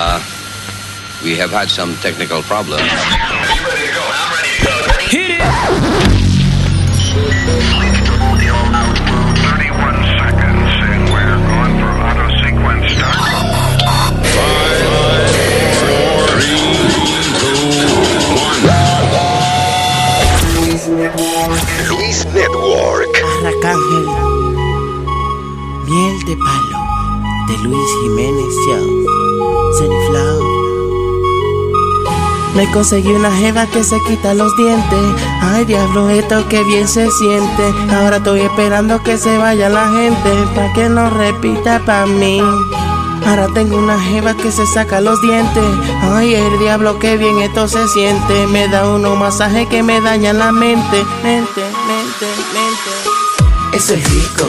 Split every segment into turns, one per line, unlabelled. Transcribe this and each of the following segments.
Uh, we have had some technical problems.
Hit it!
31 seconds, and we're going for auto sequence start.
Luis Network.
Arracángel. Miel de palo. De Luis Jiménez Show. Me conseguí una jeva que se quita los dientes. Ay, diablo, esto que bien se siente. Ahora estoy esperando que se vaya la gente. Pa' que no repita pa' mí. Ahora tengo una jeva que se saca los dientes. Ay, el diablo, que bien esto se siente. Me da uno masaje que me daña la mente. Mente, mente, mente. Eso es rico,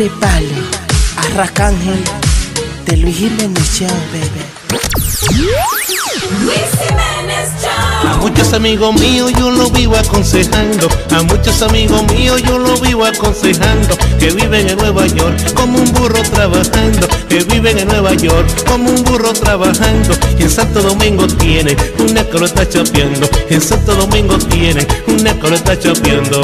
De palo, arracángel. De Luis Jiménez Show, baby.
A muchos amigos míos yo lo vivo aconsejando, a muchos amigos míos yo lo vivo aconsejando, que viven en Nueva York como un burro trabajando, que viven en Nueva York como un burro trabajando, y en Santo Domingo tienen una que lo está chapeando, en Santo Domingo tienen una que lo está chapeando.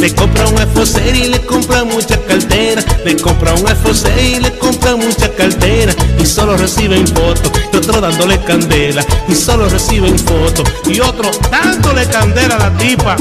Le compra un iPhone 6 y le compra muchas carteras. Le compra un iPhone 6 y le compra muchas carteras. Y solo reciben fotos. Y otro dándole candela. Y solo reciben fotos. Y otro dándole candela a la tipa.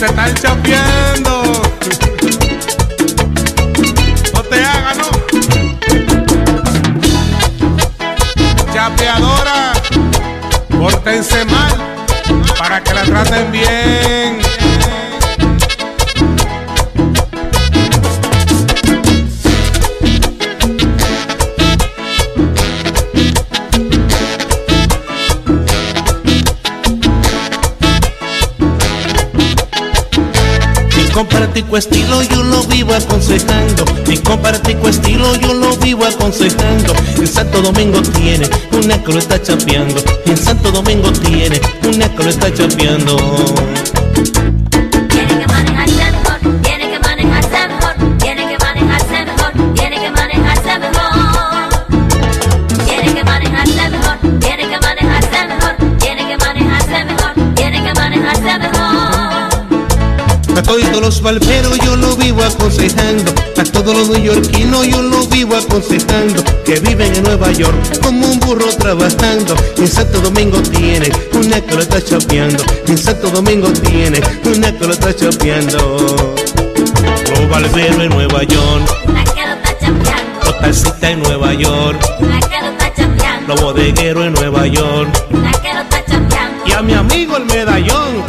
Te están chapeando. No te hagas, ¿no? Chapeadora. Pórtense mal para que la traten bien. Compartico estilo yo lo vivo aconsejando. Mi compartico estilo yo lo vivo aconsejando. En Santo Domingo tiene una que lo está chapeando. En Santo Domingo tiene una que lo está chapeando. Todos los valperos yo lo vivo aconsejando. A todos los neoyorquinos yo lo vivo aconsejando. Que viven en Nueva York como un burro trabajando. En Santo Domingo tiene una que lo está chapeando. En Santo Domingo tiene una que lo está chapeando. Los valperos en Nueva York.
Una que lo está champeando,
Los taxistas en Nueva York. Los bodegueros en Nueva York. Y a mi amigo el medallón.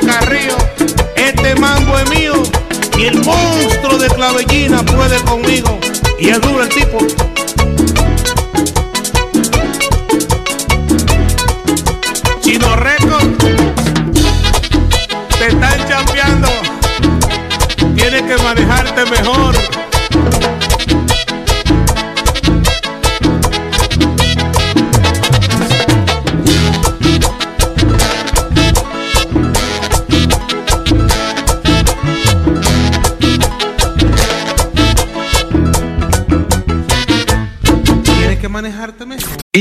Carrío. Este mambo es mío. Y el monstruo de clavellina puede conmigo. Y es duro el tipo.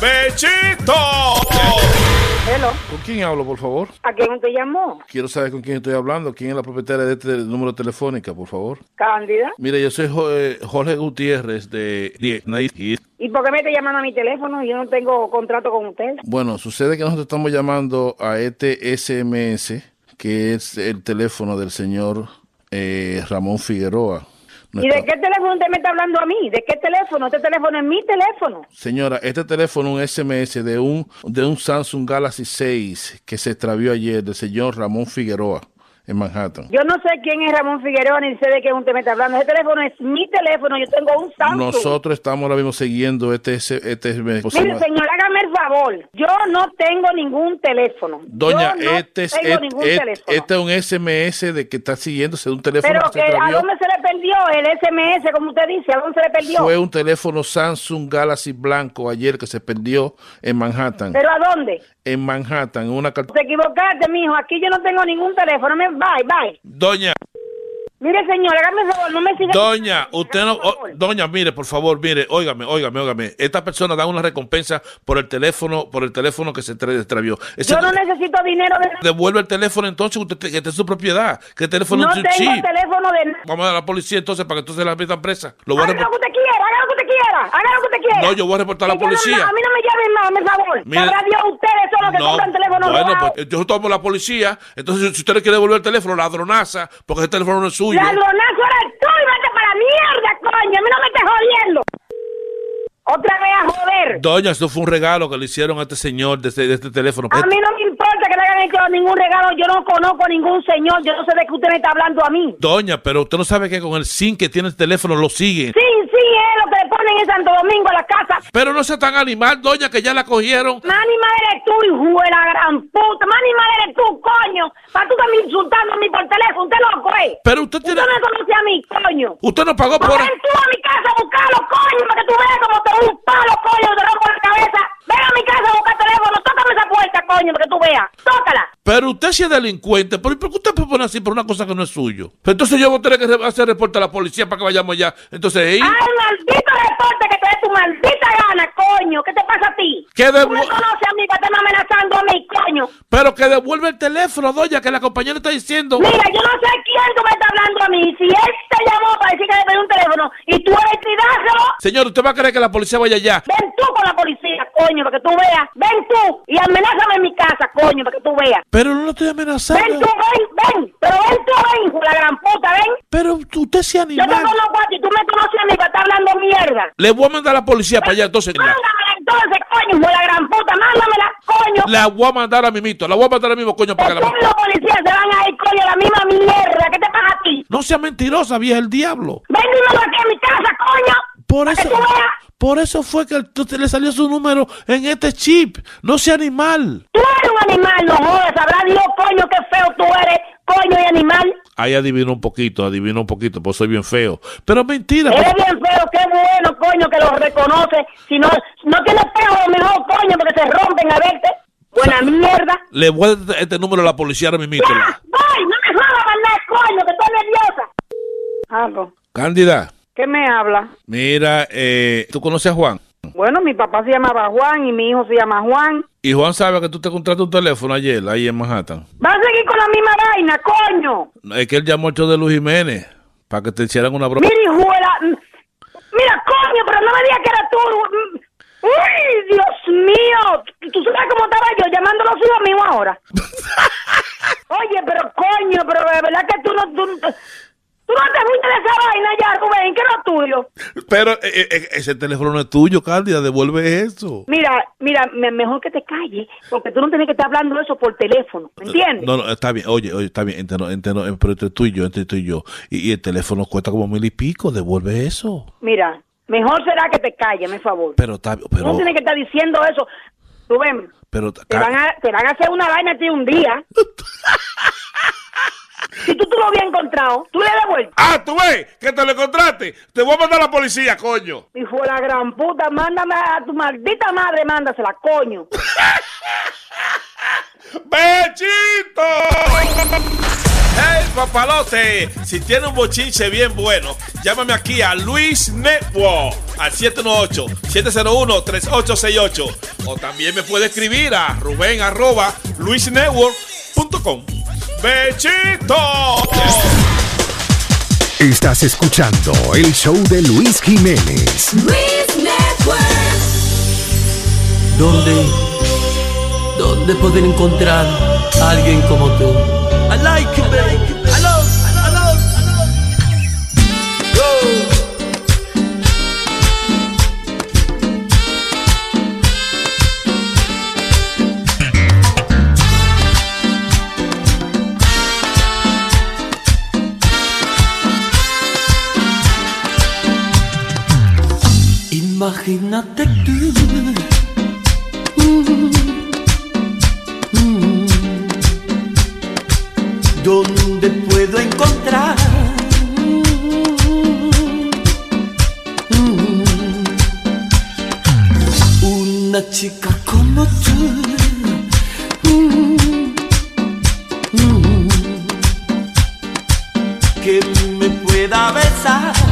¡Bechito!
Hello.
¿Con quién hablo, por favor?
¿A quién te llamó?
Quiero saber con quién estoy hablando. ¿Quién es la propietaria de este número telefónica, por favor?
Cándida.
Mire, yo soy eh, Jorge Gutiérrez de... de-
¿Y por qué me está llamando a mi teléfono? Yo no tengo contrato con usted.
Bueno, sucede que nosotros estamos llamando a este SMS, que es el teléfono del señor eh, Ramón Figueroa.
¿Y de qué teléfono usted me está hablando a mí? ¿De qué teléfono? Este teléfono es mi teléfono.
Señora, este teléfono, un SMS de un, de un Samsung Galaxy 6 que se extravió ayer del señor Ramón Figueroa en Manhattan.
Yo no sé quién es Ramón Figueroa ni sé de qué usted me está hablando. Ese teléfono es mi teléfono. Yo tengo un Samsung.
Nosotros estamos ahora mismo siguiendo este, este, este
Mire, señor, hágame el favor. Yo no tengo ningún teléfono.
Doña,
Yo no
este, es,
tengo ningún teléfono.
este es un SMS de que está siguiéndose de un teléfono
Pero
que se
¿a dónde se le perdió el SMS, como usted dice? ¿A dónde se le perdió?
Fue un teléfono Samsung Galaxy blanco ayer que se perdió en Manhattan.
¿Pero a dónde?
En Manhattan, en una carta.
Te equivocaste, mijo. Aquí yo no tengo ningún teléfono. Bye, bye.
Doña,
Mire, señor, hágame el favor. No me siga.
doña, usted no, oh, doña, mire, por favor, mire, óigame, óigame, óigame. Esta persona da una recompensa por el teléfono, por el teléfono que se tra- extravió. Ese-
Yo no necesito dinero de...
Devuelve el teléfono entonces, usted que esté en su propiedad. Que el teléfono
No
es
tengo
chip.
teléfono de...
Vamos a dar a la policía entonces para que entonces la metan presa. Lo voy a
lo que usted quiera, haga lo que usted quiera, haga lo que usted quiera.
No, yo voy a reportar a la
yo no-
policía.
a mí no me llamen más, por favor.
Mira-
Sabrá Dios ustedes son los que
No,
compran teléfono
bueno, pues yo tomo la policía. Entonces, si usted le quiere devolver el teléfono, ladronaza, porque ese teléfono no es suyo.
Ladronazo eres tú y vete para la mierda, coño. A mí no me estés jodiendo. Otra vez a joder.
Doña, esto fue un regalo que le hicieron a este señor de este, de este teléfono.
A mí no me importa que le hayan hecho ningún regalo. Yo no conozco ningún señor. Yo no sé de qué usted me está hablando a mí.
Doña, pero usted no sabe que con el SIM que tiene el teléfono lo siguen.
Sí, sí, es lo que le ponen en Santo Domingo a la casa.
Pero no sea tan animal, doña, que ya la cogieron.
Más animal eres tú, hijo de la gran puta. Más animal eres tú, coño. Para tú también insultando a mí por teléfono. Usted loco, ¿eh?
Pero usted tiene...
Usted me conoce a mí, coño.
Usted no pagó por...
Ven tú a mi casa a buscarlo, coño, para que tú veas cómo te un palo, coño, te rompo la cabeza. Ven a mi casa a buscar teléfono. Tócame esa puerta, coño, para que tú veas. Tócala.
Pero usted sí es delincuente. ¿Por qué usted propone así por una cosa que no es suyo? Entonces yo voy a tener que hacer reporte a la policía para que vayamos allá. Entonces, ¿eh?
Ay, maldito reporte que te tu maldita gana, coño. ¿Qué te pasa a ti?
¿Qué
Tú me conoces a mí para estarme amenazando a mí, coño.
Pero que devuelve el teléfono, doña, que la compañera está diciendo.
Mira, yo no sé quién tú me estás hablando a mí. Si él te llamó para decir que le pedí un teléfono y tú eres tiráselo,
Señor, ¿usted va a querer que la policía vaya allá?
ven tú con la policía, coño, para que tú veas. Ven tú y amenázame en mi casa, coño, para que tú veas.
Pero no lo estoy amenazando.
Ven tú, ven, ven. Pero ven tú, ven, la gran puta, ven.
Pero usted se
Yo te conozco a ti, tú me conoces a mí para estar hablando mierda.
Le voy a mandar la policía para allá, entonces. La,
Mándamela entonces, coño, de la gran puta, mándamela, coño.
la voy a mandar a Mimito, la voy a mandar a mismo, coño, para que la...
Los policías se van a ir, coño, la misma mierda. ¿Qué te pasa a ti?
No sea mentirosa, vieja el diablo.
Ven dímelo aquí a mi casa, coño.
Por eso,
que tú veas.
Por eso fue que usted le salió su número en este chip. No sea animal.
Tú eres un animal, no jodas. Sabrá Dios, coño, qué feo tú eres, coño y animal.
Ahí adivinó un poquito, adivinó un poquito, pues soy bien feo. Pero mentira.
Eres
pues-
bien feo, qué bueno, coño, que lo reconoce. Si no, no tienes pelo, mejor, coño, porque se rompen a verte. Buena mierda.
Le voy a dar este número a la policía ahora mismo.
¡Voy! ¡No me jodas, mandar, coño, que estoy nerviosa! Algo.
Cándida,
¿Qué me habla?
mira, eh, ¿tú conoces a Juan?
Bueno, mi papá se llamaba Juan y mi hijo se llama Juan.
Y Juan sabe que tú te compraste un teléfono ayer, ahí en Manhattan.
Va a seguir con la misma vaina, coño.
Es que él llamó show de Luis Jiménez para que te hicieran una broma.
Mira, Mira, coño, pero no me digas que era tú. Uy, Dios mío. ¿Tú sabes cómo estaba yo llamando a los hijos míos ahora? Oye, pero coño, pero de verdad que tú no... Tú, tú no te fuiste de esa vaina ya, Rubén, que no es tuyo.
Pero eh, eh, ese teléfono no es tuyo, Cándida, devuelve eso.
Mira, mira, me- mejor que te calles, porque tú no tienes que estar hablando de eso por teléfono, ¿me entiendes?
No, no, está bien, oye, oye, está bien, entre, entre no- pero entre tú y yo, entre tú y yo. Y, y el teléfono cuesta como mil y pico, devuelve eso.
Mira, mejor será que te calles, me favor.
Pero está
Tú
pero,
no tienes que estar diciendo eso. Rubén,
pero,
te van a, te van a hacer una vaina a ti un día. si tú, tú lo habías encontrado, tú le devuelves.
Ah, tú ves que te lo encontraste. Te voy a mandar a la policía, coño.
Y fue la gran puta, mándame a tu maldita madre, mándasela, coño.
¡Bechito! ¡Hey, papalote! Si tiene un bochinche bien bueno, llámame aquí a Luis Network al 718-701-3868. O también me puede escribir a Rubén arroba luisnetwork.com. ¡Bechito!
Estás escuchando el show de Luis Jiménez.
Luis Network. ¿Dónde? ¿Dónde poder encontrar a alguien como tú? I like you, baby. Imagínate tú. Mm, mm, ¿Dónde puedo encontrar mm, una chica como tú? Mm, mm, Que me pueda besar.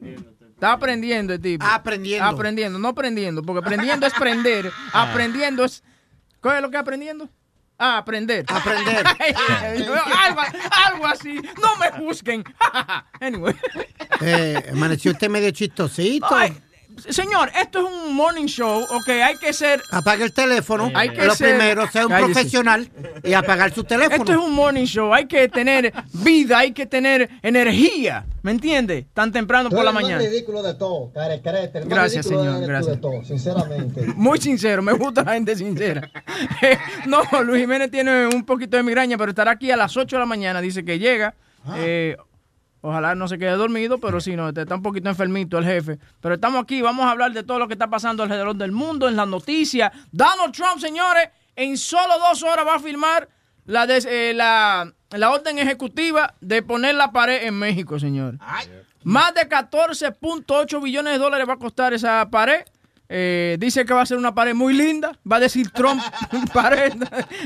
Está aprendiendo el tipo.
Aprendiendo.
Aprendiendo, no prendiendo, porque aprendiendo es prender. Aprendiendo es. ¿Cuál es lo que aprendiendo? Ah, aprender.
Aprender.
algo, algo así. No me juzguen. anyway.
Eh, amaneció usted medio chistosito.
Ay, señor, esto es un morning show, ok, hay que ser...
Apague el teléfono.
Hay que
lo
ser-
primero, sea un
Cállese.
profesional y apagar su teléfono.
Esto es un morning show, hay que tener vida, hay que tener energía, ¿me entiende? Tan temprano
Tú
por la mañana.
más ridículo de todo, carecrete. El más
Gracias, señor,
tú
gracias.
de todo, sinceramente.
Muy sincero, me gusta la gente sincera. no, Luis Jiménez tiene un poquito de migraña, pero estará aquí a las 8 de la mañana. Dice que llega. eh, ojalá no se quede dormido, pero si no, está un poquito enfermito el jefe. Pero estamos aquí, vamos a hablar de todo lo que está pasando alrededor del mundo, en las noticias. Donald Trump, señores, en solo dos horas va a firmar la, des- eh, la, la orden ejecutiva de poner la pared en México, señor. Más de 14.8 billones de dólares va a costar esa pared. Eh, dice que va a ser una pared muy linda. Va a decir Trump pared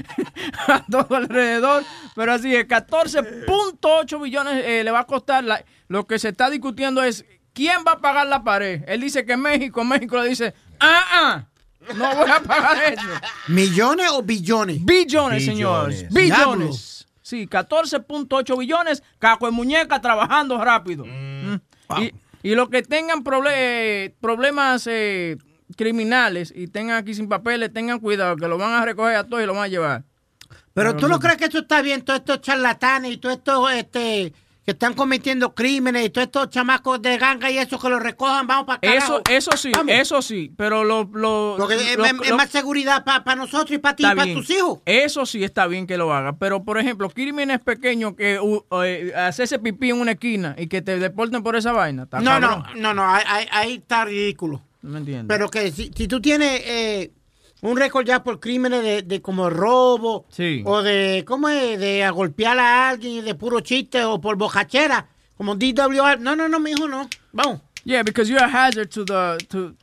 a todo alrededor. Pero así es, 14.8 billones eh, le va a costar. La- lo que se está discutiendo es quién va a pagar la pared. Él dice que México, México le dice, ah, ah, no voy a pagar eso.
¿Millones o billones?
Billones, señores. Billones. Sí, 14.8 billones. Caco de muñeca trabajando rápido. Mm. Y, y los que tengan proble- problemas eh, criminales y tengan aquí sin papeles, tengan cuidado, que lo van a recoger a todos y lo van a llevar.
Pero tú no crees que esto está bien, todos estos charlatanes y todos estos este, que están cometiendo crímenes y todos estos chamacos de ganga y eso que los recojan, vamos para acá.
Eso, eso sí, eso sí, pero lo, lo,
Porque es,
lo-
es- es
lo-
más seguridad para nosotros y para ti y para tus hijos.
Eso sí está bien que lo haga. Pero, por ejemplo, crímenes pequeños que uh, eh, hacerse pipí en una esquina y que te deporten por esa vaina. está
No, no, no, no, ahí- ahí está ridículo.
No me entiendes.
Pero que si, si tú tienes eh, un récord ya por crímenes de, de como robo
Sí.
o de, ¿cómo es? De a golpear a alguien de puro chiste o por bojachera, como DWR. No, no, no, mi hijo, no. Vamos.
Yeah, because you're a hazard to the, to,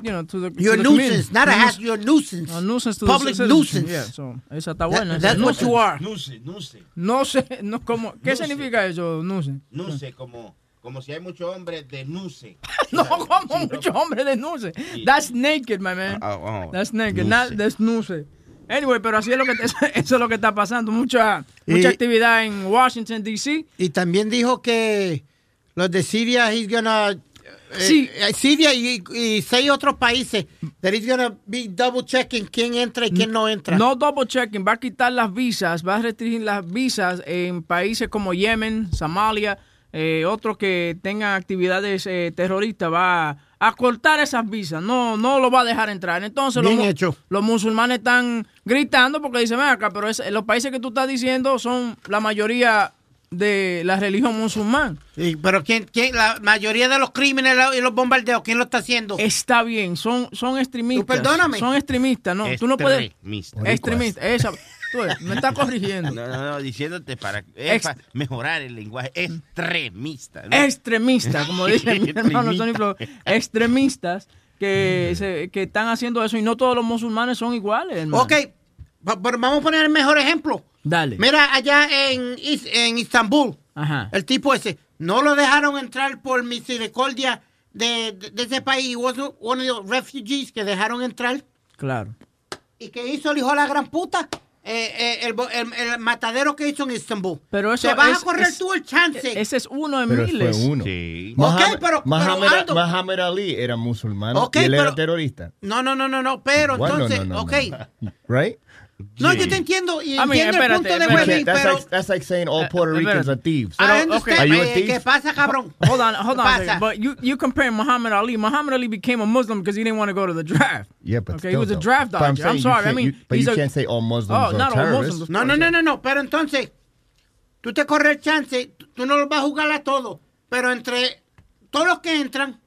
you know, to the.
You're
to
a
the
nuisance,
community.
not a
Nuisance.
hazard, you're a nuisance.
A nuisance to
Public
the
nuisance.
Yeah, so, esa está
That-
buena.
that's
esa
what you are.
Nuce, nuce.
No sé, no, ¿cómo? ¿qué significa eso, nuce?
Nuce, como, como si hay muchos hombres de nuce.
No, como muchos hombres de nuce. That's naked, my man.
Ah, oh,
That's naked,
nuce.
not that's nuce. Anyway, pero así es lo que eso es lo que está pasando. Mucha, mucha
Y-
actividad en Washington D.C.
Y también dijo que los de Siria, he's gonna. eh,
Sí.
eh, Siria y, y seis otros países, that he's gonna be double checking quién entra y quién no entra.
No double checking, va a quitar las visas, va a restringir las visas en países como Yemen, Somalia, eh, otros que tengan actividades eh, terroristas, va a, a cortar esas visas, no, no lo va a dejar entrar. Entonces los,
Bien
mu-
hecho.
los musulmanes están gritando porque dicen, ven acá, pero es- los países que tú estás diciendo son la mayoría de la religión musulmana.
Sí, pero ¿quién, quién, la mayoría de los crímenes y los bombardeos, ¿quién lo está haciendo?
Está bien, son, son extremistas.
Tú perdóname.
Son extremistas, no, tú no puedes...
Extremista.
Extremista, esa, me está corrigiendo.
No, no, no, diciéndote para, es para mejorar el lenguaje extremista. ¿no?
extremistas, como dice mi hermano
Extremista.
Tony Flow, extremistas que, se- que están haciendo eso y no todos los musulmanes son iguales, hermano.
Ok, pero vamos a poner el mejor ejemplo.
Dale.
Mira, allá en, en Istambul,
Ajá.
el tipo ese, no lo dejaron entrar por misericordia de, de, de ese país. Was one of the refugees que dejaron entrar.
Claro.
¿Y qué hizo el hijo de la gran puta? Eh, eh, el, bo- el- el matadero que hizo en Istambul.
Pero eso
Te vas
es-
a correr
es-
tú el chance.
Ese es uno de
Pero
miles.
fue uno.
Sí.
Ok, pero-
Muhammad Ali era musulmán y él era terrorista.
No, no, no, no, no, pero
Bueno,
entonces,
no, no,
ok.
no. Right?
No, yo te entiendo y
I mean,
entiendo el
espérate,
punto de
espérate.
Can't- that's,
pero...
like, that's like saying all Puerto Ricans are thieves.
I
Pero,
understand,
Are you a thief?
¿Qué pasa, cabrón?
Hold on, hold on a
Pasa.
second. But you, you compare Muhammad Ali. Muhammad Ali became a Muslim because he didn't want to go to the draft.
Yeah, but
Okay, he was a draft dodger. I'm,
saying
sorry. I mean,
you- but
he's
you
a-
can't say all Muslims
oh,
are
not all. Muslims.
No, no, no, no, no, pero entonces, tú te corres el chance, tú no los vas a jugar a todos, pero entre todos los que entran,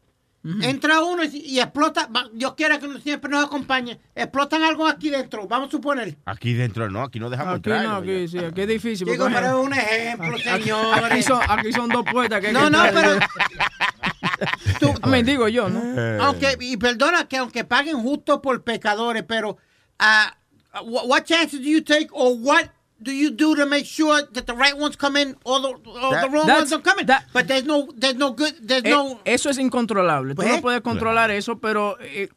entra uno y, y explota, Dios quiera que siempre nos acompañe, explotan algo aquí dentro, vamos a suponer.
Aquí dentro no, aquí no dejamos
Aquí
entrar.
no, aquí, sí, aquí es difícil.
Digo, pero es un ejemplo,
Aquí-
señores.
Aquí son, aquí son dos puertas que hay
No,
que
no,
entrar.
Tú-
Me digo yo, ¿no?
aunque, y perdona que aunque paguen justo por pecadores, pero ah, what, what chances do you take or what do you do to make sure that the right ones come in or the, or
That-
the wrong ones don't come in? but there's no, there's no good, there's
Eh,
no...
eso es incontrolable. Tú
Pues,
no puedes controlar eso, pero eh,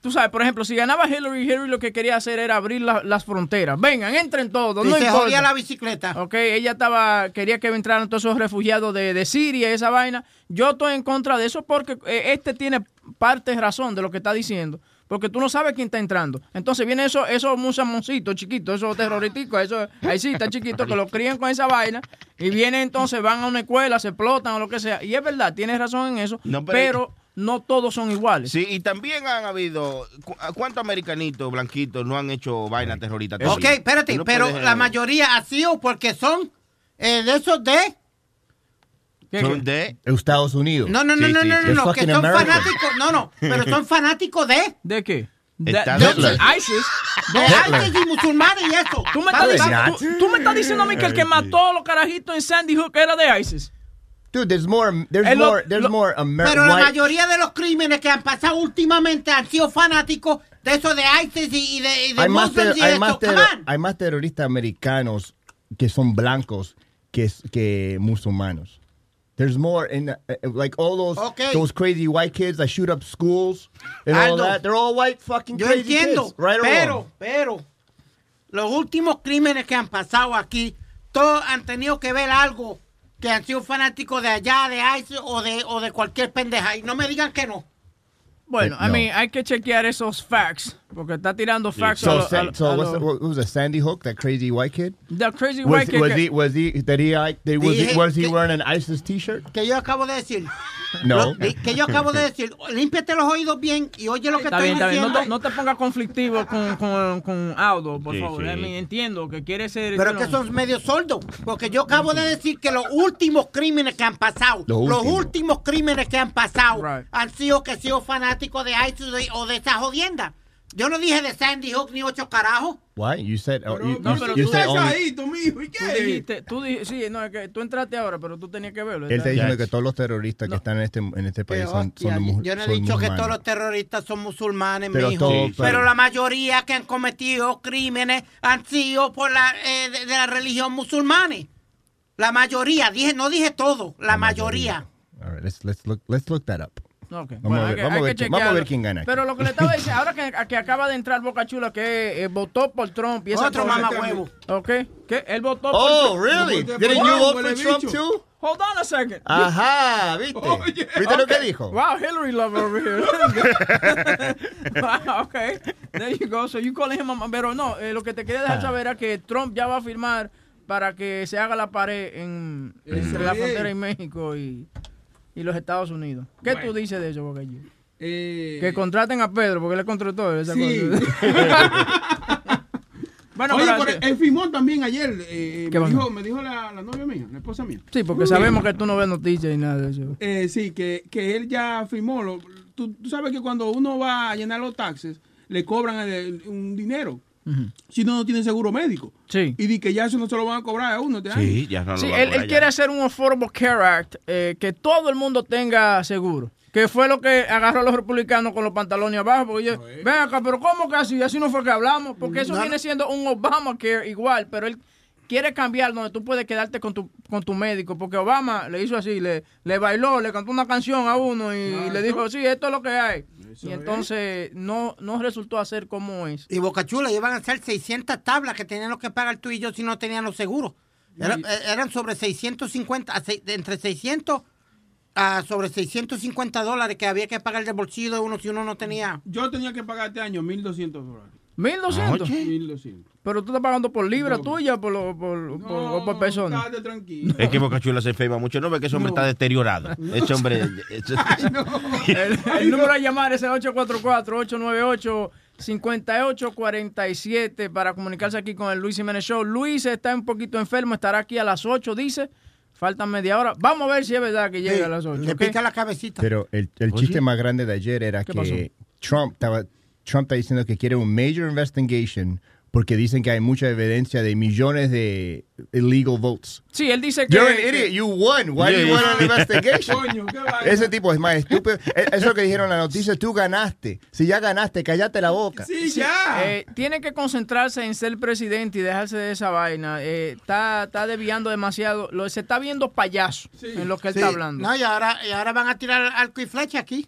tú sabes, por ejemplo, si ganaba Hillary, Hillary lo que quería hacer era abrir la- las fronteras. Vengan, entren todos,
y
no
se
importa.
jodía la bicicleta.
Ok, ella estaba, quería que entraran todos esos refugiados de, de Siria esa vaina. Yo estoy en contra de eso porque eh, este tiene parte de razón de lo que está diciendo. Porque tú no sabes quién está entrando. Entonces vienen esos, esos musamoncitos chiquitos, esos terroristicos, esos tan chiquitos que los crían con esa vaina. Y vienen entonces, van a una escuela, se explotan o lo que sea. Y es verdad, tienes razón en eso.
No, pero-
pero, no todos son iguales.
Sí, y también han habido. cu- ¿Cuántos americanitos blanquitos no han hecho vaina terrorista?
Ok, espérate,
no
pero la
eh,
mayoría ha sido porque son eh, de esos de...
Son de.
Estados Unidos.
No, no, no,
Sí,
no, no,
sí.
no, no, que son fanáticos, no, no, pero son fanáticos de...
¿De qué? De, ISIS.
De ISIS y musulmanes y eso.
¿Tú me, estás diciendo, tú, tú me estás diciendo a mí que el que mató a los carajitos en Sandy Hook era de ISIS.
Dude, there's more. There's
lo-
more. There's
lo-
more
Pero la
white-
mayoría de los crímenes que han pasado últimamente han sido fanáticos de eso de ISIS y, y de, y de
hay más,
Muslims
ter-
y
hay,
eso.
más ter- hay más terroristas americanos que son blancos que, que musulmanos. There's more in uh, uh, like all those
Okay.
those crazy white kids that shoot up schools and all
Aldo,
that. They're all white fucking
Yo
crazy
entiendo,
kids, right or
pero,
wrong.
pero, los últimos crímenes que han pasado aquí, todos han tenido que ver algo que han sido fanáticos de allá, de ISIS o de, o de cualquier pendeja. Y no me digan que no.
Bueno, I
No.
mean, hay que chequear esos facts. Porque está tirando facts a
So,
a lo-
so
a
what's the, what was it, Sandy Hook, that crazy white kid?
The crazy
Was,
white kid
was he was he that he like they, was he, was he wearing an ISIS t-shirt?
Que yo acabo de decir.
No.
Que yo acabo de decir. Límpiate los oídos bien y oye lo que
Está
estoy
bien, está bien. No
diciendo.
te, no te pongas conflictivo con, con, con Aldo, por
Sí,
favor.
sí.
Entiendo que quiere ser.
Pero que son medio sordos. Porque yo acabo de decir que los últimos crímenes que han pasado,
Los
los,
últimos.
últimos crímenes que han pasado, han sido que sido fanáticos de ISIS o de esa jodienda. Yo no dije de Sandy Hook ni ocho carajos.
Why? You said oh, you,
No,
you-
pero
you
tú
said
estás
only-
ahí, tú mismo, ¿y qué? Tú dijiste, tú dijiste, sí, no, es que tú entraste ahora, pero tú tenías que verlo.
Él está
¿verdad?
diciendo que todos los terroristas que están en este en este país son, son,
Hostia,
mu-
yo no he dicho que
musulmanes.
todos los terroristas son musulmanes,
Pero
mijo.
todo- Sí,
pero
pero-
la mayoría que han cometido crímenes han sido por la eh, de, de la religión musulmana. La mayoría, dije, no dije todo, la, mayoría.
All right, let's let's look let's look that up. Vamos
bueno,
a
hay
ver,
que-
vamos
hay
a ver
que
quién- vamos a ver quién gana aquí.
Pero lo que le estaba diciendo, ahora que, que acaba de entrar Boca Chula, que eh, votó por Trump y esa
Otro
cosa-
mamahuevo.
Ok, ¿qué? Él votó
Oh,
por
really?
Trump.
Didn't you vote for Trump too?
Hold on a second.
Ajá, ¿viste? ¿Viste lo que dijo?
Wow, Hillary lover over here. wow, okay. There you go. So you calling him a- Pero no, eh, lo que te quería dejar
Ah.
saber era que Trump ya va a firmar para que se haga la pared en, entre la frontera en México y, y los Estados Unidos. ¿Qué
Bueno.
tú dices de eso, Bocayo?
Eh,
Que contraten a Pedro, porque él le contrató esa
Sí.
cosa. bueno,
Oye,
pero-
pero él firmó también ayer. eh,
¿Qué
me, dijo, me dijo la, la novia mía, la esposa mía.
Sí, porque sabemos que tú no ves noticias y nada de eso.
Eh, sí, que, que él ya firmó. Lo, tú, tú sabes que cuando uno va a llenar los taxes, le cobran el- un dinero. Si no, no tiene seguro médico.
Sí.
Y di que ya eso no se lo van a cobrar a uno este año.
Sí, él, él quiere hacer un Affordable Care Act eh, que todo el mundo tenga seguro. Que fue lo que agarró a los republicanos con los pantalones abajo. Porque yo, ven acá, pero ¿cómo que así? Así no fue que hablamos. Porque eso
No,
viene
no.
siendo un Obamacare igual, pero él quiere cambiar donde tú puedes quedarte con tu, con tu médico. Porque Obama le hizo así, le, le bailó, le cantó una canción a uno y le dijo, sí, esto es lo que hay. y entonces no, no resultó hacer como es.
Y Boca Chula iban a ser 600 tablas que tenían que pagar tú y yo si no tenían los seguros. Era-
Y-
eh, eran sobre 650, a seis- entre 600 a sobre 650 dólares que había que pagar de bolsillo de uno si uno no tenía.
Yo tenía que pagar este año 1.200 dólares.
¿1200?
1.200.
Pero tú estás pagando por libra tuya por, lo- por, por, o por persona.
Tranquilo.
Es que Boca Chula se enferma mucho. No ve que ese hombre está deteriorado. Ese hombre. ese-
El, el número a llamar es el 844-898-5847 para comunicarse aquí con el Luis Jiménez Show. Luis está un poquito enfermo, estará aquí a las 8, dice. Faltan media hora. Vamos a ver si es verdad que llega a las 8.
Le pica la cabecita.
Pero el, el
Oye.
chiste más grande de ayer era
¿Qué
que
pasó?
Trump estaba Trump está diciendo que quiere un major investigation porque dicen que hay mucha evidencia de millones de illegal votes.
Sí, él dice que...
You're an idiot. You won. Why do you
Yeah.
want an investigation?
Coño, qué.
Ese tipo es más estúpido. Eh, Eso es lo que dijeron en la noticia. Tú ganaste. Si ya ganaste, cállate la boca.
Sí, eh, tiene que concentrarse en ser presidente y dejarse de esa vaina. Eh, está, está desviando demasiado. Lo, se está viendo payaso en lo que él
Sí.
está hablando.
No, y ahora, y ahora van a tirar arco y flecha aquí.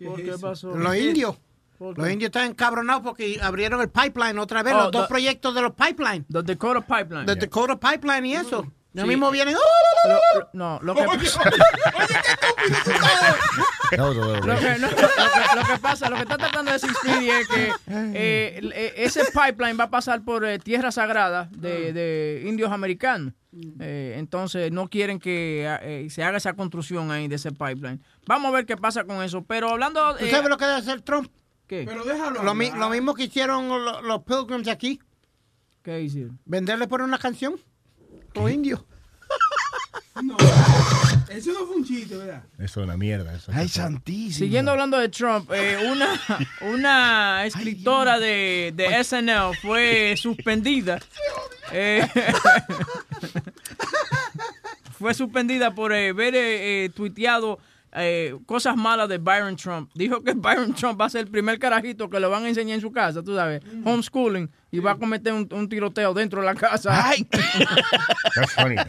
¿Por qué pasó?
Los
¿Qué?
indios. Los indios están encabronados porque abrieron el pipeline otra vez,
Oh,
los dos
the-
proyectos de los pipelines.
The Dakota Pipeline.
The Dakota Pipeline y eso. Ya
Sí.
mismo vienen.
Lo- lo- no, lo que,
Oye,
lo, que, no, lo, que, lo que pasa, lo que está tratando de decir Speedy es que eh, eh, ese pipeline va a pasar por eh, tierra sagrada de, de indios americanos. Eh, entonces no quieren que eh, se haga esa construcción ahí de ese pipeline. Vamos a ver qué pasa con eso. Pero hablando...
¿Tú sabes lo que debe hacer Trump?
¿Qué?
Pero déjalo.
Lo, mi-
hablar.
lo mismo que hicieron lo- los, pilgrims de aquí.
¿Qué hicieron?
Venderle por una canción. Los indios.
No, eso no fue un chiste, ¿verdad?
Eso es una mierda. Eso
Ay, santísimo.
Siguiendo hablando de Trump, eh, una, una escritora de, de SNL fue suspendida. Eh, fue suspendida por eh, ver eh, eh, tuiteado eh, cosas malas de Byron Trump. Dijo que Byron Trump va a ser el primer carajito que lo van a enseñar en su casa, tú sabes, homeschooling, y va a cometer un, un tiroteo dentro de la casa.
That's funny.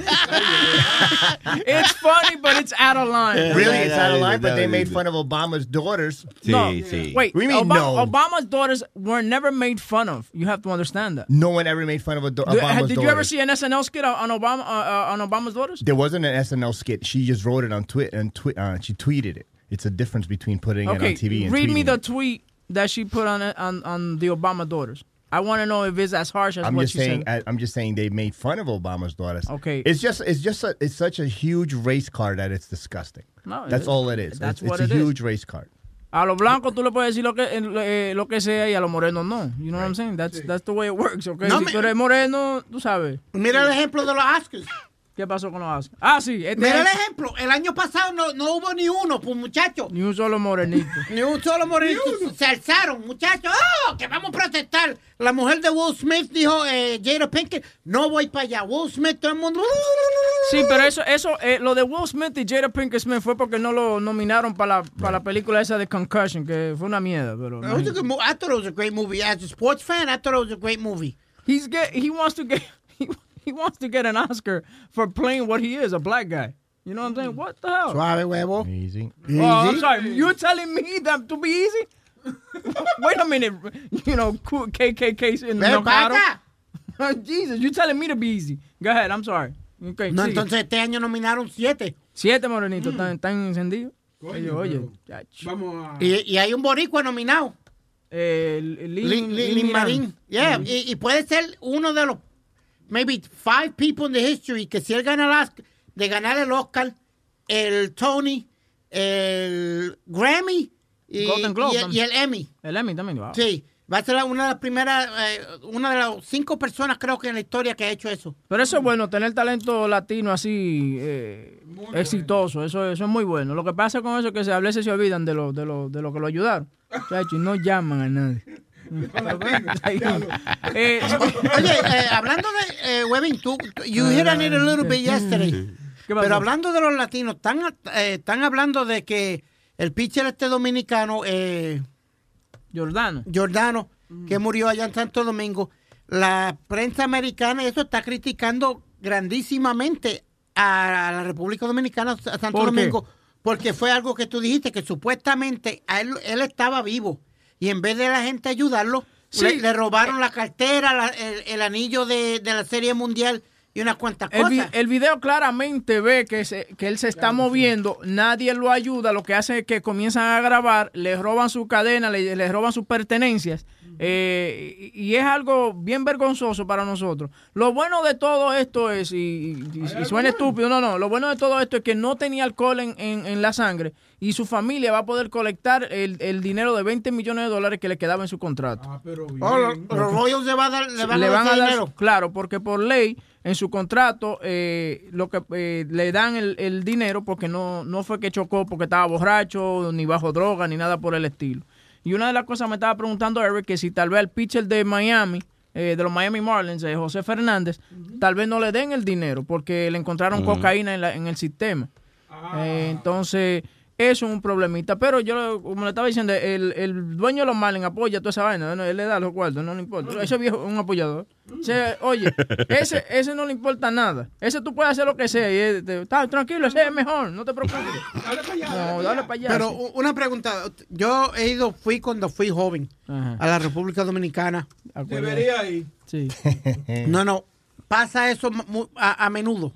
it's funny, but it's out of line.
Really, it's out of line, but they made fun of Obama's daughters.
no, wait.
What do you mean
Obama-
no?
Obama's daughters were never made fun of. You have to understand that.
No one ever made fun of a do-
Do-
Obama's
did
daughters.
you ever see an SNL skit on Obama uh, uh, on Obama's daughters?
There wasn't an SNL skit. She just wrote it on Twitter and twi- uh, she tweeted it. It's a difference between putting it on TV and
read me the
it.
tweet that she put on on, on the Obama daughters. I want to know if it's as harsh as
I'm
what
just
she
saying.
said.
I, I'm just saying they made fun of Obama's daughters.
Okay.
It's just it's just a, it's such a huge race card that it's disgusting.
No,
that's
is.
all it is.
That's
it's,
what
it's
it
a
is.
huge race card.
A los blancos tú le puedes decir lo que eh, lo que sea y a los morenos no. You know what I'm saying? That's that's the way it works, okay?
No
si
me-
tú eres moreno, tú sabes.
Mira el ejemplo de los Oscars.
¿Qué pasó con los Oscars? Ah, sí. Este
Mira el ejemplo. El año pasado no, no hubo ni uno, pues muchachos.
Ni un solo morenito.
Ni un solo morenito. Se alzaron, muchachos. ¡Oh! Que vamos a protestar. La mujer de Will Smith dijo, eh, Jada Pinkett, no voy para allá. Will Smith, todo el mundo.
Sí, pero eso, eso eh, lo de Will Smith y Jada Pinkett Smith fue porque no lo nominaron para la, para la película esa de Concussion, que fue una mierda, pero...
I thought it was a great movie. As a sports fan, I thought it was a great movie.
He's get, he wants to get he, he wants to get an Oscar for playing what he is, a black guy. You know what I'm saying? What the hell?
Suave, huevo.
Easy.
Oh, I'm sorry. You're telling me that to be easy? Wait a minute. You know, cool KKK in
acá.
Jesus, you're telling me to be easy. Go ahead, I'm sorry. Okay,
No,
sigue.
entonces este año nominaron siete.
Siete morenitos están, están encendidos. Ellos, oye,
Vamos a.
Y, y hay un boricua nominado.
eh, Lin,
Lin, Lin- Lin Marín. Yeah, y, y puede ser uno de los maybe five people in the history que si él gana el Oscar, de ganar el Oscar, el Tony, el Grammy y,
Golden Globe
y el- y el Emmy.
El Emmy también. Wow.
Sí, va a ser una de las primeras, eh, una de las cinco personas creo que en la historia que ha hecho eso.
Pero eso es bueno, tener talento latino así eh, exitoso, eso, eso es muy bueno. Lo que pasa con eso es que se, a veces se olvidan de lo, de lo, de lo que lo ayudaron. Chacho, y no llaman a nadie. Eh,
Oye, eh, hablando de, eh, Webin, tú, you hit on it a little bit yesterday. Pero hablando de los latinos, están, eh, están hablando de que el pitcher este dominicano, eh,
Jordano,
Jordano, que murió allá en Santo Domingo, la prensa americana eso está criticando grandísimamente a la República Dominicana, a Santo
¿Por qué?
Domingo, porque fue algo que tú dijiste, que supuestamente a él, él estaba vivo y en vez de la gente ayudarlo,
Sí.
le, le robaron la cartera, la- el, el anillo de, de la Serie Mundial y unas cuantas cosas.
el video claramente ve que, se- que él se está moviendo, nadie lo ayuda, lo que hace es que comienzan a grabar, le roban su cadena, le, le roban sus pertenencias. eh, y, y es algo bien vergonzoso para nosotros. Lo bueno de todo esto es, y, y- y suena estúpido, no, no, lo bueno de todo esto es que no tenía alcohol en, en- en la sangre y su familia va a poder colectar el, el dinero de 20 millones de dólares que le quedaba en su contrato.
Oh, los, los Royals le, va a dar, le van
le
a dar
van a
ese
dar,
dinero.
claro, porque por ley en su contrato eh, lo que eh, le dan el, el dinero porque no, no fue que chocó porque estaba borracho, ni bajo droga, ni nada por el estilo. Y una de las cosas me estaba preguntando Eric que si tal vez el pitcher de Miami, eh, de los Miami Marlins, eh, José Fernández, tal vez no le den el dinero porque le encontraron cocaína en, la- en el sistema. Eh, entonces, eso es un problemita. Pero yo, como le estaba diciendo, el, el dueño de los Marlins apoya toda esa vaina. ¿no? Él le da los cuartos, no le importa. Ese viejo es un apoyador. Ese, oye, ese, ese no le importa nada. Ese tú puedes hacer lo que sea. Y él te- está tranquilo, ese es mejor, no te preocupes. No, dale para allá.
Pero
sí.
una pregunta, yo he ido, fui cuando fui joven
Ajá.
a la República Dominicana.
Debería ir.
Sí.
No, no, pasa eso a menudo.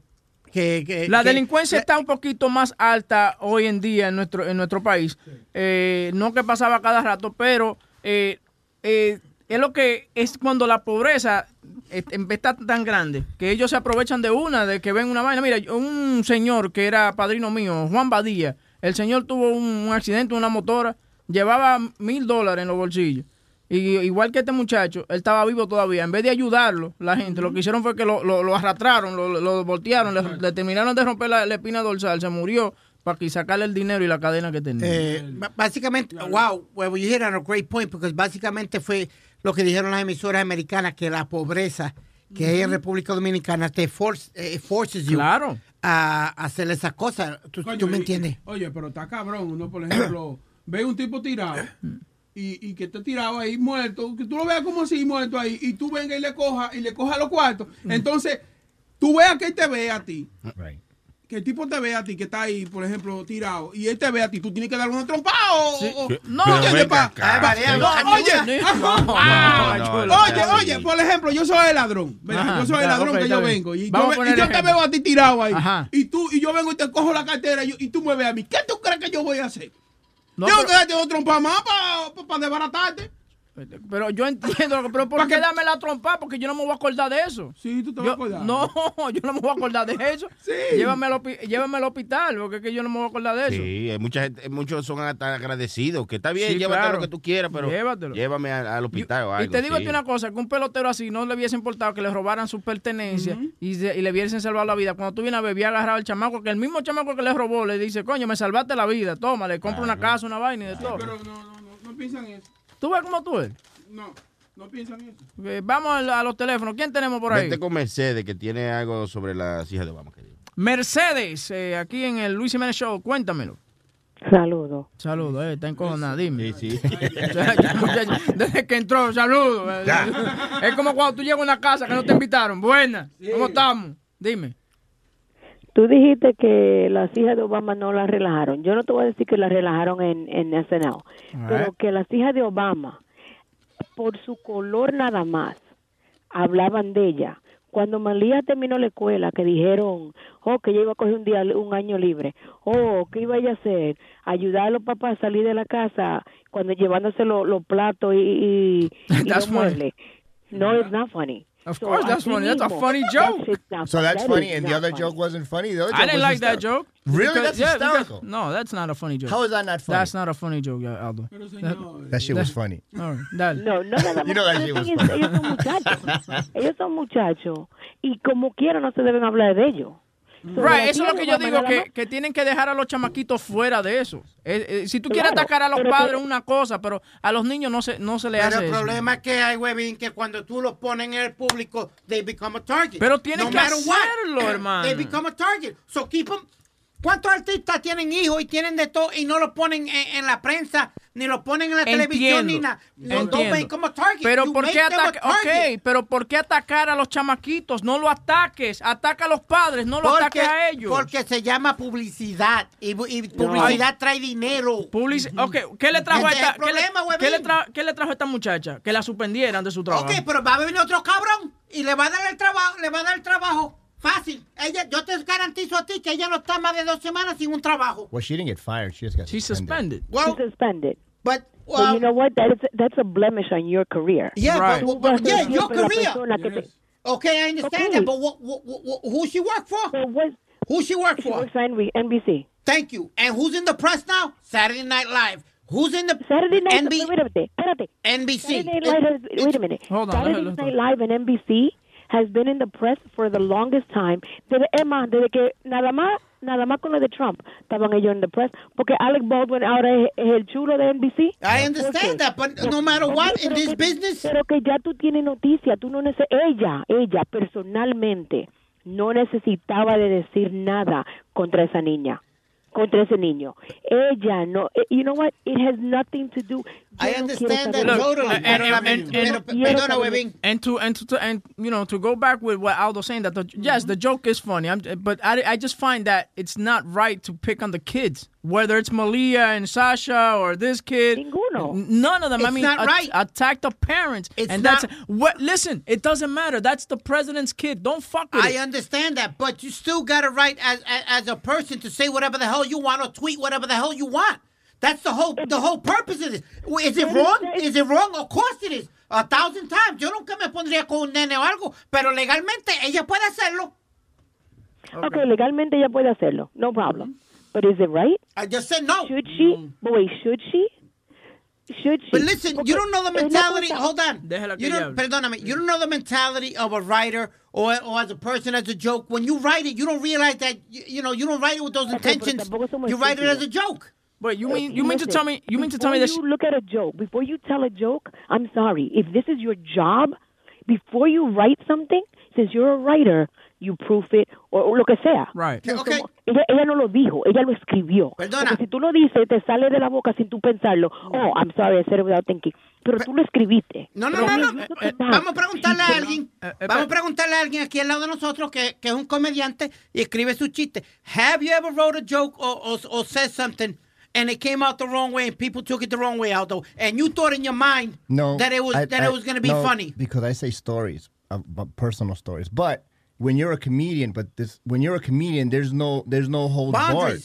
Que, que-
La
que-
delincuencia está un poquito más alta hoy en día en nuestro, en nuestro país. Eh, no que pasaba cada rato, pero eh, eh, es lo que es cuando la pobreza eh, está tan grande que ellos se aprovechan de una, de que ven una vaina. Mira, un señor que era padrino mío, Juan Badía, el señor tuvo un, un accidente, una motora, llevaba mil dólares en los bolsillos. Y igual que este muchacho, él estaba vivo todavía. En vez de ayudarlo, la gente, lo que hicieron fue que lo, lo- lo arrastraron, lo, lo voltearon, le, le terminaron de romper la, la espina dorsal, se murió para que sacarle el dinero y la cadena que tenía.
eh, básicamente, wow, well, you hit on a great point, porque básicamente fue lo que dijeron las emisoras americanas, que la pobreza que hay en República Dominicana te force, eh, forces you
Claro.
a, hacer esas cosas. ¿Tú,
Coño,
tú me
y-
entiendes?
Oye, pero está cabrón. Uno, por ejemplo, ve un tipo tirado y, y que esté tirado ahí muerto, que tú lo veas como así muerto ahí y tú venga y le coja y le coja los cuartos. Entonces, tú veas que él te ve a ti. Que el tipo te ve a ti que está ahí, por ejemplo, tirado, y él te ve a ti, tú tienes que darle una trompada o, no, no, oye,
no,
Ah, oye, oye, por ejemplo, yo soy el ladrón, yo soy el ladrón que yo vengo y yo,
a
ve-
poner
y yo te veo a ti tirado ahí
Ajá.
y tú y yo vengo y te cojo la cartera y, yo- y tú me ves a mí, ¿qué tú crees que yo voy a hacer?
No,
Yo
pero-
te darte otro trompa más para desbaratarte.
Pero yo entiendo, pero ¿por qué dame la trompa? Porque yo no me voy a acordar de eso.
Sí, tú te
vas
a acordar.
No, yo no me voy a acordar de eso. Llévame, al, llévame al hospital, porque es que yo no me voy a acordar de eso.
Sí, hay mucha gente, muchos son hasta agradecidos, que está bien,
Sí,
llévate
claro.
lo que tú quieras, pero
Llévatelo.
llévame al, al hospital o algo.
Y te digo
sí.
una cosa, que un pelotero así no le hubiese importado que le robaran sus pertenencias y, se- y le hubiesen salvado la vida. Cuando tú vienes a beber, agarrar al chamaco, que el mismo chamaco que le robó le dice, coño, me salvaste la vida, toma, le compro una casa, una vaina y de todo.
Pero no, no, no, no piensan eso.
¿Tú ves cómo tú eres?
No, no piensan eso.
Eh, Vamos a, a los teléfonos. ¿Quién tenemos por ahí?
Vete con Mercedes, que tiene algo sobre las hijas de Obama. que.
Mercedes, eh, aquí en el Luis Jiménez Show, cuéntamelo.
Saludos.
Saludos, eh, está encojonada, dime.
Sí,
Desde que entró, saludos. Es como cuando tú llegas a una casa que no te invitaron. Buena, ¿cómo estamos? Dime.
Tú dijiste que las hijas de Obama no las relajaron. Yo no te voy a decir que las relajaron en, en SNL, pero que las hijas de Obama, por su color nada más, hablaban de ella. Cuando Malía terminó la escuela, que dijeron, oh, que ella iba a coger un día, un año libre, oh, ¿qué iba ella a hacer? Ayudar a los papás a salir de la casa cuando llevándose lo- los platos y, y, los muebles. No, it's not funny.
Of
So,
course that's funny. That's a funny
that
joke.
not
So that's
that
funny, and the other
funny.
joke wasn't funny. The other
I didn't like that
hysterical.
joke.
Really?
Because-
That's
yeah, because-
hysterical.
no, that's not a funny joke.
How is that not funny?
That's not a funny joke, Aldo.
That shit was funny.
All right, dale.
No, no, nada
You know that shit was
Ellos
funny.
ellos son muchachos. Ellos son muchachos. Y como quiera no se deben hablar de ellos.
Right, eso es lo que yo digo, que, que tienen que dejar a los chamaquitos fuera de eso. Eh, eh, si tú quieres
Claro,
atacar a los
pero
padres
que-
una cosa, pero a los niños no se, no se le
Pero
hace
el
eso.
problema es que hay, huevín, que cuando tú los pones en el público, they become a target.
Pero tienen
No
que
what,
hacerlo, hermano.
They become a target. So keep 'em- ¿Cuántos artistas tienen hijos y tienen de todo y no los ponen en, en la prensa, ni los ponen en la televisión, ni nada? Ven como target.
Pero
You
¿por qué
them a
atacar?
target.
Ok, pero ¿por qué atacar a los chamaquitos? No lo ataques. Ataca a los padres, no lo
Porque-
ataques a ellos.
Porque se llama publicidad y, publicidad trae dinero.
Publici- ok, ¿qué le trajo a esta, qué le- qué le
huevín.
tra- qué le trajo a esta muchacha? Que la suspendieran de su trabajo.
Ok, pero va a venir otro cabrón y le va a dar el trabajo, le va a dar el trabajo fácil. Ella, yo te garantizo a ti que ella no está más de dos semanas sin un trabajo.
Well, she didn't get fired. She just got
She's
suspended.
Well,
She's suspended.
But,
you know what? That is, that's a blemish on your career.
Yeah,
Tú
but, but, but yeah, your career.
persona que te-
Okay, I understand
Okay.
that, but what, what, what, what- who she work for? who she work
She
for?
works for NBC.
Thank you. And who's in the press now? Saturday Night Live. Who's in the
Saturday Night
NB-
wait a minute, espérate.
NBC.
Saturday Night Live wait a minute.
Hold on,
Saturday
let's-
Night Live and NBC has been in the press for the longest time. Desde, es más, desde que nada más, nada más con lo de Trump estaban ellos en the press, porque Alec Baldwin ahora es, es el chulo de NBC.
I understand that, but no matter what, in this business.
Pero que ya tú tienes noticia, tú no neces ella, ella personalmente no necesitaba de decir nada contra esa niña, contra ese niño. Ella no, eh, you know what? It has nothing to do.
I understand that
saber-
totally.
and,
Pero la-
and, and, and,
perdona, huevín.
and to and to, to and you know to go back with what Aldo's saying that the, mm-hmm. yes the joke is funny I'm, but I, I just find that it's not right to pick on the kids whether it's Malia and Sasha or this kid
Ninguno.
none of them I mean
not
at-
right.
attack the parents
It's
and
not-
that's what listen it doesn't matter that's the president's kid don't fuck with
I
it
understand that, but you still got a right as, as as a person to say whatever the hell you want or tweet whatever the hell you want. That's the whole the whole purpose of this. Is it wrong? Is it wrong? Of course it is. A thousand times. Yo nunca me pondría con un nene o algo, pero legalmente ella puede hacerlo.
Okay, legalmente ella puede hacerlo, no problem. But is it right?
I just said no.
Should she? Mm. But wait, should she? Should she?
But listen, you don't know the
Porque es la
mentality. Hold on. You don't, perdóname. You don't know the mentality of a writer or, or as a person as a joke. When you write it, you don't realize that you, you know you don't write it with those intentions. You write it as a joke.
Wait you mean you mean to
Listen,
tell me you mean to tell me
before
that
you look at a joke, before you tell a joke, I'm sorry. If this is your job, before you write something, since you're a writer, you proof it or, o lo que sea.
Right.
No somos- ella, ella no lo dijo, ella lo escribió.
Perdona.
Porque si tú lo dices, te sale de la boca sin tú pensarlo. Oh, I'm sorry, I said it without thinking. Pero tú lo escribiste.
No, no,
Pero
no, no.
look
Eh,
at that.
Vamos a preguntarle a alguien.
eh,
Vamos a preguntarle a alguien aquí al lado de nosotros que, que es un comediante y escribe su chiste. Have you ever wrote a joke or, or, or said something and it came out the wrong way and people took it the wrong way, Aldo, and you thought in your mind
No,
that it was
I-
that
I-
it was going to be
no,
funny?
because I say stories, uh, personal stories. But when you're a comedian, but this when you're a comedian, there's no there's no hold barred.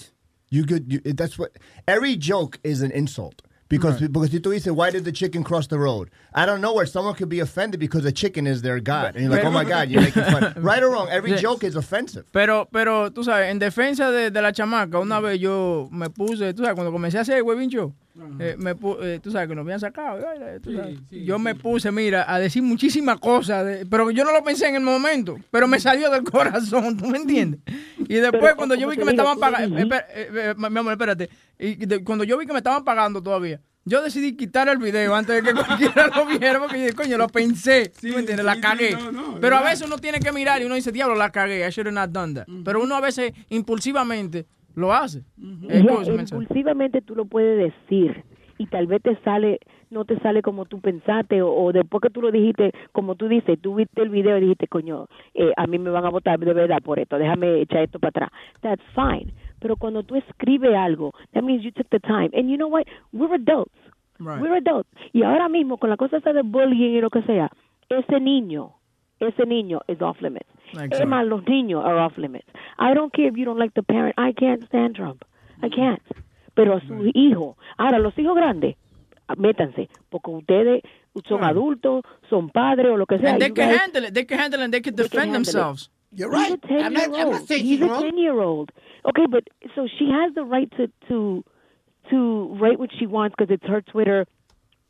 You could. You, that's what. Every joke is an insult. Because because si tú dices, why did the chicken cross the road? I don't know where someone could be offended because the chicken is their god. And you're like, oh my God, you're making fun. right or wrong, every joke is offensive.
Pero, pero, tú sabes, en defensa de, de la chamaca, una vez yo me puse, tú sabes, cuando comencé a hacer Webin Show, eh, me eh, tú sabes que nos habían sacado, eh, tú sabes, yo me puse, mira, a decir muchísimas cosas, de- pero yo no lo pensé en el momento, pero me salió del corazón, ¿tú me entiendes? Y después
Pero,
cuando yo
¿cómo
vi que me estaban
Tú lo
pagando,
dijiste.
mi amor, espérate, y de- cuando yo vi que me estaban pagando todavía, yo decidí quitar el video antes de que cualquiera lo viera, porque yo, coño, lo pensé, ¿tú me entiendes? La
sí,
cagué.
no, no,
pero a veces uno tiene que mirar y uno dice, diablo, la cagué, I should have not done that. Pero uno a veces impulsivamente lo hace. Eh,
Ya,
cosa, mensaje.
impulsivamente tú lo puedes decir y tal vez te sale, no te sale como tú pensaste o, o después que tú lo dijiste, como tú dices, tú viste el video y dijiste, coño, eh, a mí me van a votar de verdad por esto, déjame echar esto para atrás. That's fine. Pero cuando tú escribes algo, that means you took the time. And you know what? We're adults.
Right.
We're adults. Y ahora mismo, con la cosa esa de bullying y lo que sea, ese niño, ese niño is off limits. Es más, los niños are off limits. I don't care if you don't like the parent. I can't stand Trump. I can't. Pero a su hijo. Ahora, los hijos grandes, métanse. Porque ustedes son adultos, son padres o lo que sea.
And they
You
can
guys-
handle it. They can handle it and they can
They can
defend themselves.
You're
He's
right.
a 10
I'm
year
not,
old.
saying
He's a 10 year old. Okay, but so she has the right to to to write what she wants because it's her Twitter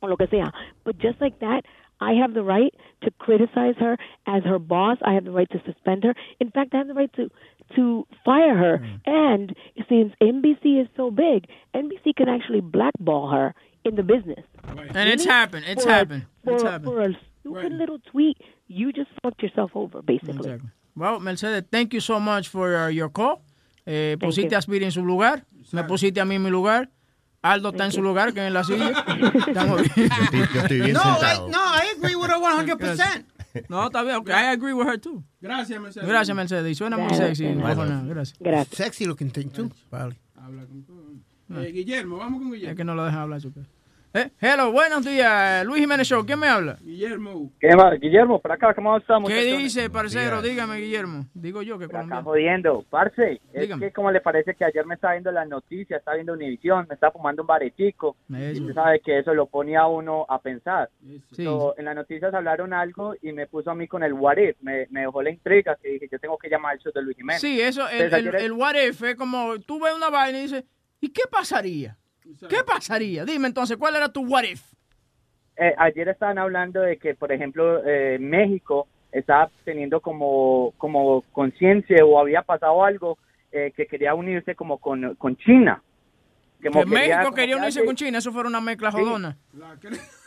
o lo que sea. But just like that, I have the right to criticize her as her boss. I have the right to suspend her. In fact, I have the right to to fire her. Hmm. And since NBC is so big, NBC can actually blackball her in the business.
And it's happened. It's
For a-
happened.
For,
It's
a-
happened.
for a stupid little tweet, you just fucked yourself over, basically.
Exactly. Well, Mercedes, thank you so much for uh, your call. Eh, pusiste
you.
a Speedy en su lugar, me pusiste a mí en mi lugar. Aldo está en su lugar, que es en la silla. Estamos bien.
Yo estoy bien
No, I, no, I agree with her 100%.
No, está bien. Okay. I agree with her too.
Gracias, Mercedes.
Gracias, Mercedes. Y suena muy sexy. no pasa nada. Gracias.
Gracias.
Sexy looking thing, too.
Habla con todo. Eh, Guillermo, vamos con Guillermo.
Es que no lo dejan hablar. Chupe. Eh, hello, buenos días. Luis Jiménez Show. ¿Quién me habla?
Guillermo.
¿Qué más? Guillermo, por acá, ¿cómo estamos?
¿Qué dice, parcero? Dígame, Guillermo. Digo yo que
Acá
colombiano.
jodiendo. Parce, es
Dígame.
que como le parece que ayer me estaba viendo las noticias, estaba viendo Univisión, me estaba fumando un baretico, y
Eso.
usted sabe que eso lo pone a uno a pensar.
Sí.
So, en las noticias hablaron algo y me puso a mí con el what if, me, me dejó la intriga que dije, yo tengo que llamar al show de Luis Jiménez.
Sí, eso, el,
Entonces,
el,
ayer-
el what if es como tú ves una vaina y dices, ¿y qué pasaría? ¿Qué pasaría? Dime entonces, ¿cuál era tu what if?
eh, ayer estaban hablando de que, por ejemplo, eh, México estaba teniendo como, como conciencia o había pasado algo eh, que quería unirse como con, con China.
Que México quería
que
unirse
hace-
con China, eso fuera una mezcla jodona.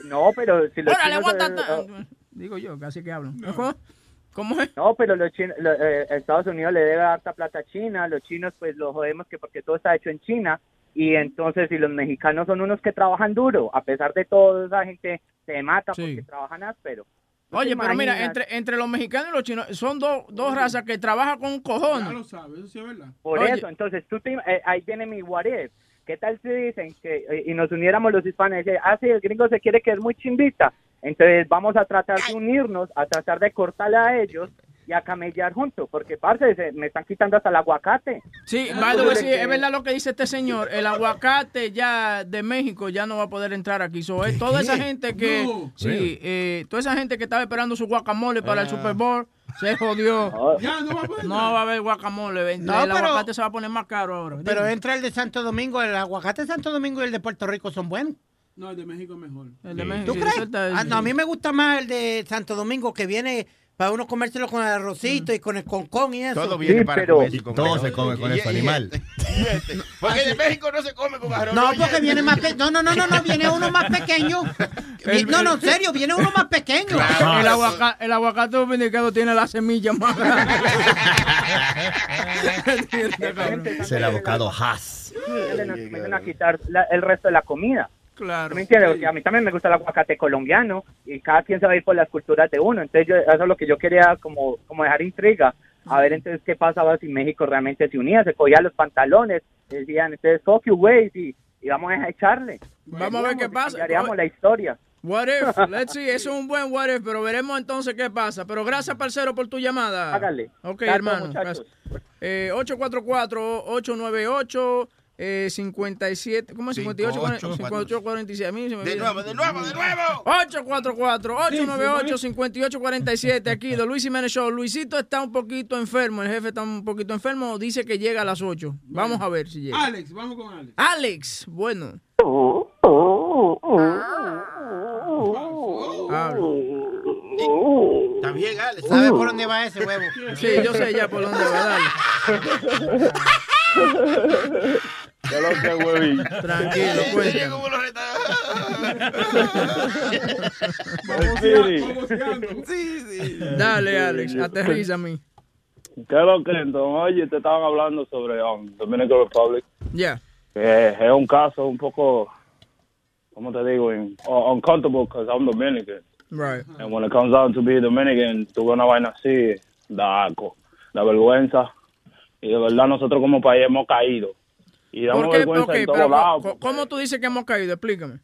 No, pero si los
Órale,
chinos...
aguanta.
eh,
ta- Digo yo, casi que hablan. ¿Cómo? ¿Cómo es?
No, pero los chinos, lo- eh, Estados Unidos le debe harta plata a China, los chinos pues lo jodemos que porque todo está hecho en China y entonces si los mexicanos son unos que trabajan duro, a pesar de todo esa gente se mata porque trabajan áspero. ¿No
Oye, pero mira, entre, entre los mexicanos y los chinos son dos, dos razas que trabajan con cojones.
Ya lo sabes, eso sí es verdad.
Por
Oye.
eso, entonces tú te, eh, ahí viene mi what if. ¿Qué tal si dicen que eh, y nos uniéramos los hispanos y dicen, ah, sí, el gringo se quiere que es muy chimbita? Entonces vamos a tratar de unirnos, a tratar de cortarle a ellos y a camellar juntos, porque parce, se- me están quitando hasta el aguacate.
Sí, es verdad lo que dice este señor. El aguacate ya de México ya no va a poder entrar aquí. So, toda esa gente que,
No.
sí, eh, toda esa gente que estaba esperando su guacamole para el
Ah.
Super Bowl se jodió.
Ya, no va a poder
No va a haber guacamole. El
pero-
aguacate se va a poner más caro ahora.
Pero entra el de Santo Domingo, el aguacate de Santo Domingo y el de Puerto Rico son buenos.
No, el de México es mejor.
El de México,
¿Tú
sí,
crees? Ah, no, a mí me gusta más el de Santo Domingo que viene para uno comérselo con el arrocito y con el concón y eso.
Todo viene para comerse con
Todo se come con
Y-
ese
y-
animal.
Porque de México no se come con arroz.
No, porque viene más pequeño. No, no, no, no, no, viene uno más pequeño. No, no, en serio, viene uno más pequeño.
El, aguaca- el aguacate dominicano tiene la semilla más grande.
Es el abocado Haas.
Comienzan a quitar la- el resto de la comida.
Claro.
¿Me entiendes? Porque a mí también me gusta el aguacate colombiano y cada quien se va a ir por las culturas de uno. Entonces, yo, eso es lo que yo quería como, como dejar intriga. A ver, entonces, qué pasaba si México realmente se unía, se cogía los pantalones, decían, entonces, fuck you, ways, y, y vamos a echarle.
Vamos a ver qué pasa.
Cambiaríamos la historia.
What if? Let's see, eso es un buen what if, pero veremos entonces qué pasa. Pero gracias, parcero, por tu llamada.
Hágale.
Ok,
Gracias,
hermano. Eh, 844-898. Eh, 57, ¿cómo es? 58,
58,
58, 46. A mí se me
De nuevo, de nuevo, de nuevo.
844-898-5847 aquí, de Luis Jiménez Show. Luisito está un poquito enfermo, el jefe está un poquito enfermo, dice que llega a las 8. Vamos a ver si llega.
Alex, vamos con Alex.
Alex, bueno.
Está bien, Alex.
¿Sabe por dónde va ese huevo?
Sí, yo sé ya por dónde va, dale.
¿Qué es lo que, huevín?
Tranquilo, cuéntame.
Sí, sí.
Dale, Alex, aterriza a mí.
¿Qué es lo que, entonces? Oye, te estaban hablando sobre um, Dominican Republic.
Ya.
Que es un caso un poco, ¿cómo te digo? In- uh, uncomfortable because I'm Dominican.
Right.
And when it comes down to be Dominican, tuve una vaina así, da asco, da vergüenza. Y de verdad nosotros como país hemos caído. Y damos
¿Por qué?
vergüenza
Ok,
en todos lados.
¿Cómo tú dices que hemos caído? Explícame.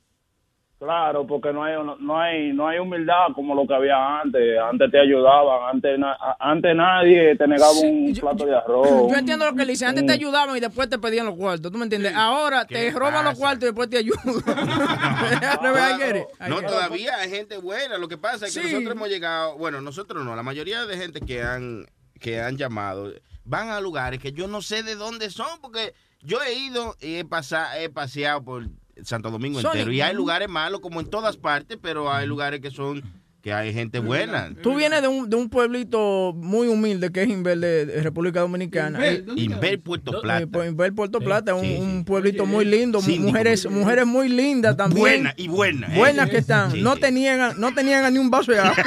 Claro, porque no hay, no, hay no hay humildad como lo que había antes. Antes te ayudaban, antes na- antes nadie te negaba un plato de arroz.
Yo entiendo lo que le dice. Antes te ayudaban y después te pedían los cuartos. ¿Tú me entiendes? Ahora te roban los cuartos y después te ayudan.
No, todavía hay gente buena. Lo que pasa es que
Sí.
nosotros hemos llegado, bueno, nosotros no, la mayoría de gente que han, que han llamado van a lugares que yo no sé de dónde son, porque yo he ido y he, pasado, he paseado por Santo Domingo
Sonic,
entero y hay lugares malos como en todas partes, pero hay lugares que son, que hay gente buena.
Tú vienes de un, de un pueblito muy humilde que es Inver de, de República Dominicana.
Inver,
Y-
¿dónde Inver, Puerto Plata.
Inver, Puerto Plata, un,
Sí, sí.
un pueblito muy lindo, mujeres, mujeres muy lindas también.
Buena y buena, ¿eh?
Buenas que están.
Sí,
no
sí.
te niegan, no te niegan ni un vaso de agua.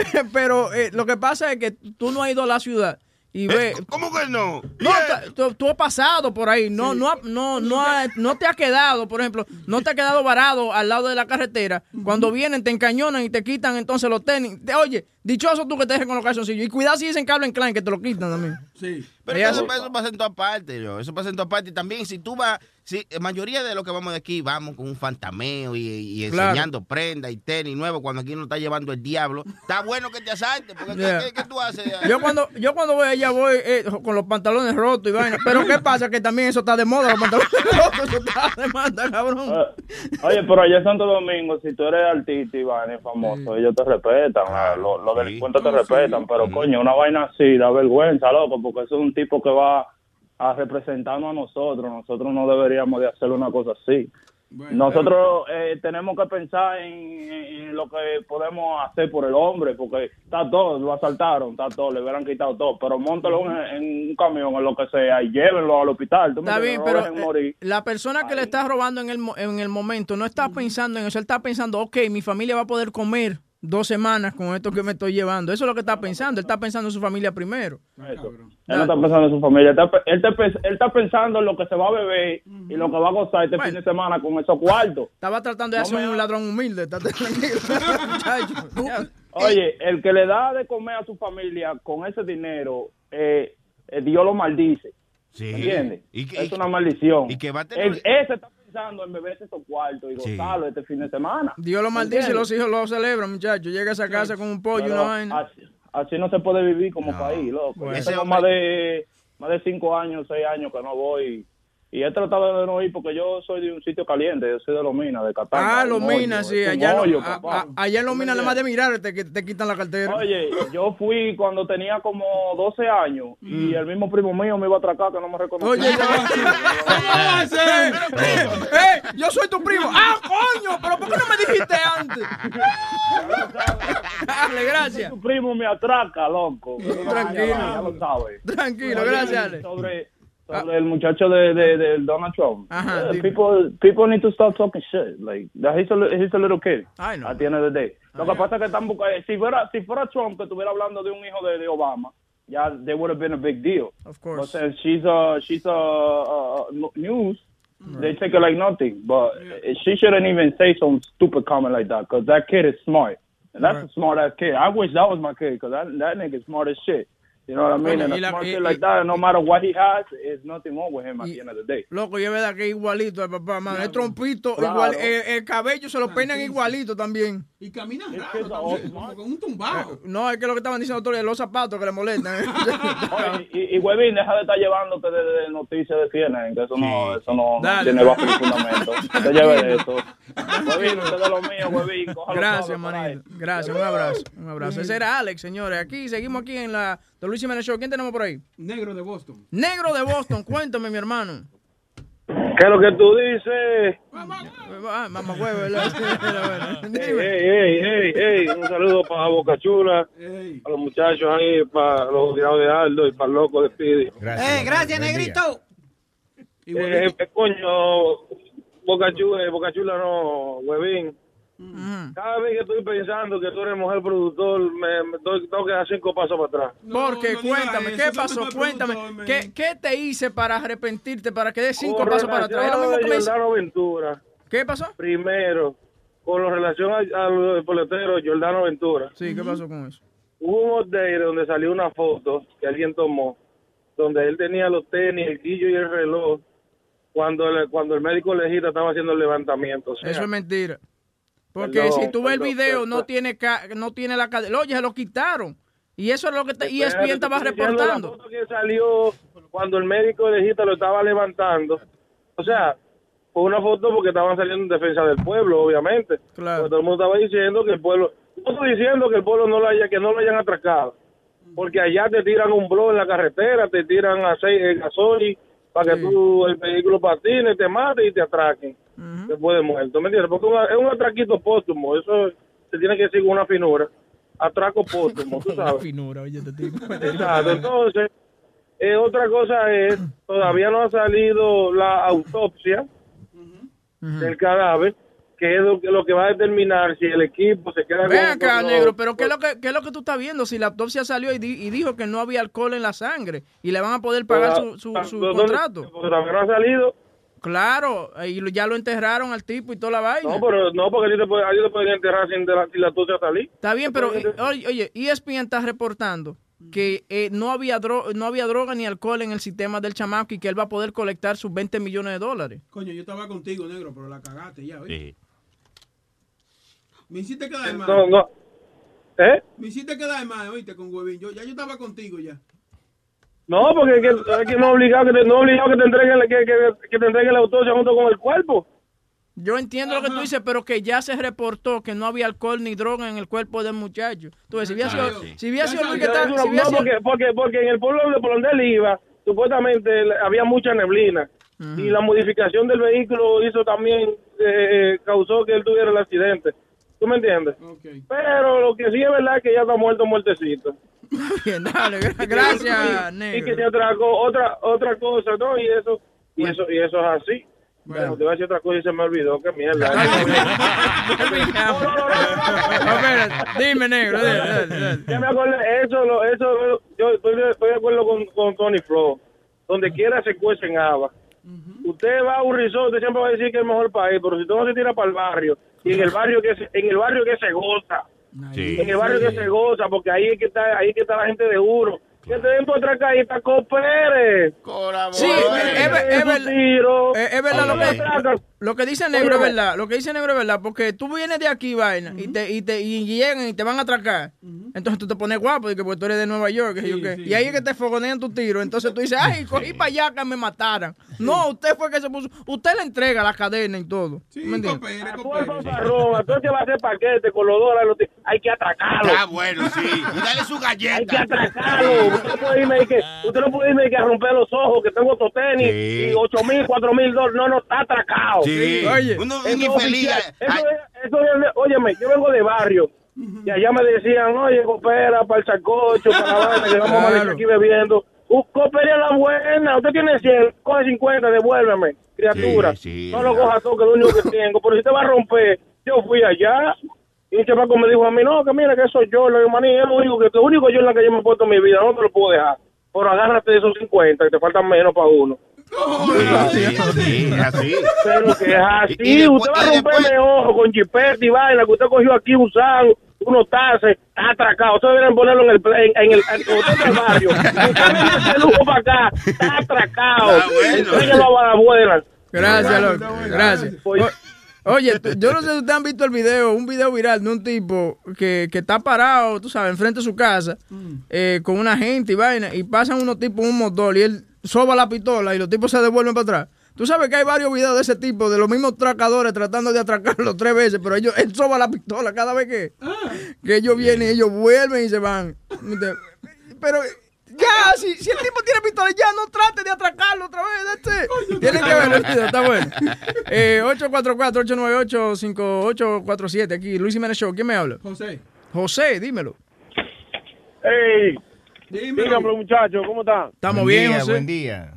Pero eh, lo que pasa es que tú no has ido a la ciudad y ves.
¿Cómo que no?
No, tú, tú has pasado por ahí, no, no, ha- no, no, ha- no te ha quedado, por ejemplo, no te ha quedado varado al lado de la carretera. Cuando vienen, te encañonan y te quitan entonces los tenis. Te- oye, dichoso tú que te dejes con los calzoncillos. Y cuidado si dicen Calvin Klein que te lo quitan también.
Sí.
Pero eso, eso pasa en todas partes, yo. Eso pasa en todas partes. Y también, si tú vas, si la mayoría de los que vamos de aquí vamos con un fantameo y, y
Claro.
enseñando prenda y tenis nuevo cuando aquí nos está llevando el diablo, está bueno que te asalte, porque ¿qué-
Yeah.
¿qué, qué tú haces?
Yo cuando, yo cuando voy allá voy eh, con los pantalones rotos y vaina. Pero ¿qué pasa? Que también eso está de moda, los pantalones rotos, eso está de moda, cabrón.
Oye, pero allá en Santo Domingo, si tú eres artista y vaina famoso, ellos te respetan, la- los, los delincuentes te respetan, pero coño, una vaina así da vergüenza, loco, porque eso es un tipo que va a representarnos a nosotros, nosotros no deberíamos de hacer una cosa así. Nosotros eh, tenemos que pensar en, lo que podemos hacer por el hombre, porque está todo, lo asaltaron, está todo, le hubieran quitado todo, pero montalo en, en un camión, en lo que sea, y llévenlo al hospital. ¿tú me
bien, pero eh,
morir.
la persona que le está robando en el, en el momento no está pensando en eso. Él está pensando, ok, mi familia va a poder comer dos semanas con esto que me estoy llevando. Eso es lo que está pensando. Él está pensando en su familia primero.
Eso. Él no está pensando en su familia. Él está, pe- él, está, pe- él está pensando en lo que se va a beber y lo que va a gozar este fin de semana con esos cuartos.
Estaba tratando de
No
hacer
me-
un ladrón humilde. Ya.
Oye, el que le da de comer a su familia con ese dinero, eh, eh, Dios lo maldice.
Sí.
¿Entiendes?
Y que-
es una maldición.
y que va a tener-
ese está pensando en beberse esos cuartos y gozarlo este fin de semana.
Dios lo maldice y los hijos lo celebran, muchachos. Llega a esa casa con un pollo una vaina.
Así, así no se puede vivir como país, loco.
Bueno.
Yo tengo más de más de cinco años, seis años que no voy y he tratado de no ir porque yo soy de un sitio caliente, yo soy de Los Minas, de Catán.
Ah, los minas, sí. Allá,
no,
lo- a- a- allá en los minas, nada más de mirar, te, te quitan la cartera.
Oye, yo fui cuando tenía como 12 años y el mismo primo mío me iba a atracar que no me reconocía.
Oye, ¡Eh! ¡Yo soy tu primo! ¡Ah, coño! ¿Pero por qué no me dijiste antes? Dale, gracias.
Tu primo me atraca, loco.
Tranquilo.
Ya lo sabes.
Tranquilo, gracias, Ale.
Sobre, sobre el muchacho de, de, de Donald Trump.
Ajá,
Eh,
dime.
people, people need to stop talking shit. Like, that he's, a, he's a little kid.
I know.
At the end of the day. Lo que pasa es que están buscando... Si fuera, si fuera Trump que estuviera hablando de un hijo de, de Obama, ya there would have been a big deal.
Of
But
course.
since she's a, she's a, uh, news, they take it like nothing. But she shouldn't even say some stupid comment like that because that kid is smart. And that's
Right.
a smart ass kid. I wish that was my kid because that, that nigga is smart as shit.
You know what I mean? And
y
a
la-
smart
y-
kid like that, no matter what he has, it's nothing wrong with him at the end of the day.
Loco, y es verdad que es igualito el papá, mano. Es trompito,
Claro.
igual, eh, el cabello se lo peinan igualito también.
Y camina raro como con un tumbado.
No, es que lo que estaban diciendo todos los zapatos que le molestan.
Oye, y, y Huevín, deja de estar llevándote de, de noticias de CNN, que eso no, eso no tiene bajo fundamento. No te lleves de eso. Huevín, usted es lo mío, Huevín.
Gracias, manito. Gracias, un abrazo. Un abrazo. Ese era Alex, señores. Aquí seguimos aquí en la The Luis Jiménez Show. ¿Quién tenemos por ahí?
Negro de Boston.
Negro de Boston, cuéntame, mi hermano.
¿Qué es lo que tú dices?
Ah, mamá huevo, ¿verdad?
Hey, hey, hey, hey, un saludo para Boca Chula, a los muchachos ahí, para los odiados de Aldo y para el loco de Speedy.
Eh, gracias, negrito.
Eh, eh, coño, Boca Chula, eh, Boca Chula no, Huevín. Cada vez que estoy pensando que tú eres mujer productor, me, me doy- tengo que dar cinco pasos para atrás.
Porque cuéntame, ¿qué pasó? Cuéntame, ¿qué, ¿qué te hice para arrepentirte, para que des cinco pasos para atrás? Es lo mismo que me dice.
Jordano Ventura.
¿Qué pasó?
Primero, con relación al, al pelotero Jordano Ventura.
Sí, ¿qué pasó con eso?
Hubo un update donde salió una foto que alguien tomó, donde él tenía los tenis, el guillo y el reloj, cuando el, cuando el médico legista estaba haciendo el levantamiento. O sea,
Eso es mentira. Porque
Perdón,
si tú ves el video,
perdón.
no tiene ca- no tiene la cadena. Oye, se lo quitaron. Y eso es lo que te,
Espérate,
ESPN estaba
estoy diciendo
reportando.
La foto que salió cuando el médico legista lo estaba levantando. O sea, fue una foto porque estaban saliendo en defensa del pueblo, obviamente.
Claro.
Porque todo el mundo estaba diciendo que el pueblo, no estoy diciendo que el pueblo no lo haya, que no lo hayan atracado. Porque allá te tiran un blog en la carretera, te tiran aceite, gasolina, para que tú, el vehículo patine, te mate y te atraquen. Después de muerto, ¿me entiendes? Porque una- es un atraquito póstumo, eso se tiene que decir con una finura. Atraco póstumo, tú sabes.
finura, oye, tipo.
Exacto, entonces, eh, otra cosa es, todavía no ha salido la autopsia del cadáver, que es lo, que- lo que va a determinar si el equipo se queda
Ven acá, negro, pero ¿qué es, lo que, ¿qué es lo que tú estás viendo? Si la autopsia salió y, di- y dijo que no había alcohol en la sangre y le van a poder pagar su, su, su
¿Dónde-
contrato.
porque todavía no ha salido.
Claro, y ya lo enterraron al tipo y toda la vaina.
No, pero no, porque a ti te, te pueden enterrar sin, de la, sin la autopsia salir.
Está bien, pero eh, oye, oye, ESPN está reportando que eh, no había dro- no había droga ni alcohol en el sistema del chamaco y que él va a poder colectar sus 20 millones de dólares.
Coño, yo estaba contigo, negro, pero la cagaste ya, ¿oíste? Me hiciste quedar mal.
No, no. ¿Eh?
Me hiciste quedar mal, oíste, con huevín. Yo, ya yo estaba contigo ya.
No, porque es que, es que no es obligado que te, no obligado que te entreguen que, que, que te entreguen la autopsia junto con el cuerpo.
Yo entiendo lo que tú dices, pero que ya se reportó que no había alcohol ni droga en el cuerpo del muchacho. Tú ves, si hubiera sido, si hubiera sido Luis que está-
No,
si
no,
sido-
porque, porque, porque en el pueblo de por donde él iba, supuestamente había mucha neblina. Y la modificación del vehículo hizo también, eh, causó que él tuviera el accidente. ¿Tú me entiendes? Pero lo que sí es verdad es que ya está muerto, muertecito.
Bien, dale, gra- gracias,
Y, y
negro.
que se atracó otra, otra cosa, ¿no? Y eso, y eso, y eso es así. Bueno, te voy a decir otra cosa y se me olvidó, qué mierda.
No, espérate, dime, negro, dale, dale, dale.
Ya me acordé, eso, lo- eso, yo estoy de, estoy de acuerdo con, con Tony Flo. Donde quiera se cuecen habas. Usted va a un resort, usted siempre va a decir que es el mejor país, pero si no se tira para el barrio, y en el barrio que se, en el barrio que se goza, en el barrio que se goza, porque ahí es que está, ahí es que está la gente de uno. Que te den tu atracadita, coopere.
Sí, es, es- es verdad. Es, es verdad lo que, lo que dice negro es verdad. Lo que dice negro es verdad. Porque tú vienes de aquí, vaina, y, te, y, te, y llegan y te van a atracar. Entonces tú te pones guapo, y que porque tú eres de Nueva York. que yo qué. y ahí es que te fogonean tu tiro. Entonces tú dices, ay, cogí para allá que me mataran. No, usted fue que se puso. Usted le entrega la cadena y todo. ¿Me entiendes?
Que va a hacer paquete con los dólares, hay que atracarlo.
Ah, bueno, sí. Y dale su galleta.
Hay que atracarlo. Usted no puede irme y que, usted no puede irme y que a romper los ojos, que tengo estos tenis
Sí.
y 8 mil, 4 mil dólares. No, no, está atracado.
Sí. Oye. Uno
Eso
un
es
infeliz.
Eso es, eso es, óyeme, yo vengo de barrio. Y allá me decían, oye, coopera para el sacocho, para la vaina, que vamos a amanecer aquí bebiendo. Uh, coopera la buena. Usted tiene 100, coge 50, devuélveme, criatura. no lo coja todo, que es lo único que tengo. Pero si te va a romper, yo fui allá. Y un chamaco me dijo a mí, no, que mira, que soy yo. Digo, maní, es lo único que, lo único yo en la que yo me he puesto en mi vida, no te lo puedo dejar. Pero agárrate de esos 50, que te faltan menos para uno.
Sí, sí, es así.
Pero que es así,
Y- y después-
usted va a
y después-
romperme ojo con jipete y vaina que usted cogió aquí usado uno está, se- está atracado. Ustedes deben ponerlo en el, en, en el, en otro barrio. Usted viene ese lujo para acá, está atracado. Enséñalo a la abuela.
Gracias, loco. Gracias. Oye, yo no sé si ustedes han visto el video, un video viral de un tipo que, que está parado, tú sabes, enfrente de su casa, eh, con una gente y vaina, y pasan unos tipos en un motor y él soba la pistola y los tipos se devuelven para atrás. Tú sabes que hay varios videos de ese tipo, de los mismos tracadores tratando de atracarlo tres veces, pero ellos, él soba la pistola cada vez que, que ellos vienen, ellos vuelven y se van. Pero ya, si, si el tipo tiene pistola, ya no trate de atracarlo otra vez. Este. Tienen que ver el video, está bueno. Eh, 844-898-5847. Aquí, Luis Jiménez Show. ¿Quién me habla?
José.
José, dímelo.
Hey, dígame muchachos, ¿cómo están?
Estamos bien, José.
Buen día.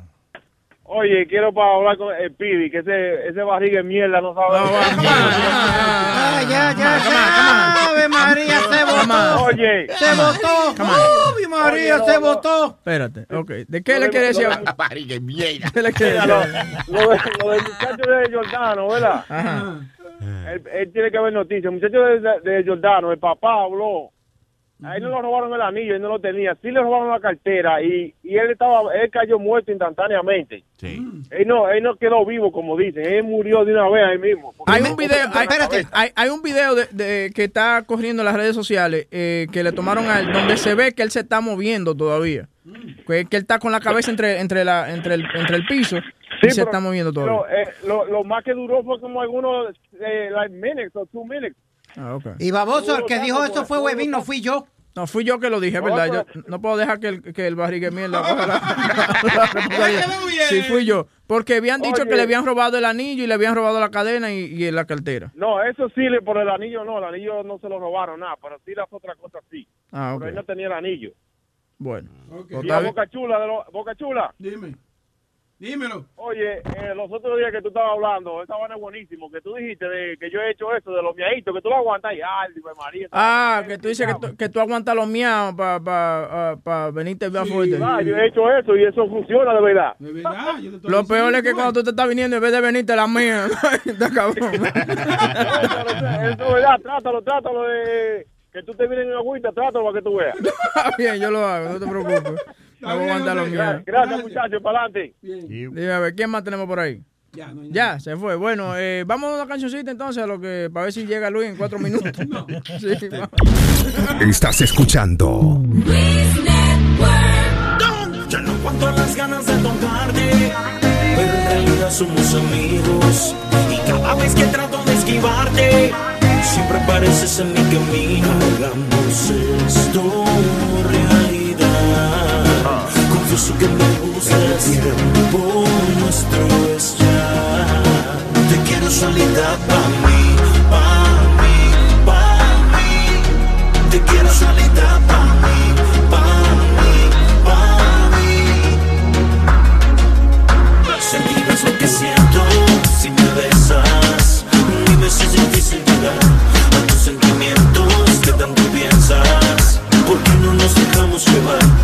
Oye, quiero para hablar con el Pidi, que ese, ese barriga de mierda no sabe.
Ah, ya, ya, ya. Ave María, se votó.
Oye.
Se votó. Ave María,
Oye,
se
no, no.
votó.
Espérate, ok. ¿De qué le quiere decir?
Barriga mierda.
¿Qué le quiere
Mira, lo,
decir?
lo de- lo del muchacho de Jordano, ¿verdad?
Ajá.
Él, él tiene que ver noticias. El muchacho de, de Jordano, el papá habló. A él no le robaron el anillo, él no lo tenía. Sí le robaron la cartera y, y él estaba, él cayó muerto instantáneamente. Él no, él no quedó vivo, como dicen. Él murió de una vez ahí mismo.
Hay un video, hay, hay, hay un video de, de- que está corriendo en las redes sociales eh, que le tomaron a él, donde se ve que él se está moviendo todavía. Que, que él está con la cabeza entre, entre, la, entre, el, entre el piso y se está moviendo todavía.
Pero, eh, lo, lo más que duró fue como algunos, eh, like minutes o two minutes.
Ah, ok.
Y baboso, el que dijo eso fue Webin, no fui yo.
No, fui yo que lo dije, ¿verdad? Yo no puedo dejar que el, que el barriga de mierda la, la responsabilidad. Sí, fui yo. Porque habían dicho
Oye.
que le habían robado el anillo y le habían robado la cadena y, y la cartera.
No, eso sí, le- por el anillo no, el anillo no se lo robaron nada, pero sí las otras cosas sí.
Ah,
Pero
ok.
él no tenía el anillo.
Bueno.
Y la. Boca Chula, de lo- Boca Chula.
Dime. Dímelo.
Oye, eh, los otros días que tú estabas hablando, esa vaina es buenísimo, que tú dijiste de que yo he hecho eso de los miaditos, que tú lo aguantas y, ay, María.
Ah, que tú dices que tú, que tú aguantas los miados para pa, pa venirte más fuerte.
Ah, yo he hecho eso y eso funciona de verdad.
De verdad, yo te
Lo peor es que cuando tú te estás viniendo, en vez de venirte la mía, está cabrón.
Eso es verdad, trátalo, trátalo de que tú te vienes en agüita, trátalo para que tú veas.
Está bien, yo lo hago, no te preocupes. No voy a aguantar los.
Gracias, muchachos, para adelante.
Dime, a ver, ¿quién más tenemos por ahí? Ya, se fue. Bueno, eh, vamos a una cancioncita entonces, a lo que, para ver si llega Luis en cuatro minutos. Sí, vamos.
Estás escuchando
Ya no cuento las ganas de tocarte, pero en realidad somos amigos. Y cada vez que trato de esquivarte, siempre apareces en mi camino. Hagamos esto realidad. Confieso que me tiempo nuestro es ya. Te quiero solita pa' mí, pa' mí, pa' mí. Te quiero solita pa' mí, pa' mí, pa' mí. Sentirás lo que siento si me besas. Dime si es difícil llegar a tus sentimientos que tanto piensas. ¿Por qué no nos dejamos llevar?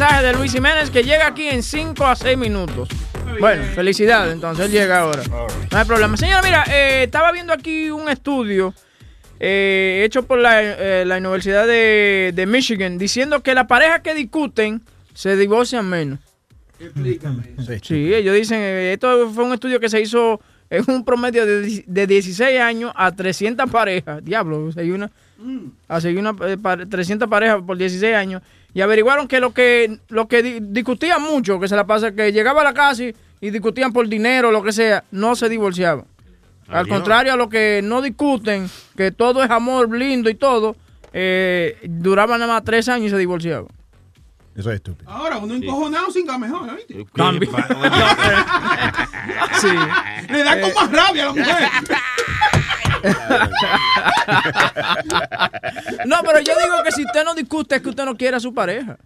Mensaje de Luis Jiménez que llega aquí en 5 a 6 minutos. Bueno, felicidades, entonces él llega ahora. No hay problema. Señora, mira, eh, estaba viendo aquí un estudio eh, hecho por la, eh, la Universidad de, de Michigan diciendo que las parejas que discuten se divorcian menos.
Explícame.
Sí, ellos dicen, eh, esto fue un estudio que se hizo en un promedio de, de 16 años a 300 parejas. Diablo, hay una, a seguir una, eh, pa- 300 parejas por 16 años. Y averiguaron que lo que, lo que di- discutían mucho, que se la pasa, que llegaba a la casa y, y discutían por dinero, lo que sea, no se divorciaban. Al
Adiós.
contrario a lo que no discuten, que todo es amor lindo y todo, eh, duraban nada más tres años y se divorciaban.
Eso es estúpido.
Ahora, uno encojonado sin mejor, ¿viste?
También. Sí.
Le da con más rabia a la mujer.
No, pero yo digo que si usted no discute es que usted no quiere a su pareja.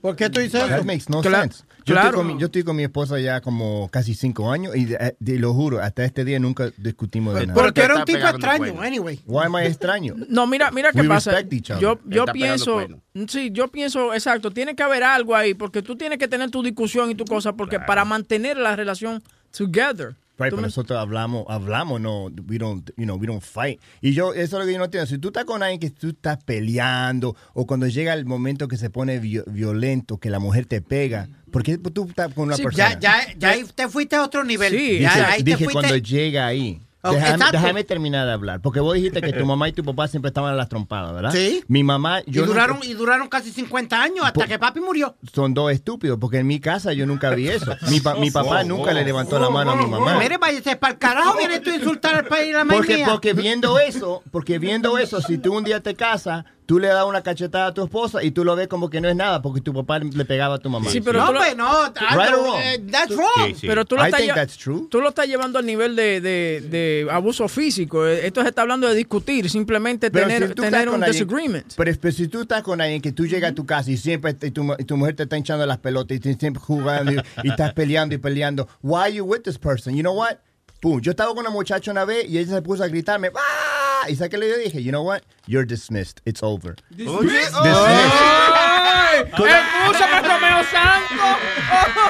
¿Por qué tú dices
That makes no
Cla-
sense. Yo,
claro.
estoy con mi, yo estoy con mi esposa ya como casi cinco años y de- de- lo juro, hasta este día nunca discutimos de nada.
Porque era un tipo extraño, anyway.
Why am I extraño?
No, mira, mira qué pasa. Yo, yo pienso, sí, yo pienso, exacto, tiene que haber algo ahí, porque tú tienes que tener tu discusión y tu cosa, porque para mantener la relación together.
Right, pero
me-
nosotros hablamos, hablamos, no, we don't, you know, we don't fight. Y yo, eso es lo que yo no entiendo. Si tú estás con alguien que tú estás peleando, o cuando llega el momento que se pone vi- violento, que la mujer te pega, ¿por qué tú estás con una
Sí,
persona?
ya, ya, ya ahí te fuiste a otro nivel.
Dije,
ya, ahí te
dije
fuiste.
cuando llega ahí.
Oh,
déjame, déjame terminar de hablar. Porque vos dijiste que tu mamá y tu papá siempre estaban en las trompadas, ¿verdad?
Sí.
Mi mamá,
y,
yo
duraron,
nunca-
y duraron casi 50 años hasta que papi murió.
son dos estúpidos, porque en mi casa yo nunca vi eso. Mi, pa- mi papá nunca le levantó la mano a mi mamá.
Mire, váyase para el carajo, vienes tú a insultar al país y la madre
Porque,
mía.
porque viendo eso, porque viendo eso, si tú un día te casas, tú le das una cachetada a tu esposa y tú lo ves como que no es nada, porque tu papá le pegaba a tu mamá.
Sí, pero
no, pues no, Aldo,
Right or wrong?
eh, that's wrong.
Pero tú lo,
I
estás
think
lle-
that's true.
tú lo estás llevando al nivel de, de- de abuso físico. Eh, Esto se está hablando de discutir, simplemente
Pero
tener,
si
tener un
alguien-
disagreement.
Pero, pero si tú estás con alguien que tú llegas a tu casa y siempre y tu, y tu mujer te está hinchando las pelotas y te- siempre jugando y, y estás peleando y peleando, why are you with this person? You know what? Pum, yo estaba con una muchacha una vez y ella se puso a gritarme, ¡ah! ¿Y sabes qué le dije? You know what? You're dismissed. It's over.
Dismissed?
Dismissed.
¡Ay! ¡Escúchame, Romeo Santos!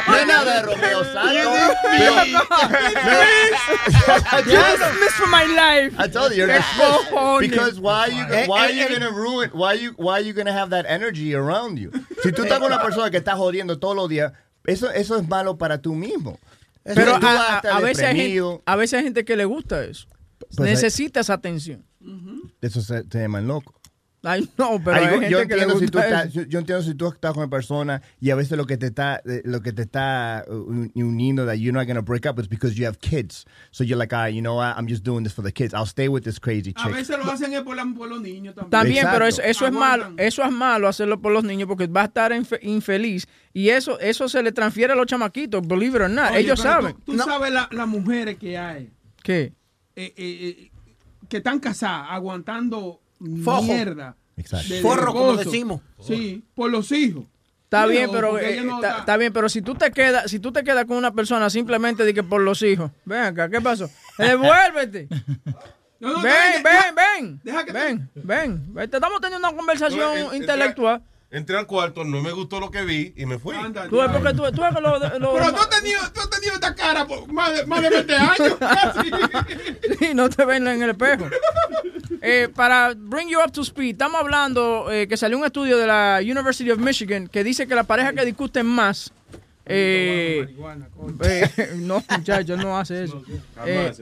No es nada de Romeo Santos.
You're dismissed from my life.
I told you you're
¿Qué
dismissed.
cojones?
Because why you
Eh,
why
eh,
you
eh.
gonna ruin why you why you gonna have that energy around you? Si tú estás con una persona que está jodiendo todos los días, eso eso es malo para tú mismo.
Pero a, a- a veces hay gente, a veces hay gente que le gusta eso.
Pues hay-
Necesita esa atención.
Eso se, se llaman loco.
Ay, no, pero
Ay,
hay
yo,
gente
yo
que le
entiendo si tú estás, yo, yo entiendo si tú estás con una persona y a veces lo que te está eh, lo que te está uh, un- uniendo that you're not going to break up is because you have kids. So you're like, ah, you know what? I'm just doing this for the kids. I'll stay with this crazy
A
chick.
veces lo hacen por, los niños también.
También, pero eso, es malo, eso es malo hacerlo por los niños porque va a estar infe- infeliz y eso eso se le transfiere a los chamaquitos, believe it or not.
Oye,
Ellos saben.
Tú, tú sabes la- las mujeres que hay.
¿Qué?
Eh, eh, eh, que están casadas, aguantando
Fojo.
mierda.
Exacto.
Forro, como decimos.
Sí, por los hijos.
Está bien, pero eh,
no
está, bien, pero si tú te quedas, si tú te quedas con una persona simplemente de que por los hijos, ven acá, ¿qué pasó? Devuélvete.
No, no,
ven, ven, ven,
deja que te-
ven, ven, ven. Te estamos teniendo una conversación intelectual.
Entré al cuarto, no me gustó lo que vi y me fui.
Tú ves porque tú, tú ves que lo, lo-
Pero tú has tenido, tú has tenido esta cara por más de, más de 20 años. casi.
Sí, no te ven en el espejo. Eh, para bring you up to speed, estamos hablando eh, que salió un estudio de la University of Michigan que dice que las parejas que discuten más. eh, eh, no, muchachos, no hace eso. Eh,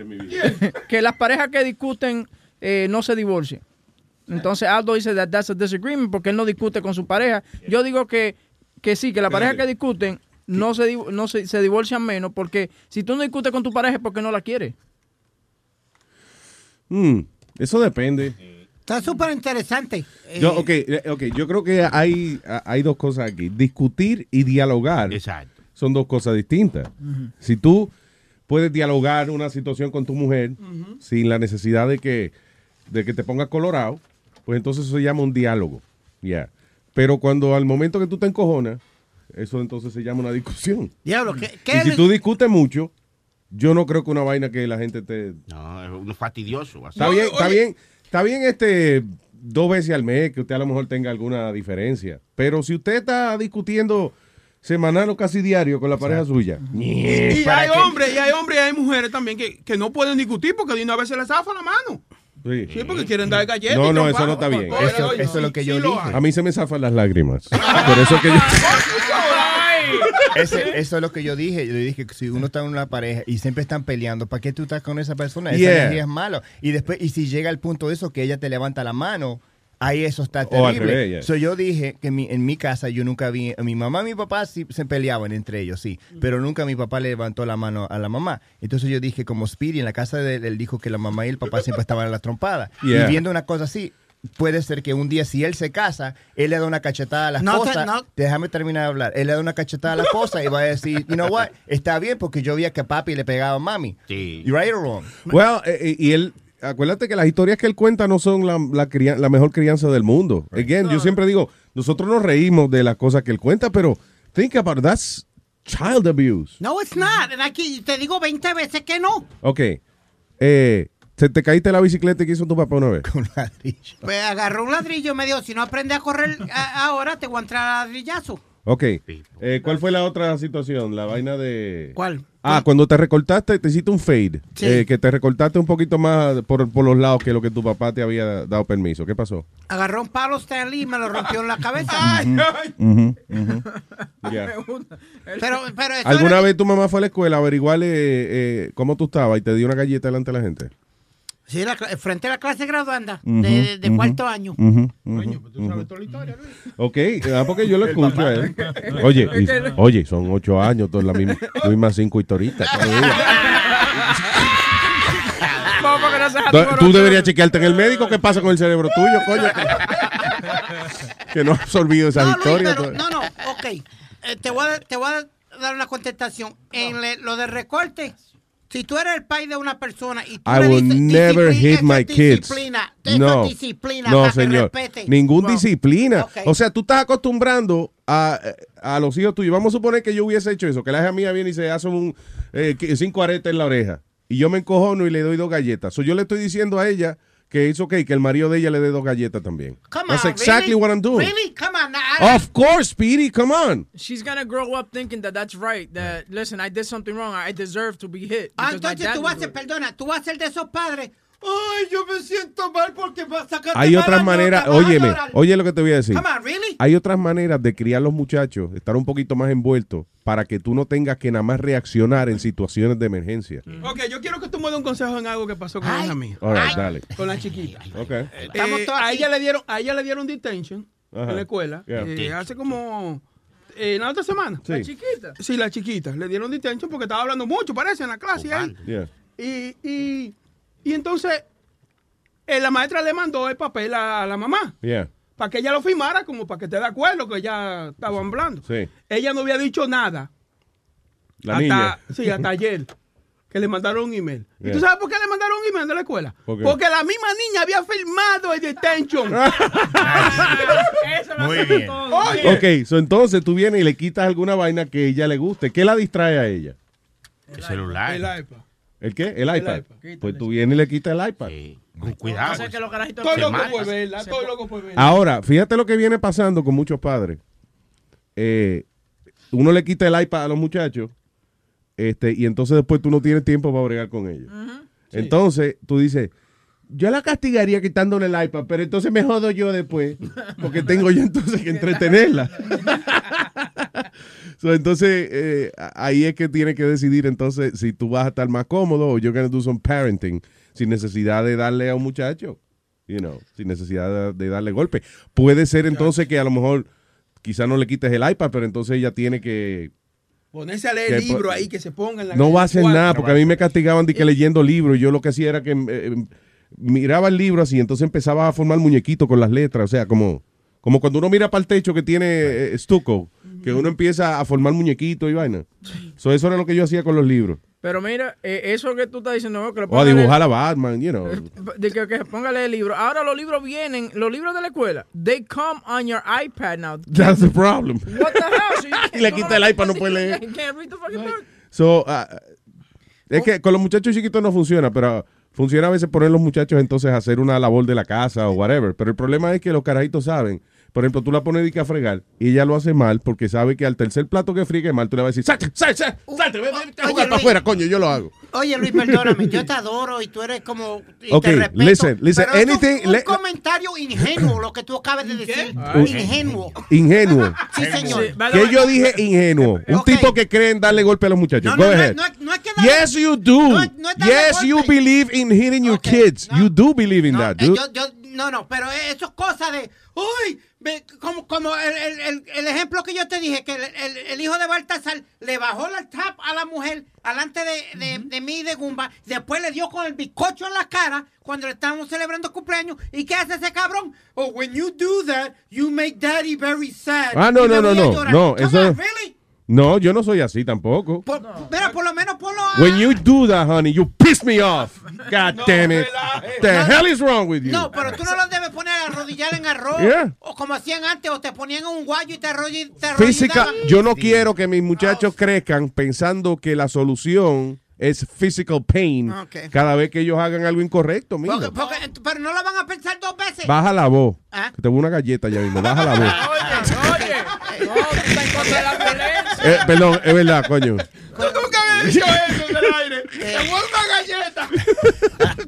que las parejas que discuten eh, no se divorcian. Entonces Aldo dice that that's a disagreement porque él no discute con su pareja. Yo digo que, que sí, que las parejas que discuten no se, no se, se divorcian menos porque si tú no discutes con tu pareja es porque no la quieres.
Mm, eso depende.
Está súper interesante.
Yo, ok, eh, ok, yo creo que hay, hay dos cosas aquí. Discutir y dialogar son dos cosas distintas. Si tú puedes dialogar una situación con tu mujer sin la necesidad de que, de que te pongas colorado, pues entonces eso se llama un diálogo. Ya. Pero cuando al momento que tú te encojonas, eso entonces se llama una discusión.
Diablo, ¿qué,
Y si tú discutes mucho, yo no creo que una vaina que la gente te...
No, es fastidioso. así.
Está bien, está bien, está bien este dos veces al mes que usted a lo mejor tenga alguna diferencia. Pero si usted está discutiendo semanal o casi diario con la pareja suya,
Y hay hombres, y hay hombres y hay mujeres también que, que no pueden discutir porque de una vez se les zafa la mano.
Sí.
Sí, porque quieren dar galletas.
No, no, eso no está bien.
Eso, es lo que
sí,
yo
sí
dije.
A mí se me zafan las lágrimas. Por eso que yo...
Ese- eso es lo que yo dije. Yo dije que si uno está en una pareja y siempre están peleando, ¿para qué tú estás con esa persona? Esa
Yeah.
energía es malo. Y después, y si llega el punto de eso que ella te levanta la mano, ahí eso está terrible.
revés, yeah.
So, yo dije que mi- en mi casa yo nunca vi, mi mamá y mi papá sí se peleaban entre ellos, sí, pero nunca mi papá le levantó la mano a la mamá. Entonces yo dije, como Speedy en la casa de él, él dijo que la mamá y el papá siempre estaban en la trompada.
Yeah.
Y viendo una cosa así, puede ser que un día si él se casa, él le da una cachetada a la
No te-
esposa.
no.
Déjame terminar de hablar. Él le da una cachetada a la esposa y va a decir, you know what, está bien porque yo veía que papi le pegaba a mami.
Sí.
You right or wrong?
Well, eh, eh, y él, acuérdate que las historias que él cuenta no son la, la, la mejor crianza del mundo. Again, yo siempre digo, nosotros nos reímos de las cosas que él cuenta, pero think about it, that's child abuse.
No, it's not. And Aquí te digo 20 veces que no.
Ok, eh, ¿se te caíste de la bicicleta y qué hizo tu papá una vez?
Con ladrillo.
Pues agarró un ladrillo y me dijo, si no aprendes a correr a- ahora, te voy a entrar a ladrillazo.
Ok, eh, ¿cuál fue la otra situación? La vaina de...
¿Cuál?
Ah, cuando te recortaste, te hiciste un fade.
Sí.
Eh, que te recortaste un poquito más por, por los lados que lo que tu papá te había dado permiso. ¿Qué pasó?
Agarró un palo Stanley y me lo rompió en la cabeza.
Ujú, ujú. Ya.
Pero, pero eso
¿Alguna
era-
vez tu mamá fue a la escuela a averiguarle eh, cómo tú estabas y te dio una galleta delante de la gente?
Sí, la frente a la clase graduanda de, de- de
ujú,
cuarto año.
ujú. Ok, ah, porque yo lo escucho a él. Oye, y- oye, son ocho años, todas las mismas, mismas cinco historitas. Tú- deberías chequearte en el médico qué pasa con el cerebro tuyo, coño. Que, que no has absorbido esas
No, Luis,
historias.
pero- no, no, ok. Eh, te, voy a, te voy a dar una contestación. En le- lo de recorte, si tú eres el país de una persona y tú
I
le
will
dices,
never hit my kids.
disciplina,
No,
disciplina
no señor. Ningún
Wow.
disciplina. O sea, tú estás acostumbrando a, a los hijos tuyos. Vamos a suponer que yo hubiese hecho eso, que la hija mía viene y se hace un eh, cinco aretes en la oreja. Y yo me encojono y le doy dos galletas. So, yo le estoy diciendo a ella que es ok, que el marido de ella le dé dos galletas también.
Come
That's
on,
exactly
really?
what I'm doing.
Really? Come on.
Of course, Speedy, come on.
She's gonna grow up thinking that that's right. That listen, I did something wrong. I deserve to be hit.
Ah, entonces tú vas a ser, perdona, tú vas a ser de esos padres. Ay, yo me siento mal porque va a sacar
Hay otras maneras, óyeme, oye lo que te voy a decir.
Come on, really?
Hay otras maneras de criar los muchachos, estar un poquito más envueltos, para que tú no tengas que nada más reaccionar en situaciones de emergencia.
Ok, yo quiero que tú me des un consejo en algo que pasó con mía.
Right, dale.
Con la chiquita.
Ok.
Eh, a ella le dieron, a ella le dieron detention
Ajá.
en la escuela
Yeah.
eh, hace como eh, la otra semana.
Sí.
La chiquita.
Sí, la chiquita. Le dieron detention porque estaba hablando mucho, parece, en la clase ahí.
Yeah.
Y, y, y entonces eh, la maestra le mandó el papel a, la mamá
Yeah.
para que ella lo firmara, como para que esté de acuerdo que ya estaban hablando.
Sí.
Ella no había dicho nada.
La
hasta,
niña.
Sí, hasta ayer. Que le mandaron un email. ¿Y tú sabes por qué le mandaron un email de la escuela? Porque la misma niña había firmado el detention.
Muy bien.
Oye,
Ok, so entonces tú vienes y le quitas alguna vaina que ella le guste. ¿Qué la distrae a ella?
El celular.
el iPad.
¿El qué? El iPad.
iPad.
Pues tú vienes y le quitas el iPad.
Con cuidado.
Que los se
loco por verla, estoy loco por verla.
Ahora, fíjate lo que viene pasando con muchos padres. Eh, uno le quita el iPad a los muchachos este, y entonces después tú no tienes tiempo para bregar con ellos. Entonces tú dices, yo la castigaría quitándole el iPad, pero entonces me jodo yo después, porque tengo yo entonces que entretenerla. So, entonces eh, ahí es que tiene que decidir entonces si tú vas a estar más cómodo o you're gonna do some parenting sin necesidad de darle a un muchacho, you know, sin necesidad de, de darle golpe. Puede ser entonces que a lo mejor quizá no le quites el iPad, pero entonces ella tiene que
Ponerse a leer el libro ahí, que se ponga en la
no va a hacer nada, porque a mí me castigaban de que leyendo libros. Yo lo que hacía era que eh, miraba el libro así, entonces empezaba a formar muñequitos con las letras. O sea, como, como cuando uno mira para el techo que tiene eh, que uno empieza a formar muñequitos y vaina. So, eso era lo que yo hacía con los libros.
Pero mira, eh, eso que tú estás diciendo, que
O a dibujar a Batman, you know.
de que, que póngale el libro. Ahora los libros vienen, los libros de la escuela, they come on your iPad now.
That's the problem.
What the hell? So
Y le quita el iPad, no puede leer.
Can't read the fucking book.
So, ah, es que con los muchachos chiquitos no funciona, pero funciona a veces poner los muchachos entonces a hacer una labor de la casa o whatever. Pero el problema es que los carajitos saben. Por ejemplo, tú la pones de que a fregar y ella lo hace mal porque sabe que al tercer plato que friegue mal, tú le vas a decir, salte, salte, salte, salte, vete, vete a jugar para afuera, coño, yo lo hago.
Oye, Luis, perdóname, yo te adoro y tú eres como. Y
Ok,
te respeto,
listen, listen,
pero es un-
anything-
Un,
le-
comentario ingenuo lo que tú acabas de decir.
Uh,
Ingenuo.
Ingenuo.
Sí, señor.
Que yo dije ingenuo. Un tipo que cree en darle golpe a los muchachos.
No,
Go
no, no,
ahead.
no, no es que
Yes, you do.
no es darle
yes, you believe in hitting your kids. You do believe in that,
Eh,
dude.
yo, yo, no, no, pero eso es cosa de. Uy, como, como el, el- el- el ejemplo que yo te dije, que el, el- el hijo de Baltasar le bajó la tap a la mujer alante de, de, de mí y de Gumba, después le dio con el bizcocho en la cara cuando le estábamos celebrando cumpleaños. ¿Y qué hace ese cabrón? Oh, when you do that, you make daddy very sad.
Ah, no, no, no, no. No,
Come
eso.
on, really?
No, yo no soy así tampoco.
Por- Mira, por lo menos ponlo a...
When you do that, honey, you piss me off. God damn it. The hell is wrong with you?
No, pero tú no lo debes poner a arrodillar en arroz.
Yeah.
O como hacían antes, o te ponían en un guayo y te arrodillan.
Física, yo no quiero que mis muchachos crezcan pensando que la solución es physical pain
Ok.
cada vez que ellos hagan algo incorrecto, mira.
Porque- porque- pero no lo van a pensar dos veces.
Baja la voz.
Ah.
Que te voy una galleta ya mismo. Baja la voz.
Oye, no, tú estás en contra de la violencia.
Eh, perdón, es verdad, coño.
Nunca había dicho eso en el aire.
Eh.
Te voy una galleta.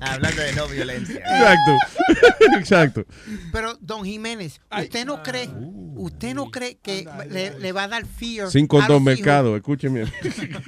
Hablando de no violencia.
Exacto. Exacto.
Pero, don Jiménez, ¿usted no cree, usted no cree que le, le va a dar fear
Sin condón mercado. Escúcheme.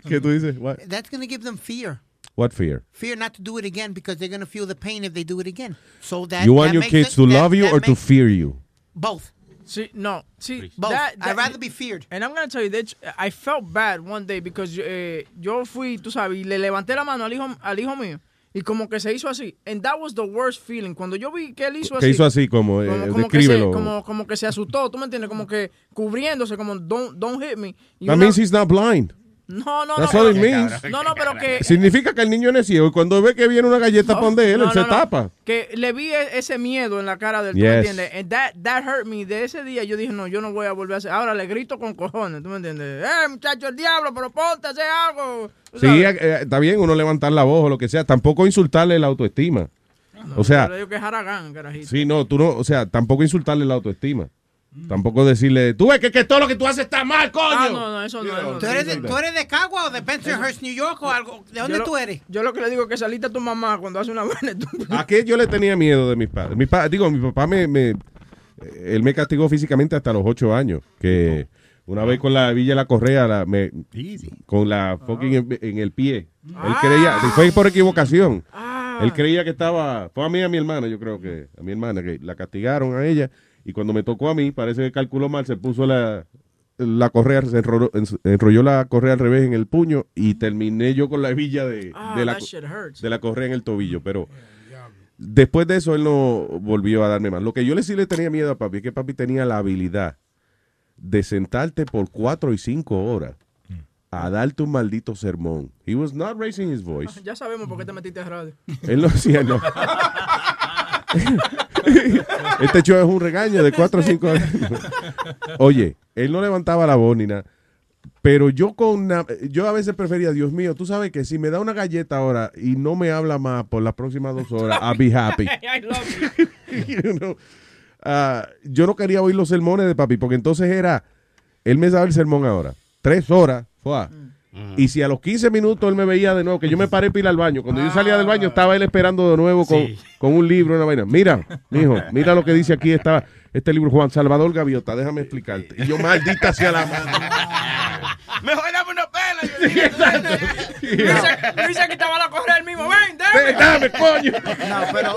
¿Qué tú dices? What?
That's going to give them fear.
what fear?
Fear not to do it again because they're going to feel the pain if they do it again. So that,
You want
that
your kids
it-
to
that-
love you or to fear you?
Both.
Sí, no, sí.
Both.
that-
I'd rather be feared.
And I'm gonna tell you, that I felt bad one day because eh, yo fui, tú sabes, y le levanté la mano al hijo, al hijo mío y como que se hizo así. And that was the worst feeling. Cuando yo vi que él hizo así.
Que hizo así como, eh,
como, como que se, como, como que se asustó, ¿tú me entiendes? Como que cubriéndose, como don't, don't hit me. Y
That
una-
means he's not blind.
No, no,
That's
no. pero-. No, no, pero que...
Significa que el niño no es ciego y cuando ve que viene una galleta para donde él,
No,
él se
no, no.
tapa.
Que le vi e- ese miedo en la cara del, ¿tú
Yes.
me entiendes? And that, that hurt me. De ese día yo dije, no, yo no voy a volver a hacer. Ahora le grito con cojones, ¿tú me entiendes? Eh, muchacho, el diablo, pero ponte a hacer algo. ¿Tú
Sí, eh, está bien uno levantar la voz o lo que sea. Tampoco insultarle la autoestima. o
Yo
sea,
le digo que es Haragán, carajito.
sí, no, tú no, o sea, tampoco insultarle la autoestima. Tampoco decirle, tú ves que, que todo lo que tú haces está mal, coño.
Ah, no, no, eso no. no,
¿Tú eres, de. ¿Tú eres de Cagua o de Bensonhurst, New York o algo? ¿De dónde
Yo lo-
tú eres?
Yo lo que le digo es que saliste a tu mamá cuando hace una buena.
¿A qué yo le tenía miedo de mis padres? Mi pa- digo, mi papá me, me- él me castigó físicamente hasta los ocho años. Que una vez con la Villa de la Correa, la- me- con la fucking en, en el pie. Él creía, fue por equivocación. Él creía que estaba, fue a mí y a mi hermana, yo creo que, a mi hermana, que la castigaron a ella. Y cuando me tocó a mí, parece que calculó mal, se puso la, la correa, se enrolló, enrolló la correa al revés en el puño y terminé yo con la hebilla de,
Ah,
de la, de la correa en el tobillo. Pero después de eso él no volvió a darme más. Lo que yo le sí le tenía miedo a papi es que papi tenía la habilidad de sentarte por cuatro y cinco horas a darte un maldito sermón. He was not raising his voice.
Ya sabemos por qué te metiste a radio.
Él no hacía, no. Este show es un regaño de cuatro o cinco horas. Oye, él no levantaba la voz ni nada. Pero yo con una- yo a veces prefería, Dios mío, tú sabes que si me da una galleta ahora y no me habla más por las próximas dos horas, I'll be happy.
I love you.
You know, ah, yo no quería oír los sermones de papi, porque entonces era, él me daba el sermón ahora, tres horas, fue. Y si a los 15 minutos él me veía de nuevo, que yo me paré ir al baño, cuando yo salía del baño estaba él esperando de nuevo con, con un libro, una vaina. Mira, mijo, mira lo que dice aquí está este libro, Juan Salvador Gaviota, déjame explicarte. Y yo, maldita sea la madre.
Mejor dame una pela.
Luisa, Luisa que estaba a correr el mismo. Ven, dame.
Dame, coño.
No, pero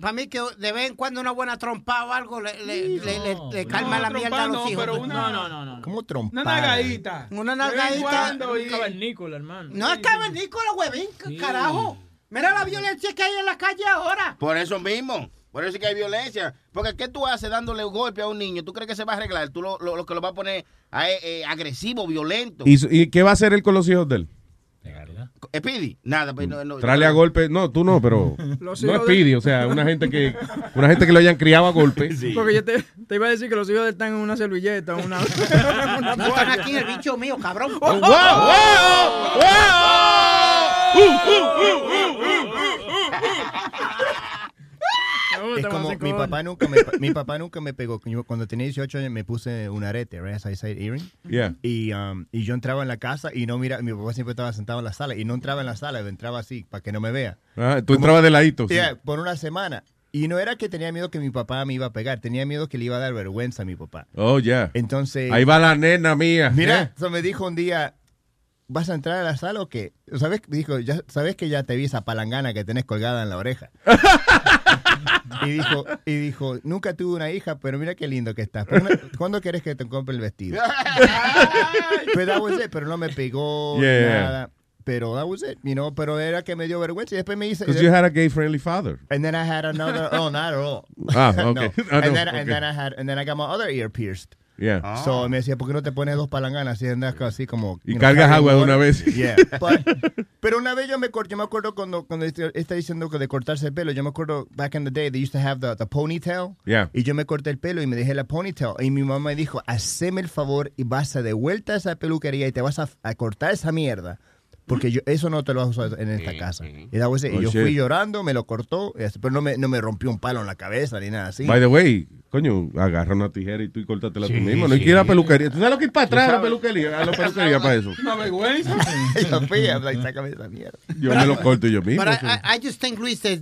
para mí que de vez en cuando una buena trompa o algo le, le, le, le- le calma
No,
la
trompa
mierda a los
no,
hijos.
pero una-
No, no, no, no.
¿Cómo
Una
trompada?
nalgadita.
Una
en
nalgadita.
cuando y-
cavernícola, hermano.
No es cavernícola, huevín, carajo. Mira la violencia que hay en la calle ahora.
Por eso mismo. Por eso es que hay violencia. Porque ¿qué tú haces dándole un golpe a un niño? ¿Tú crees que se va a arreglar? Tú lo, lo- lo que lo va a poner a- eh, agresivo, violento.
¿Y, ¿Y qué va a hacer él con los hijos de él?
Speedy, nada, pues no, no.
Trale a golpe, no, tú no, pero no es
hijos de-
pidi, o sea, una gente que una gente que lo hayan criado a golpe.
Porque yo te, te iba a decir que los hijos de él están en una servilleta, una, una
No están aquí en el bicho mío, cabrón.
Oh,
Es como mi papá nunca me, mi papá nunca me pegó. Yo cuando tenía 18 años me puse un arete, right? As I said, earring.
Yeah.
Y, um, y yo entraba en la casa y no mira, mi papá siempre estaba sentado en la sala y no entraba en la sala, entraba así para que no me vea.
Ah, tú entrabas de ladito, sí.
Yeah, por una semana. Y no era que tenía miedo que mi papá me iba a pegar, tenía miedo que le iba a dar vergüenza a mi papá.
Oh, ya.
Entonces.
Ahí va la nena mía.
Mira, eso me dijo un día, ¿vas a entrar a la sala o qué? ¿Sabes? Dijo, ya, ¿sabes que ya te vi esa palangana que tenés colgada en la oreja? y dijo, y dijo, nunca tuve una hija, pero mira qué lindo que estás. ¿Cuándo quieres que te compre el vestido? pero, that was it, pero no me pegó
Yeah.
nada. Pero that was it, you know, pero era que me dio vergüenza y después me dice...
Because you had a gay friendly father.
And then I had another. Oh, not at all.
Ah,
No.
okay. Ah, no,
and, then,
okay.
and then I had, and then I got my other ear pierced.
Yeah.
Ah.
So me decía, ¿por qué no te pones dos palanganas y andas así como.
Y
know,
cargas agua de una vez.
Yeah. But- pero una vez yo me corté, yo me acuerdo cuando, cuando este- está diciendo que de cortarse el pelo, yo me acuerdo back in the day, they used to have the, the ponytail.
Yeah.
Y yo me corté el pelo y me dejé la ponytail. Y mi mamá me dijo, haceme el favor y vas a de vuelta a esa peluquería y te vas a, a cortar esa mierda. Porque yo, eso no te lo vas a usar en esta casa. Y, yo
shit.
fui llorando, me lo cortó, pero no me, no me rompió un palo en la cabeza ni nada así.
By the way, coño, agarra una tijera y tú y córtatela
Sí,
tú mismo. No
sí.
que ir a la peluquería. ¿Tú sabes lo que es para atrás a la peluquería? A la peluquería para eso.
Una vergüenza.
Sácame esa mierda.
Yo me lo corto yo mismo.
But I. I, just think, Luis, that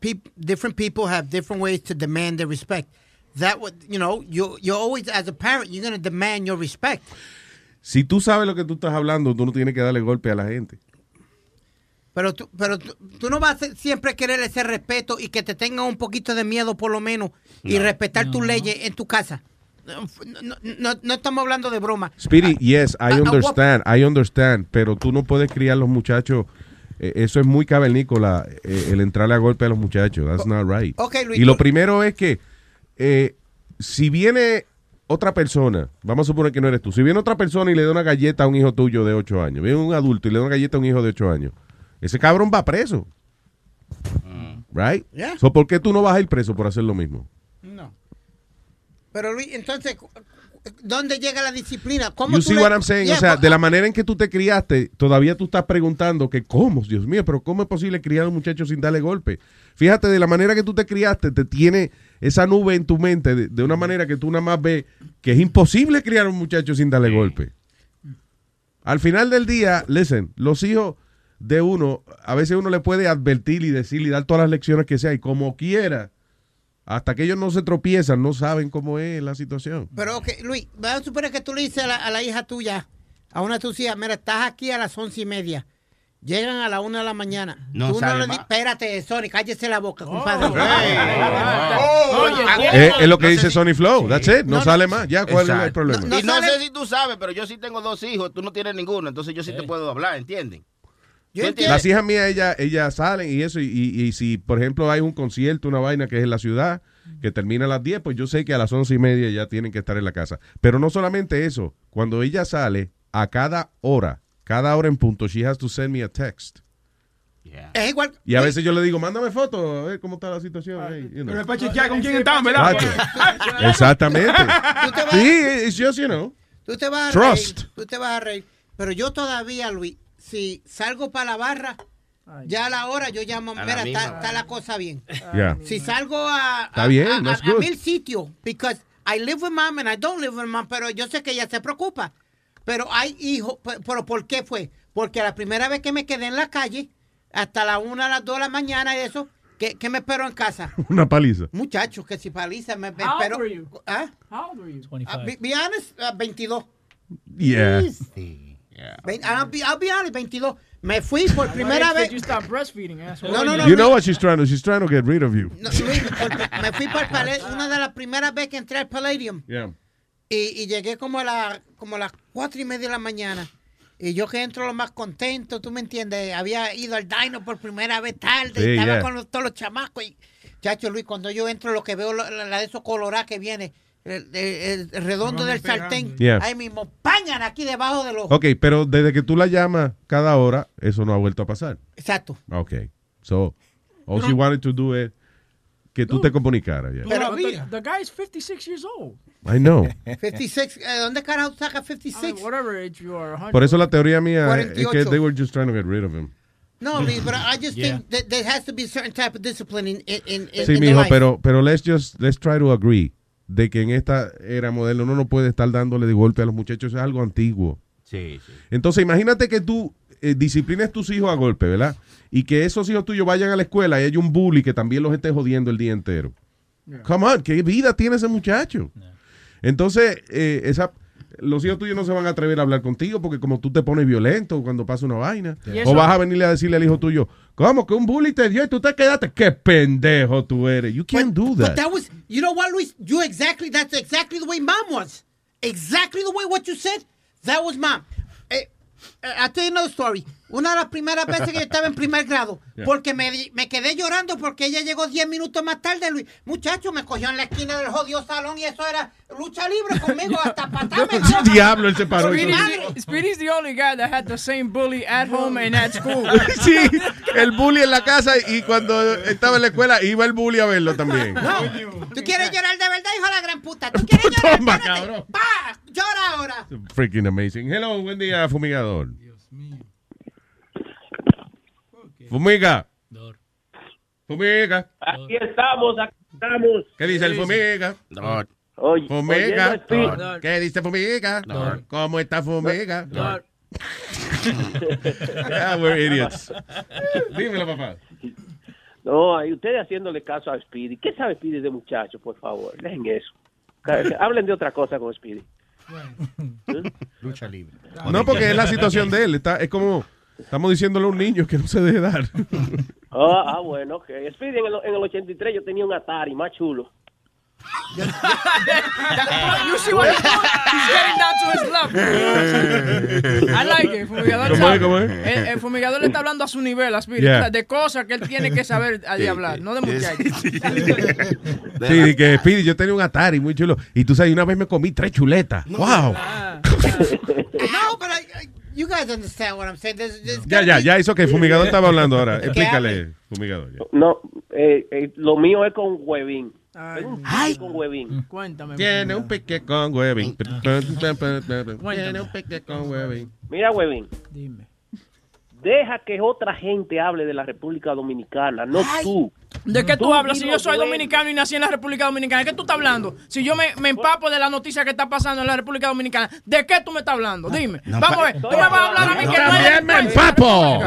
peop, different people have different ways to demand their respect. That would, you know, you you always, as a parent, you're going to demand your respect.
Si tú sabes lo que tú estás hablando, tú no tienes que darle golpe a la gente.
Pero tú, pero tú, tú no vas a siempre querer ese respeto y que te tengan un poquito de miedo, por lo menos, y respetar tus leyes en tu casa. No, no, no- no estamos hablando de broma.
Speedy, yes, I
I- I
understand, I understand, pero tú no puedes criar a los muchachos. eh, eso es muy cavernícola, eh, el entrarle a golpe a los muchachos. That's not right.
ok, Luis,
y lo primero es que eh, si viene otra persona, vamos a suponer que no eres tú, si viene otra persona y le da una galleta a un hijo tuyo de 8 años, viene un adulto y le da una galleta a un hijo de 8 años, ese cabrón va preso. Right?
Yeah.
So, ¿Por qué tú no vas a ir preso por hacer lo mismo?
Pero Luis, entonces, ¿dónde llega la disciplina? ¿Cómo
You
tú
see
le-
what I'm saying?
Yeah,
o sea,
but-
de la manera en que tú te criaste, todavía tú estás preguntando que cómo, Dios mío, pero cómo es posible criar a un muchacho sin darle golpe. Fíjate, de la manera que tú te criaste, te tiene esa nube en tu mente de, de una manera que tú nada más ves que es imposible criar a un muchacho sin darle golpe. Al final del día, listen, los hijos de uno, a veces uno le puede advertir y decir y dar todas las lecciones que sea y como quiera, hasta que ellos no se tropiezan, no saben cómo es la situación.
Pero, ok, Luis, vamos a suponer que tú le dices a la, a la hija tuya, a una de tus hijas, mira, estás aquí a las once y media. Llegan a la una de la mañana.
No
tú
sale
le di- espérate, Sony, cállese la boca, compadre.
Es, es lo que dice Sony Flow, that's it, no,
No,
sale
no.
más, ya, ¿cuál es el problema?
y no sé si tú sabes, pero yo sí tengo dos hijos, tú no tienes ninguno, entonces yo sí te puedo hablar, ¿entienden?
Las hijas mías, ellas, ellas salen y eso, y, y- y si, por ejemplo, hay un concierto, una vaina que es en la ciudad, que termina a las 10, pues yo sé que a las once y media ya tienen que estar en la casa. Pero no solamente eso, cuando ella sale, a cada hora, cada hora en punto, she has to send me a text.
Es igual.
Y a veces yo le digo, mándame foto, a ver cómo está la situación. ahí", you know.
Pero es para chequear con quién están, ¿verdad?
Exactamente. Sí, it's just, you know.
Tú te vas a
Trust.
reír. Tú te vas a reír. Pero yo todavía, Luis, si salgo para la barra, ya a la hora yo llamo,
A
mira, está, la cosa bien.
Yeah.
Si salgo a, a-
bien,
a- a-
that's
a
good.
mil sitios, because I live with mom and I don't live with mom, pero yo sé que ella se preocupa. Pero hay hijos, pe- pero ¿por qué fue? Porque la primera vez que me quedé en la calle, hasta la una, a las dos de la mañana y eso, ¿qué, qué me esperó en casa?
Una paliza.
Muchachos, que si paliza me, me
How old
esperó.
were you?
¿Ah?
How old were you?
Uh, be, be honest, uh, 22.
Yeah.
Ve- I'll be, I'll be honest, 22. Me fui por primera vez.
You stop breastfeeding, asshole.
No, no, no.
You know what she's trying to, she's trying to get rid of you.
No, Luis, me fui por una de las primeras veces que entré al Palladium.
Yeah.
Y, y llegué como a, la, como a las cuatro y media de la mañana. Y yo que entro lo más contento, tú me entiendes. Había ido al Dino por primera vez tarde.
Sí,
y estaba
yeah.
con los- todos los chamacos. Y, chacho Luis, cuando yo entro, lo que veo, la, la de esos colorados que viene, el, el- el redondo del sartén.
Yeah.
Ahí mismo, ¡pam! dañan aquí debajo del ojo.
Ok, pero desde que tú la llamas cada hora, eso no ha vuelto a pasar.
Exacto.
Ok. So, all she wanted to do is que tú te comunicaras. ya.
Pero
the, the guy is 56 years old.
I know.
56, eh, ¿dónde carajo saca
I
56?
mean, whatever age you are. 100.
Por eso la teoría mía es que
48.
they were just trying to get rid of him.
No, but I just
Yeah.
think that there has to be a certain type of discipline in, in, in, in
Sí,
the
mijo,
life.
pero, pero let's just, let's try to agree de que en esta era moderna uno no puede estar dándole de golpe a los muchachos, es algo antiguo.
Sí, sí.
Entonces, imagínate que tú eh, disciplines tus hijos a golpe, ¿verdad? Y que esos hijos tuyos vayan a la escuela y hay un bully que también los esté jodiendo el día entero. Come on, ¿qué vida tiene ese muchacho? Entonces, eh, esa, los hijos tuyos no se van a atrever a hablar contigo porque como tú te pones violento cuando pasa una vaina. O vas a venirle a decirle al hijo tuyo, ¿cómo que un bully te dio y tú te quedaste? ¡Qué pendejo tú eres! You can't do
But
that.
that was, you know what, Luis? You exactly, that's exactly the way mom was. Exactly the way what you said, that was mom. Eh, eh, I'll tell you another story. Una de las primeras veces que yo estaba en primer grado,
Yeah.
porque me, di- me quedé llorando porque ella llegó 10 minutos más tarde, Luis. Muchacho, me cogió en la esquina del jodido salón y eso era lucha libre conmigo, hasta patada me daba.
Diablo, él se paró.
Speedy's, the only guy that had the same bully at home and at school.
sí, el bully en la casa y cuando estaba en la escuela iba el bully a verlo también.
No, tú quieres llorar de verdad, hijo de la gran puta. Tú quieres llorar,
Toma, cabrón.
Pa, llora ahora.
Freaking amazing. Hello, buen día, fumigador. Fumiga. Fumiga.
Aquí estamos, aquí estamos.
¿Qué dice el fumiga?
Oye,
Fumiga. ¿Qué dice fumiga? ¿Cómo está fumiga? Yeah, we're idiots. Dímelo, papá.
No, ahí ustedes haciéndole caso a Speedy. ¿Qué sabe Speedy de muchacho, por favor? Dejen eso. Hablen de otra cosa con Speedy.
Lucha libre.
No, porque es la situación de él. Está, es como, estamos diciéndole a un niño que no se deje dar.
Ah, ah, bueno, ok. Speedy, en el, en el 83 yo tenía un Atari más chulo.
you see what he's doing? He's getting down to his level. I like it. Fumigador
¿Cómo
sabe.
es, cómo es?
El, el fumigador le está hablando a su nivel, a Speedy,
Yeah.
o sea, de cosas que él tiene que saber de hablar, no de muchachos.
Sí, que Speedy, yo tenía un Atari muy chulo. Y tú sabes, una vez me comí tres chuletas. ¡Wow!
No, but I, I, you guys understand what I'm saying. There's, there's
Ya, ya,
be-
ya hizo que el fumigador estaba hablando ahora. Explícale, fumigador. ya.
No, eh, eh, lo mío es con huevín. Un pique con huevín.
Cuéntame.
Tiene un pique con huevín. Tiene un pique con huevín.
Mira, huevín.
Dime.
Deja que otra gente hable de la República Dominicana, no tú.
¿De qué tú, hablas? Si yo soy dominicano y nací en la República Dominicana, ¿de qué tú estás hablando? Si yo me, me empapo de la noticia que está pasando en la República Dominicana, ¿de qué tú me estás hablando? Dime. Vamos a ver, tú me vas a hablar a mí que no hay
También me
delincuencia.
empapo.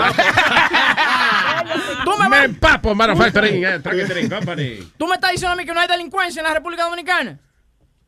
Tú me,
Me
vas-
empapo, manufacturing, eh, Company.
tú me estás diciendo a mí que no hay delincuencia en la República Dominicana.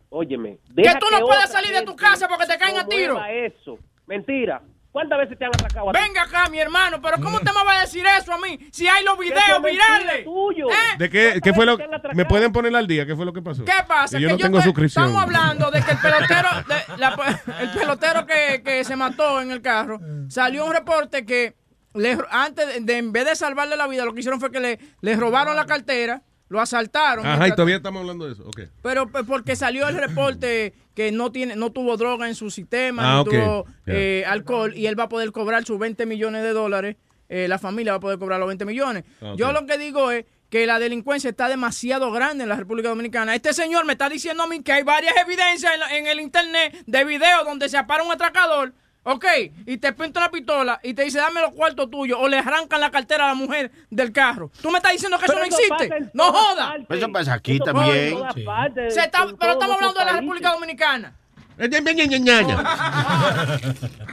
Óyeme.
Que
deja
tú no puedes salir de tu casa porque te caen a tiro.
eso. Mentira. ¿Cuántas veces te han atacado a ti?
Venga acá, mi hermano, pero ¿cómo te me va a decir eso a mí? Si hay los videos virales.
tuyo.
¿Eh?
¿De qué, qué fue lo ¿Me pueden poner al día? ¿Qué fue lo que pasó?
¿Qué pasa?
Que yo no tengo
estoy-
suscripción.
Estamos hablando de que el pelotero, de- la- el pelotero que, que se mató en el carro, salió un reporte que le, antes de, de- en vez de salvarle la vida, lo que hicieron fue que le, le robaron la cartera, lo asaltaron.
Ajá, y todavía estamos hablando de eso. Ok.
pero pues, porque salió el reporte que no tiene, no tuvo droga en su sistema,
Ah,
no tuvo eh, alcohol y él va a poder cobrar sus 20 millones de dólares. eh, la familia va a poder cobrar los 20 millones.
Ah.
Yo lo que digo es que la delincuencia está demasiado grande en la República Dominicana. Este señor me está diciendo a mí que hay varias evidencias en, la- en el internet de videos donde se apara un atracador. Ok, y te pinta una pistola y te dice dame los cuartos tuyos o le arrancan la cartera a la mujer del carro. ¿Tú me estás diciendo que eso
Pero
no
eso
existe? No joda.
partes.
Eso pasa aquí
Eso
también. Sí.
partes,
Se está- pero estamos hablando de la República. Dominicana.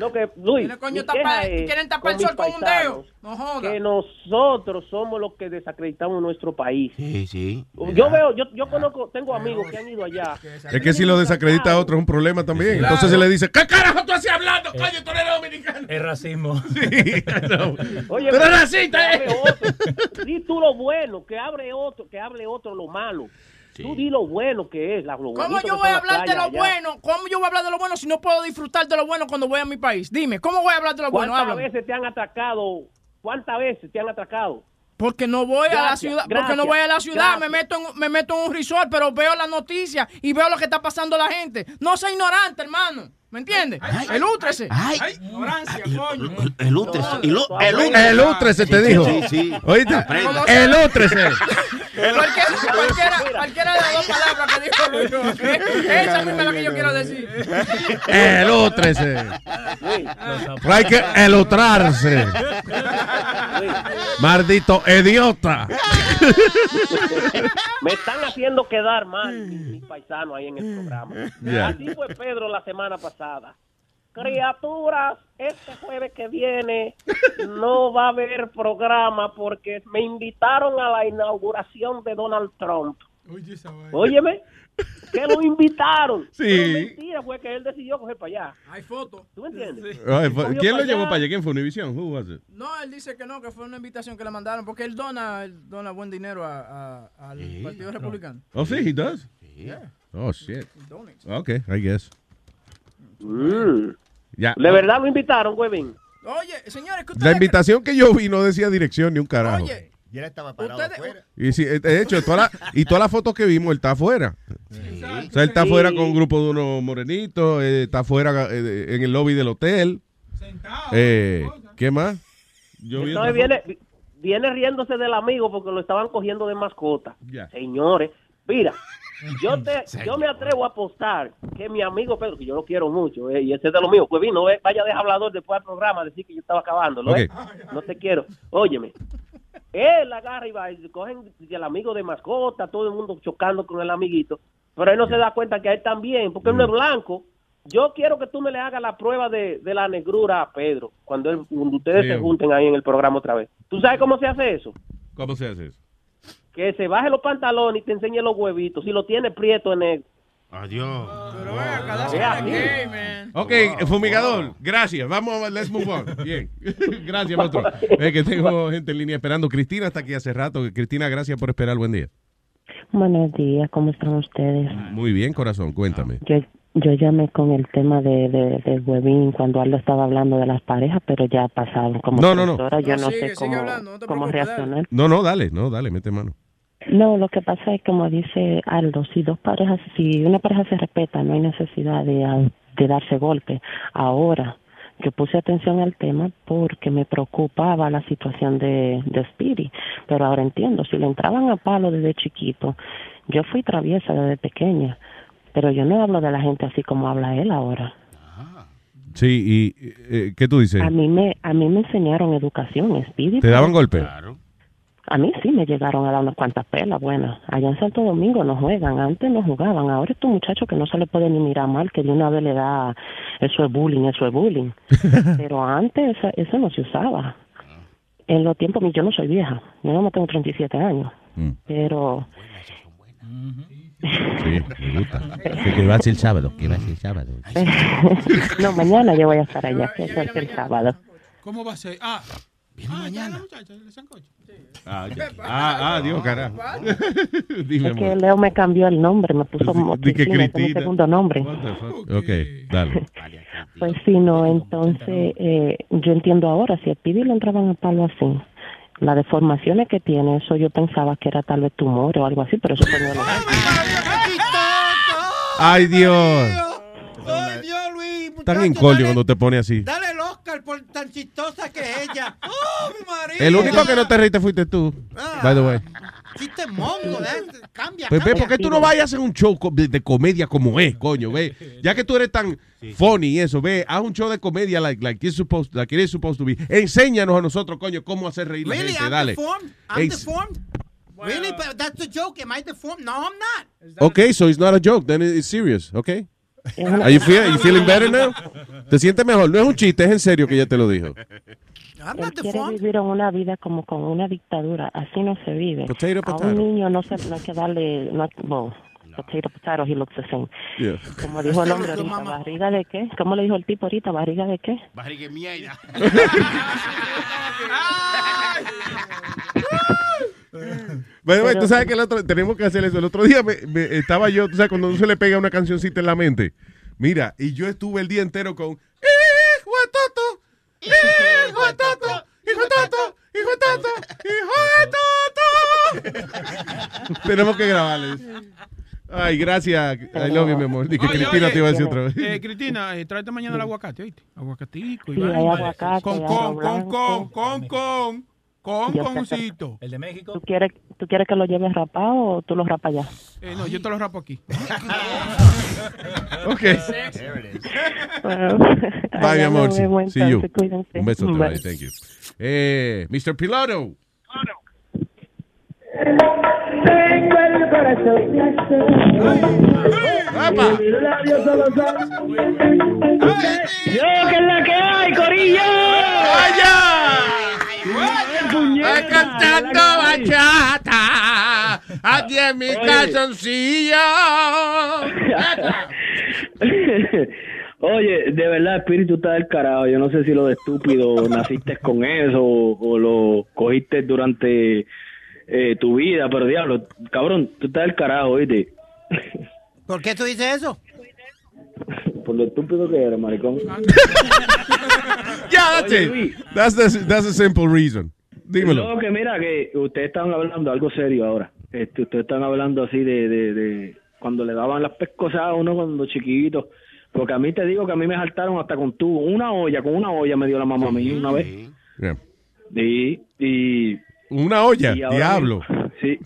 Lo que, Luis,
Mira, coño,
mi
tapa-
queja es
quieren tapar el sol con un dedo. No joda.
Que nosotros somos los que desacreditamos nuestro país.
Sí, sí.
Yo veo, yo, yo conozco, tengo amigos que han ido allá.
Es que si lo desacredita a otro es un problema también.
Claro.
Entonces se le dice, ¿qué carajo tú hacías hablando? Coño, tú eres dominicano.
Es racismo.
Oye,
Tú eres racista, ¿eh?
Di tú lo bueno, que hable otro, que hable otro lo malo. Tú di lo bueno que es. La, lo
¿Cómo yo voy a hablar de lo
allá.
bueno? ¿Cómo yo voy a hablar de lo bueno si no puedo disfrutar de lo bueno cuando voy a mi país? Dime, ¿cómo voy a hablar de lo bueno?
¿Cuántas veces te han atracado? ¿Cuántas veces te han atracado?
Porque no voy a la
Gracias,
ciudad, porque
gracias,
no voy a la ciudad,
gracias.
me meto en me meto en un resort, pero veo las noticias y veo lo que está pasando la gente. No soy ignorante, hermano. ¿Me entiendes? Elútrese.
Ay.
Ignorancia, coño.
Elútrese.
Elútrese, te dijo.
Sí, sí.
¿Oíste? Elútrese.
Cualquiera, de las dos palabras que dijo Luis. Esa misma es la que yo quiero decir.
Elútrese. Hay que elutrarse. Maldito idiota.
Me están haciendo quedar mal mis, paisanos ahí en el programa. Así fue Pedro la semana pasada. Criaturas, este jueves que viene no va a haber programa porque me invitaron a la inauguración de Donald Trump. Óyeme, que lo invitaron.
Sí.
Pero mentira fue que él decidió coger para allá.
Hay fotos.
¿Tú me entiendes?
Ay, fue-
Cogió
¿Quién lo llevó para allá? ¿Quién fue? Univision? Who was it?
No, él dice que no, que fue una invitación que le mandaron, porque él dona, él dona buen dinero a- a- al Partido Republicano.
Oh, sí, he does.
Yeah.
Oh, shit. Okay, I guess.
Mm.
Ya.
De verdad lo invitaron, Huevín.
Oye, señores,
La invitación que yo vi no decía dirección ni un carajo.
Oye,
Y él estaba parado
ustedes...
afuera.
Y sí, de hecho, toda la- y todas las fotos que vimos, él está afuera. O sea, él está
Sí.
afuera con un grupo de unos morenitos, eh, está afuera eh, en el lobby del hotel. Eh, ¿Qué más? Yo vi
Entonces viene, viene riéndose del amigo porque lo estaban cogiendo de mascota.
Ya.
Señores, mira, yo te, yo me atrevo a apostar que mi amigo Pedro, que yo lo quiero mucho, eh, y ese es de lo mío, pues vino, eh, vaya de hablador después del programa a decir que yo estaba acabándolo, eh. No te quiero. Óyeme. Él agarra y va, y cogen el amigo de mascota, todo el mundo chocando con el amiguito, pero él no se da cuenta que a él también, porque él no es blanco. Yo quiero que tú me le hagas la prueba de, de la negrura a Pedro, cuando, él- cuando ustedes se junten ahí en el programa otra vez. ¿Tú sabes cómo se hace eso?
¿Cómo se hace eso?
Que se baje los pantalones y te enseñe los huevitos. Si lo tiene prieto en el...
Adiós.
Pero not
así.
gay, man.
Ok, fumigador, gracias. Vamos, let's move on. Bien. gracias, maestro. Es que tengo gente en línea esperando. Cristina está aquí hace rato. Cristina, gracias por esperar. Buen día.
Buenos días, ¿cómo están ustedes?
Muy bien, corazón, cuéntame.
Yo, yo llamé con el tema de, de, del webin cuando Aldo estaba hablando de las parejas, pero ya pasaron como
No, no, no.
horas, yo
No,
no
sigue,
sé cómo,
hablando, no
cómo reaccionar.
No, no, dale, no, dale, mete mano.
No, lo que pasa es como dice Aldo, si dos parejas, si una pareja se respeta, no hay necesidad de, ah, de darse golpe. Ahora, yo puse atención al tema porque me preocupaba la situación de, de Speedy, pero ahora entiendo, si le entraban a palo desde chiquito, yo fui traviesa desde pequeña, pero yo no hablo de la gente así como habla él ahora.
Sí, y eh, ¿qué tú dices?
A mí me, a mí me enseñaron educación, Speedy.
¿Te daban golpe?
A mí sí me llegaron a dar unas cuantas pelas, bueno. Allá en Santo Domingo no juegan, antes no jugaban. Ahora estos muchachos que no se le puede ni mirar mal, que de una vez le da, eso es bullying, eso es bullying. Pero antes eso, eso no se usaba. En los tiempos, yo no soy vieja, yo no tengo 37 años,
Mm.
pero
Sí, me gusta. ¿Qué, qué va a ser el sábado? ¿Qué va a ser el sábado?
no, mañana yo voy a estar allá, que es el sábado.
¿Cómo va a ser? Ah, viene mañana.
Ah, ya. ah, ah, Dios, carajo. Dime,
Es que
amor.
Leo me cambió el nombre, me puso
Di que
Cristina, es mi segundo nombre.
Ok, dale.
Pues sí, no, entonces eh, yo entiendo ahora, si a Pidi le entraban a palo así, las deformaciones que tiene, eso yo pensaba que era tal vez tumor o algo así, pero eso fue no
Ay, Dios.
Ay, Dios, Luis.
Tan
dale-
cuando te pone así.
Dale el Oscar por tan chistosa que es ella. ¡Oh, mi!
El único que no te reíste fuiste tú. By the way.
Chiste mongo, cambia.
Pues ve,
cambia.
¿por qué tú no vayas a hacer un show de, de comedia como es, coño? Ve, ya que tú eres tan funny y eso, ve, haz un show de comedia like, like, it's supposed, like it is supposed to be. Enséñanos a nosotros, coño, cómo hacer reír a la
Really,
gente,
I'm
dale.
deformed? I'm deformed? Really? But that's the joke. Am I deformed? No, I'm not.
Okay, so it's not a joke, then it's serious, okay? Are you, feel, you feeling better now? ¿Te sientes mejor? No es un chiste, es en serio que ella te lo dijo.
Él quiere vivir en una vida como con una dictadura, así no se vive.
Potato,
A
potato.
un niño no, se, no hay que darle, no, well, potato, potato, he looks the same.
Yeah.
Como dijo el hombre ahorita, ¿barriga de qué? ¿Cómo le dijo el tipo ahorita? ¿Barriga de qué?
Barriga mierda.
Bueno, bueno, tú sabes que el otro, tenemos que hacer eso. El otro día me- me- estaba yo, tú sabes, cuando uno se le pega una cancioncita en la mente. Mira, y yo estuve el día entero con Hijo de Toto, Hijo de Toto, Hijo de Toto, Hijo de Toto, Hijo de Toto. Tenemos que grabarles. Ay, gracias. I love you, mi amor. Di que
Oye,
Cristina
oye,
te iba a decir otra vez.
Eh, Cristina, eh, tráete mañana el aguacate, ¿oíste? Aguacatico y
Sí, aguacate,
Con, con,
arroz
con, con, con, con, con, concito.
¿El de México?
¿Tú quieres, ¿Tú quieres que lo lleves rapado o tú lo rapas ya?
Eh, no, yo te lo rapo aquí.
Ok.
Bueno,
Bye, mi amor. See you.
cuídense.
Un beso.
Bye.
Thank you. Eh, Mr. Piloto.
Tengo el corazón Yo que es la que hay, Corillo.
Estoy cantando bachata aquí en mi
Oye.
calzoncillo.
Oye, de verdad, espíritu está del carajo. Yo no sé si lo de estúpido naciste con eso o, o lo cogiste durante eh, tu vida, pero diablo, cabrón, tú estás del carajo, ¿oíste?
¿Por qué tú dices eso?
Por lo estúpido que eres, maricón.
Yeah, that's
Oye,
it.
Luis.
That's the, that's the simple reason. Dímelo.
No, que mira, que ustedes estaban hablando algo serio ahora. Este, ustedes están hablando así de, de, de cuando le daban las pescosas a uno cuando chiquito. Porque a mí te digo que a mí me saltaron hasta con tubo. Una olla, con una olla me dio la mamá a mí una vez.
Yeah.
Y, y
Una olla,
y ahora
diablo.
Sí,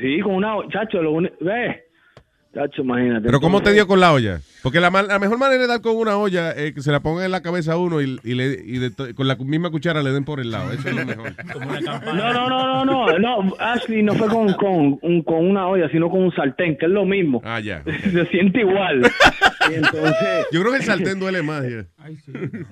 sí, con una olla. Chacho, lo uni- ve. Imagínate.
Pero ¿cómo te dio con la olla? Porque la, ma- la mejor manera de dar con una olla es que se la ponga en la cabeza a uno y, y le- y de con la misma cuchara le den por el lado. Eso es lo mejor.
No, no, no, no, no, no, Ashley no fue con, con, un- con una olla, sino con un sartén, que es lo mismo.
Ah, ya.
Se siente igual. Y entonces...
Yo creo que el sartén duele más. ya.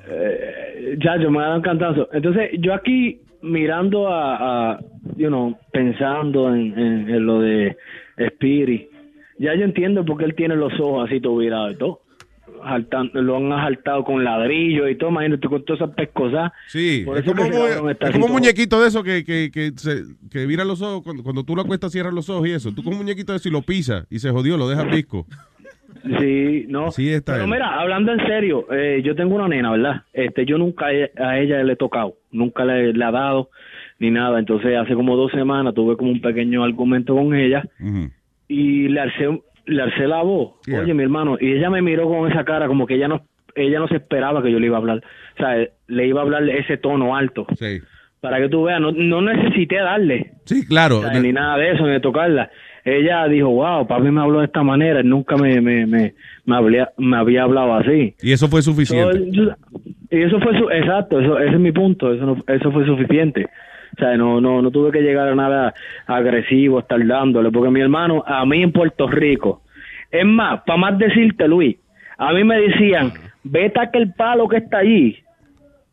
Eh, ya, yo me dan cantazo. Entonces, yo aquí mirando a, a you know, pensando en, en, en lo de Spirit, ya yo entiendo por qué él tiene los ojos así todo virados y todo. Jaltan- lo han asaltado con ladrillos y todo, imagínate con todas esas pescosas.
Sí,
Por
es como, es como un muñequito de eso que, que, que, se, que vira los ojos. Cuando, cuando tú lo acuestas, cierras los ojos y eso. Tú como un muñequito de eso y lo pisas y se jodió, lo dejas visco.
Sí, no.
Sí, está
Pero
él.
mira, hablando en serio, eh, yo tengo una nena, ¿verdad? Este, yo nunca a ella le he tocado, nunca le, le ha dado ni nada. Entonces, hace como dos semanas tuve como un pequeño argumento con ella y le alcé, le alcé la voz.
Yeah.
Oye, mi hermano, y ella me miró con esa cara como que ella no, ella no se esperaba que yo le iba a hablar. O sea, le iba a hablar ese tono alto.
Sí.
Para que tú veas, no, no necesité darle.
Sí, claro.
O sea, ni nada de eso, ni de tocarla. Ella dijo, wow, papi me habló de esta manera, él nunca me, me, me, me, había, me había hablado así.
Y eso fue suficiente.
So, y eso fue, su, exacto, eso, ese es mi punto, eso, no- eso fue suficiente. O sea, no, no, no tuve que llegar a nada agresivo, estar dándole, porque mi hermano, a mí en Puerto Rico, es más, para más decirte, Luis, a mí me decían, vete a aquel palo que está allí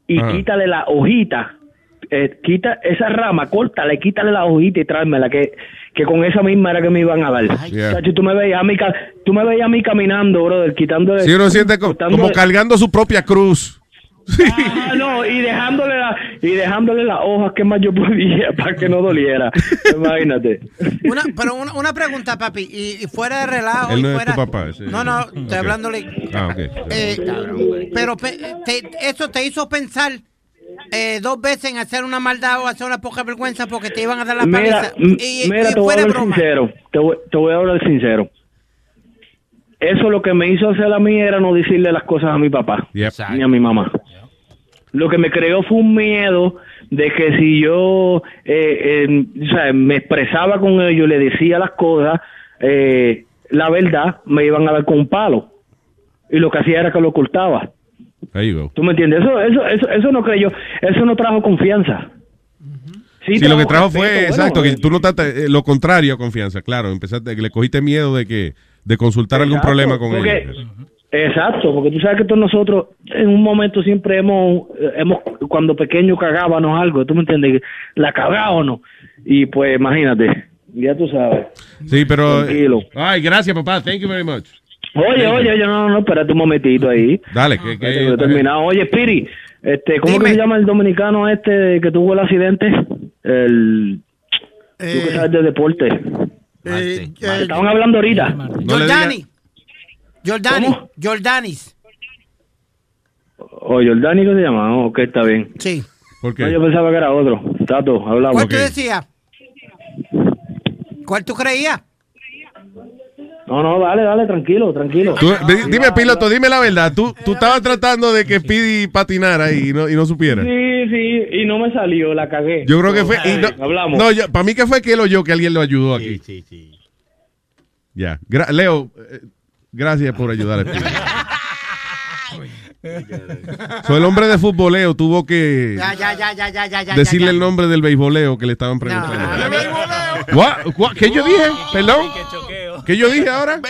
y
Ajá.
quítale la hojita, eh, quita esa rama, córtale, quítale la hojita y tráemela, que, que con esa misma era que me iban a dar.
Yeah.
Tú me veías a mí, tú me veías a mí caminando, brother, quitándole...
Si uno siente co-
cortándole-
como cargando su propia cruz.
Ah, no, y dejándole la, y dejándole las hojas que más yo podía para que no doliera. Imagínate.
Una, pero una, una pregunta, papi, y, y fuera de relajo.
Él
y
no es
fuera...
tu papá. ese-
No, no, estoy
Ok.
hablándole.
Ah.
Eh, pero pe- te- eso te hizo pensar eh, dos veces en hacer una maldad o hacer una poca vergüenza porque te iban a dar la
Mira,
paliza.
m-
Y,
mira
y
te voy sincero. Te voy, te voy a hablar sincero. Eso lo que me hizo hacer a mí era no decirle las cosas a mi papá ni a mi mamá. Lo que me creó fue un miedo de que si yo eh, eh, o sea, me expresaba con ellos, le decía las cosas, eh, la verdad, me iban a dar con un palo. Y lo que hacía era que lo ocultaba. ¿Tú me entiendes? Eso, eso, eso, eso no creyó, eso no trajo confianza.
Sí, lo que trajo fue, exacto, que tú notaste eh, lo contrario a confianza, claro. Empezaste, que le cogiste miedo de que de consultar algún problema con
porque-
ellos.
Exacto, porque tú sabes que todos nosotros en un momento siempre hemos, eh, hemos cuando pequeños cagábamos algo, tú me entiendes, la cagábamos y pues imagínate, ya tú sabes.
Sí, pero...
Tranquilo.
Ay, gracias, papá. Thank you very much.
Oye, oye, oye, no, no, espérate un momentito ahí.
Dale, que...
Espérate,
que
que he terminado. Oye, Piri, este, ¿cómo que se llama el dominicano este que tuvo el accidente? El... Tú que sabes de deporte.
Eh,
Estaban hablando ahorita.
Jordani. Jordani. Jordanis.
O Jordani, ¿qué se llama? Oh, ok, está bien.
Sí.
¿Por
qué? yo pensaba que era otro. Tato, hablamos.
¿Cuál tú decías? ¿Cuál tú creías?
No, no, dale, dale, tranquilo, tranquilo.
Tú- di- dime, piloto, dime la verdad. Tú, tú estabas tratando de que Speedy patinara y no, y no supiera.
Sí, sí, y no me salió, la cagué.
Yo creo que fue. y no,
Hablamos.
No, yo- para mí que fue que él oyó que alguien lo ayudó aquí.
Sí, sí.
Ya. Gra- Leo, eh, gracias por ayudar a Speedy. So, el hombre de futboleo tuvo que
Ya, ya, ya, ya, ya, ya, ya.
decirle
ya,
el nombre del beisboleo que le estaban preguntando. What? What? ¿Qué yo dije? Perdón. ¿Qué yo dije ahora?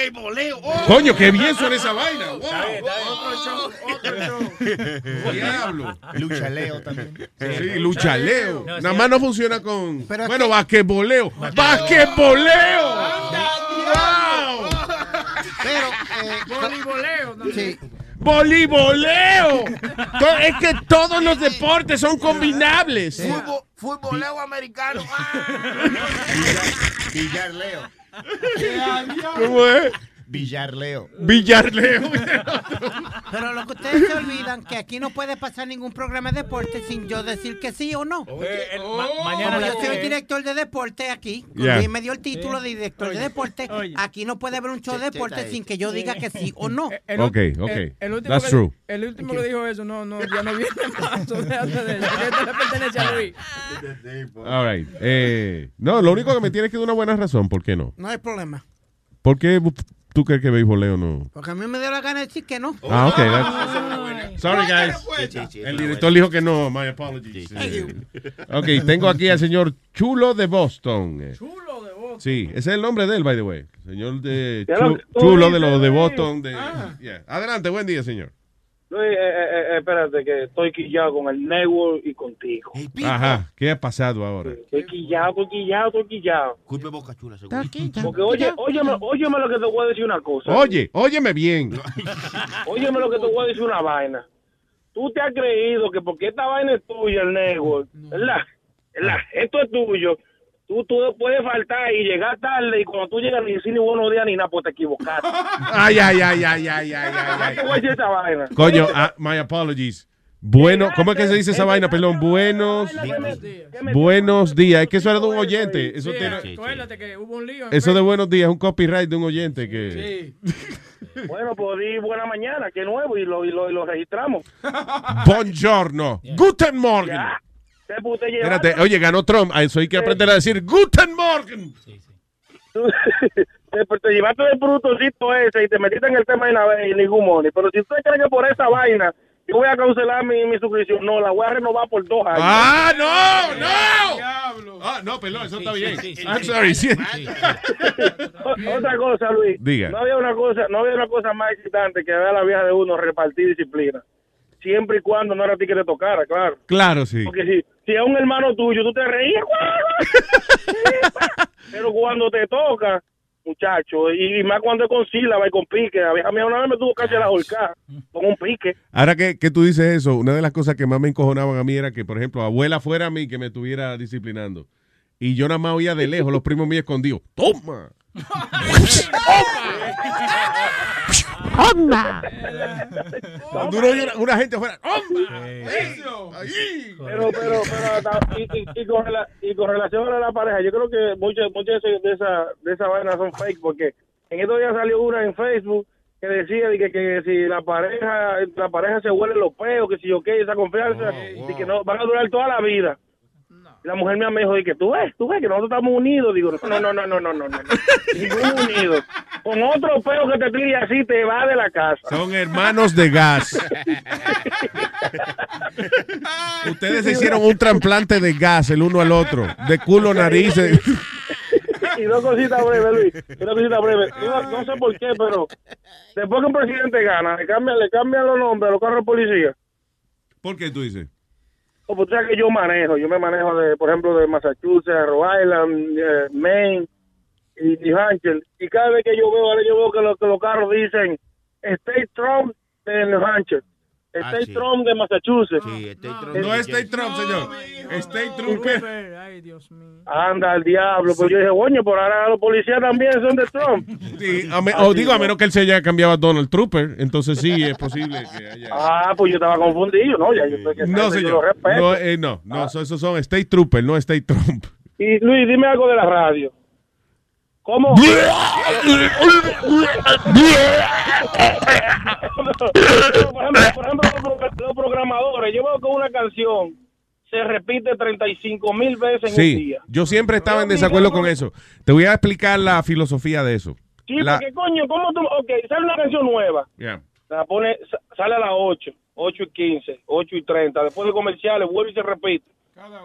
Coño, qué bien suena esa vaina. Diablo.
Luchaleo también.
Sí, luchaleo.
No,
Nada
sí.
más no funciona con.
Pero
bueno,
que-
basquetboleo. ¡Basquetboleo!
Pero, eh,
Voleiboleo.
Sí.
¡Voleiboleo! To- es que todos los deportes son combinables.
Fútbol, futboleo americano.
Villarleo.
¿Cómo es?
Villarleo.
Villarleo.
Pero lo que ustedes se olvidan que aquí no puede pasar ningún programa de deporte sin yo decir que sí o no.
mañana
Como yo soy el director de deporte aquí,
Ya.
Luis me dio el título de director de deporte, aquí no puede haber un show de deporte sin que yo diga que sí o no.
El
Ok,
ul-
ok.
El, el último
That's
que,
true.
El último que dijo eso, no, no, ya no viene más.
All right. Eh, no, lo único que me tienes que dar una buena razón. ¿Por qué no?
No hay problema.
¿Por qué tú crees que beisboleo no?
Porque a mí me dio la gana de decir que no.
Ah, ok. that's- Sorry, guys. El director dijo que no. My apologies. Eh, Ok, tengo aquí al señor Chulo de Boston. Chulo de Boston. Sí, ese es el nombre de él, by the way. Señor de Chulo de los de
Luis.
Boston. De, Yeah. Adelante, buen día, señor.
Luis, eh, eh, eh, espérate, que estoy quillado con el network y contigo.
Ajá, ¿qué ha pasado ahora?
Estoy quillado, estoy quillado, estoy quillado.
Culpe Boca Chula, seguro.
Porque oye, óyeme, óyeme lo que te voy a decir una cosa.
Oye, óyeme bien.
Óyeme lo que te voy a decir una vaina. Tú te has creído que porque esta vaina es tuya, el network, ¿verdad? ¿verdad? Esto es tuyo. Tú, tú puedes faltar y llegar tarde y cuando tú llegas ni decir ni buenos días ni nada, pues te equivocaste.
Ay, ay, ay, ay, ay, ay, ay,
te voy a decir esa vaina.
Coño, ah, my apologies. Bueno, ¿cómo es que se dice esa vaina? Perdón, buenos, buenos días. Es que eso era de un oyente. Eso, tiene-
acuérdate que hubo un lío.
eso de buenos días es un copyright de un oyente que...
Bueno, pues di buena mañana, que nuevo, y lo, y lo, y lo registramos.
Buongiorno. Guten Morgen. Espérate, oye, ganó Trump. A eso hay que aprender a decir Guten Morgen.
te, te llevaste de brutocito ese y te metiste en el tema de nave y ningún money. Pero si usted cree que por esa vaina yo voy a cancelar mi, mi suscripción, no, la voy a renovar por dos años.
¡Ah, no! ¡No! Ah, no, perdón, eso está bien. I'm sorry.
Otra cosa, Luis.
Diga.
No había una cosa, no había una cosa más excitante que ver a la vieja de uno repartir disciplina. Siempre y cuando no era a ti que te tocara, claro.
Claro, sí.
Porque si, si es un hermano tuyo, tú te reías. Pero cuando te toca, muchacho, y, más cuando es con sílaba y con pique, vieja mía una vez me tuvo casi a la holcar con un pique.
Ahora que, que tú dices eso, una de las cosas que más me encojonaban a mí era que, por ejemplo, abuela fuera a mí que me estuviera disciplinando. Y yo nada más oía de lejos los primos míos escondidos. ¡Toma! Uno oye una, gente afuera.
Pero, pero, pero, ta- y, y- y con, rela- y con relación a la pareja, yo creo que muchas muchas de esa de esa vaina son fake, porque en estos días salió una en Facebook que decía de que, que si la pareja la pareja se huele los peos, que si yo qué, esa confianza, y que no van a durar toda la vida. La mujer me dijo, y que tú ves, tú ves que nosotros estamos unidos. Digo, no, no, no, no, no, no, no. Ningún unido. Con otro peo que te tire así, te va de la casa.
Son hermanos de gas. Ustedes se hicieron un trasplante de gas el uno al otro. De culo, narices.
y dos cositas breves, Luis. Y dos cositas breves. No, no sé por qué, pero después que un presidente gana, le cambian, le cambian los nombres a los carros de policía.
¿Por qué tú dices?
O pues, sabes que yo manejo. Yo me manejo, de, por ejemplo, de Massachusetts, Rhode Island, eh, Maine y New Hampshire. Y cada vez que yo veo, ahora yo veo que, lo- que los carros dicen State Trump de New Hampshire. State
sí.
Trump de Massachusetts.
No es State Trump, señor. State Trooper.
Ay, Dios mío.
Anda al diablo. Pues yo dije, coño, por ahora los policías también son de Trump.
Sí, a me- o digo, a menos que él se haya cambiado a Donald Trooper. Entonces sí, es posible que haya.
Ah, pues yo estaba confundido, ¿no? Ya yo sé que
No,
yo lo
señor.
respeto.
No, eh, no,
Ah.
no, so- esos son State Trooper, no State Trump.
Y Luis, dime algo de la radio. ¿Cómo? por ejemplo, por ejemplo, los, pro- los programadores, yo veo que una canción se repite 35 mil veces en un
Sí,
día.
yo siempre estaba en desacuerdo con eso. Te voy a explicar la filosofía de eso.
Sí,
La-
porque coño, ¿cómo tú? Ok, sale una canción nueva.
Yeah.
La pone, sa- sale a las 8, 8 y 15, 8 y 30. Después de comerciales, vuelve y se repite.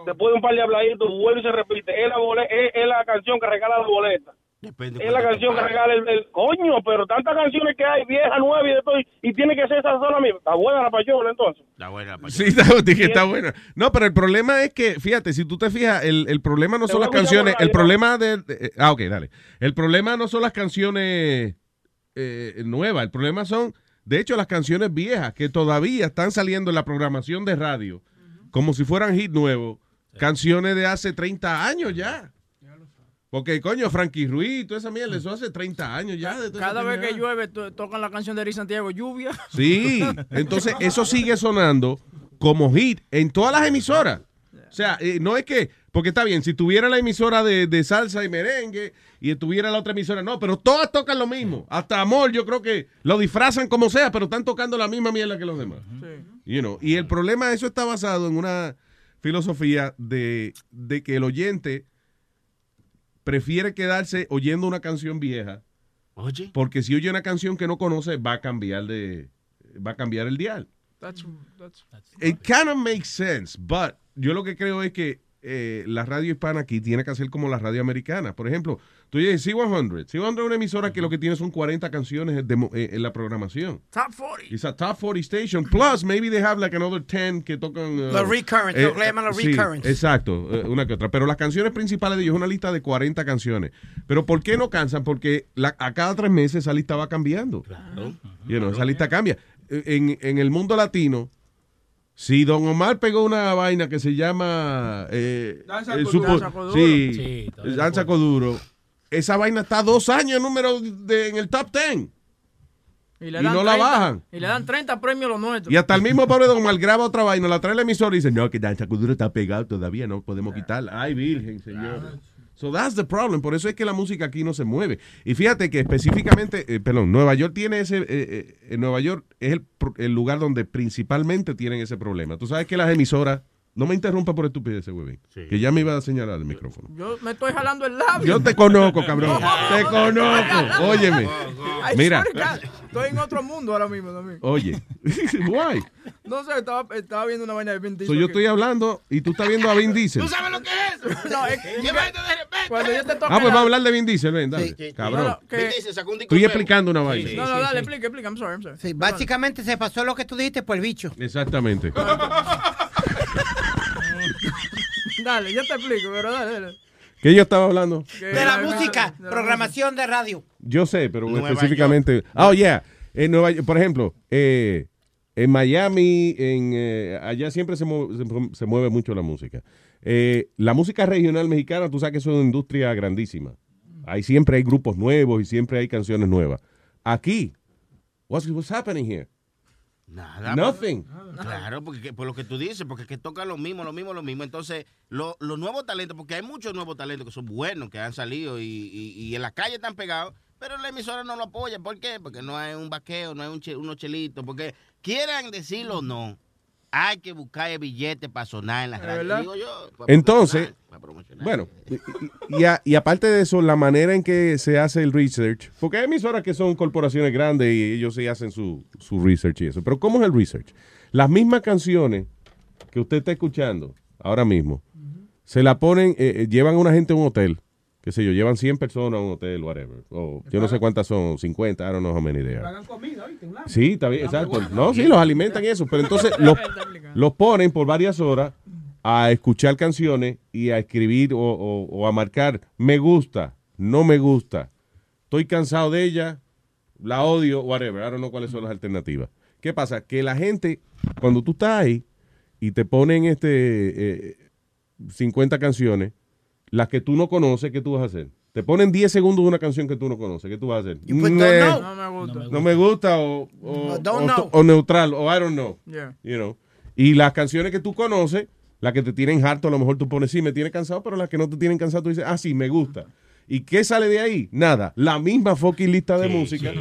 Después de un par de habladitos, vuelve y se repite. Es la, bole- es, es la canción que regala la boleta. Es la canción que regala el, el- Coño, pero tantas canciones que hay, vieja, nueva y de todo, y, tiene que ser esa sola misma. Está buena la payola, entonces.
La buena,
Sí, está, dije, está buena. No, pero el problema es que, fíjate, si tú te fijas, el, el problema no
Te
son las canciones, el problema de, de- Ah, ok, dale. El problema no son las canciones eh, nuevas, el problema son, de hecho, las canciones viejas que todavía están saliendo en la programación de radio, como si fueran hit nuevos, canciones de hace 30 años ya. Porque, coño, Frankie Ruiz, toda esa mierda, eso hace 30 años ya. de
Cada vez que llueve to- tocan la canción de Eri Santiago, lluvia.
Sí, entonces eso sigue sonando como hit en todas las emisoras. O sea, eh, no es que, porque está bien, si tuviera la emisora de, de salsa y merengue y tuviera la otra emisora, no, pero todas tocan lo mismo. Hasta Amor, yo creo que lo disfrazan como sea, pero están tocando la misma mierda que los demás. You know, Y el problema, eso está basado en una filosofía de, de que el oyente prefiere quedarse oyendo una canción vieja.
Oye.
Porque si oye una canción que no conoce, va a cambiar de, va a cambiar el dial.
That's, that's,
It kind of makes sense, but yo lo que creo es que eh, la radio hispana aquí tiene que hacer como la radio americana. Por ejemplo, tú dices C100. C100 es una emisora que lo que tiene son 40 canciones de eh, en la programación.
Top 40.
It's a top 40 station. Plus, maybe they have like another 10 que tocan. uh,
Los recurrents, lo que llaman los
sí,
recurrents.
Exacto, eh, una que otra. Pero las canciones principales de ellos es una lista de 40 canciones. Pero ¿por qué no cansan? Porque la- a cada tres meses esa lista va cambiando. You know, esa lista cambia. Eh, En, en el mundo latino, si Don Omar pegó una vaina que se llama. Eh,
Danza
el
con
supo-
duro. Danza con duro.
Sí, Danza
se
con duro. Esa vaina está dos años en número de, en el top 10.
Y, le
Y
dan
no la
30
bajan.
Y le dan 30 premios los nuestros.
Y hasta el mismo pobre Don Omar graba otra vaina, la trae la emisora y dice, no, que Danza con duro está pegado todavía, no podemos quitarla. Ay, virgen, señor. So that's the problem. Por eso es que la música aquí no se mueve. Y fíjate que específicamente, eh, perdón, Nueva York tiene ese, eh, eh, Nueva York es el, el lugar donde principalmente tienen ese problema. Tú sabes que las emisoras, no me interrumpa por estupidez, huevín, que ya me iba a señalar el micrófono.
Yo me estoy jalando el labio.
Yo te conozco, cabrón. Te conozco. Óyeme. Mira.
Estoy en otro mundo ahora mismo también.
Oye. Why?
No sé, estaba, estaba viendo una vaina de Vin
So,
Diesel
yo
que-
estoy hablando y tú estás viendo a Vin Diesel.
¿Tú sabes lo que es eso?
No, es que- Cuando yo te toque
Ah, pues
la-
vamos a hablar de Vin Diesel, ven, dale.
Sí.
Cabrón.
No, no, que-
Vin Diesel sacó un disco
Estoy
nuevo.
explicando una vaina.
No, no, dale, explica, explica. I'm sorry, I'm sorry.
Sí, básicamente se pasó lo que tú dijiste por el bicho.
Exactamente.
Dale, yo te explico, pero dale, dale.
¿Qué yo estaba hablando?
De la música,
de la
programación de radio.
Yo sé, pero
Nueva
específicamente. Oh, yeah. En Nueva York, por ejemplo, eh, en Miami, en, eh, allá siempre se, mu- se, se mueve mucho la música. Eh, la música regional mexicana, tú sabes que es una industria grandísima. Ahí siempre hay grupos nuevos y siempre hay canciones nuevas. Aquí, what's, what's happening here?
Nada.
Nothing.
pues, Claro, porque que- por lo que tú dices, porque que tocan lo mismo, lo mismo, lo mismo. Entonces, lo- los nuevos talentos, porque hay muchos nuevos talentos que son buenos, que han salido y, y- y en la calle están pegados, pero la emisora no lo apoya. ¿Por qué? Porque no hay un vaqueo, no hay un che- unos chelitos, porque quieran decirlo o no, hay que buscar el billete para sonar en la radio.
verdad?
Digo yo, para
Entonces,
promocionar, para promocionar.
bueno, y, y a- y aparte de eso, la manera en que se hace el research, porque hay emisoras que son corporaciones grandes y ellos sí hacen su, su research y eso, pero ¿cómo es el research? Las mismas canciones que usted está escuchando ahora mismo, se la ponen, eh, eh, llevan a una gente a un hotel, qué sé yo, llevan 100 personas a un hotel, whatever, o yo no sé cuántas son, 50, I don't know how many they are. Sí, está bien, exacto. No, sí, los alimentan y eso, pero entonces los, los ponen por varias horas a escuchar canciones y a escribir o, o- o a marcar me gusta, no me gusta, estoy cansado de ella, la odio, whatever. I don't know cuáles son las alternativas. ¿Qué pasa? Que la gente, cuando tú estás ahí y te ponen este eh, 50 canciones, las que tú no conoces, ¿qué tú vas a hacer? Te ponen 10 segundos de una canción que tú no conoces, ¿qué tú vas a hacer?
You put don't
Nah,
know.
No me gusta.
no me gusta o, o,
No, don't
o-
know.
o neutral o I don't know.
Yeah.
You know. Y las canciones que tú conoces, las que te tienen harto, a lo mejor tú pones, sí, me tiene cansado, pero las que no te tienen cansado, tú dices, ah, sí, me gusta. ¿Y qué sale de ahí? Nada. La misma fucking lista de música.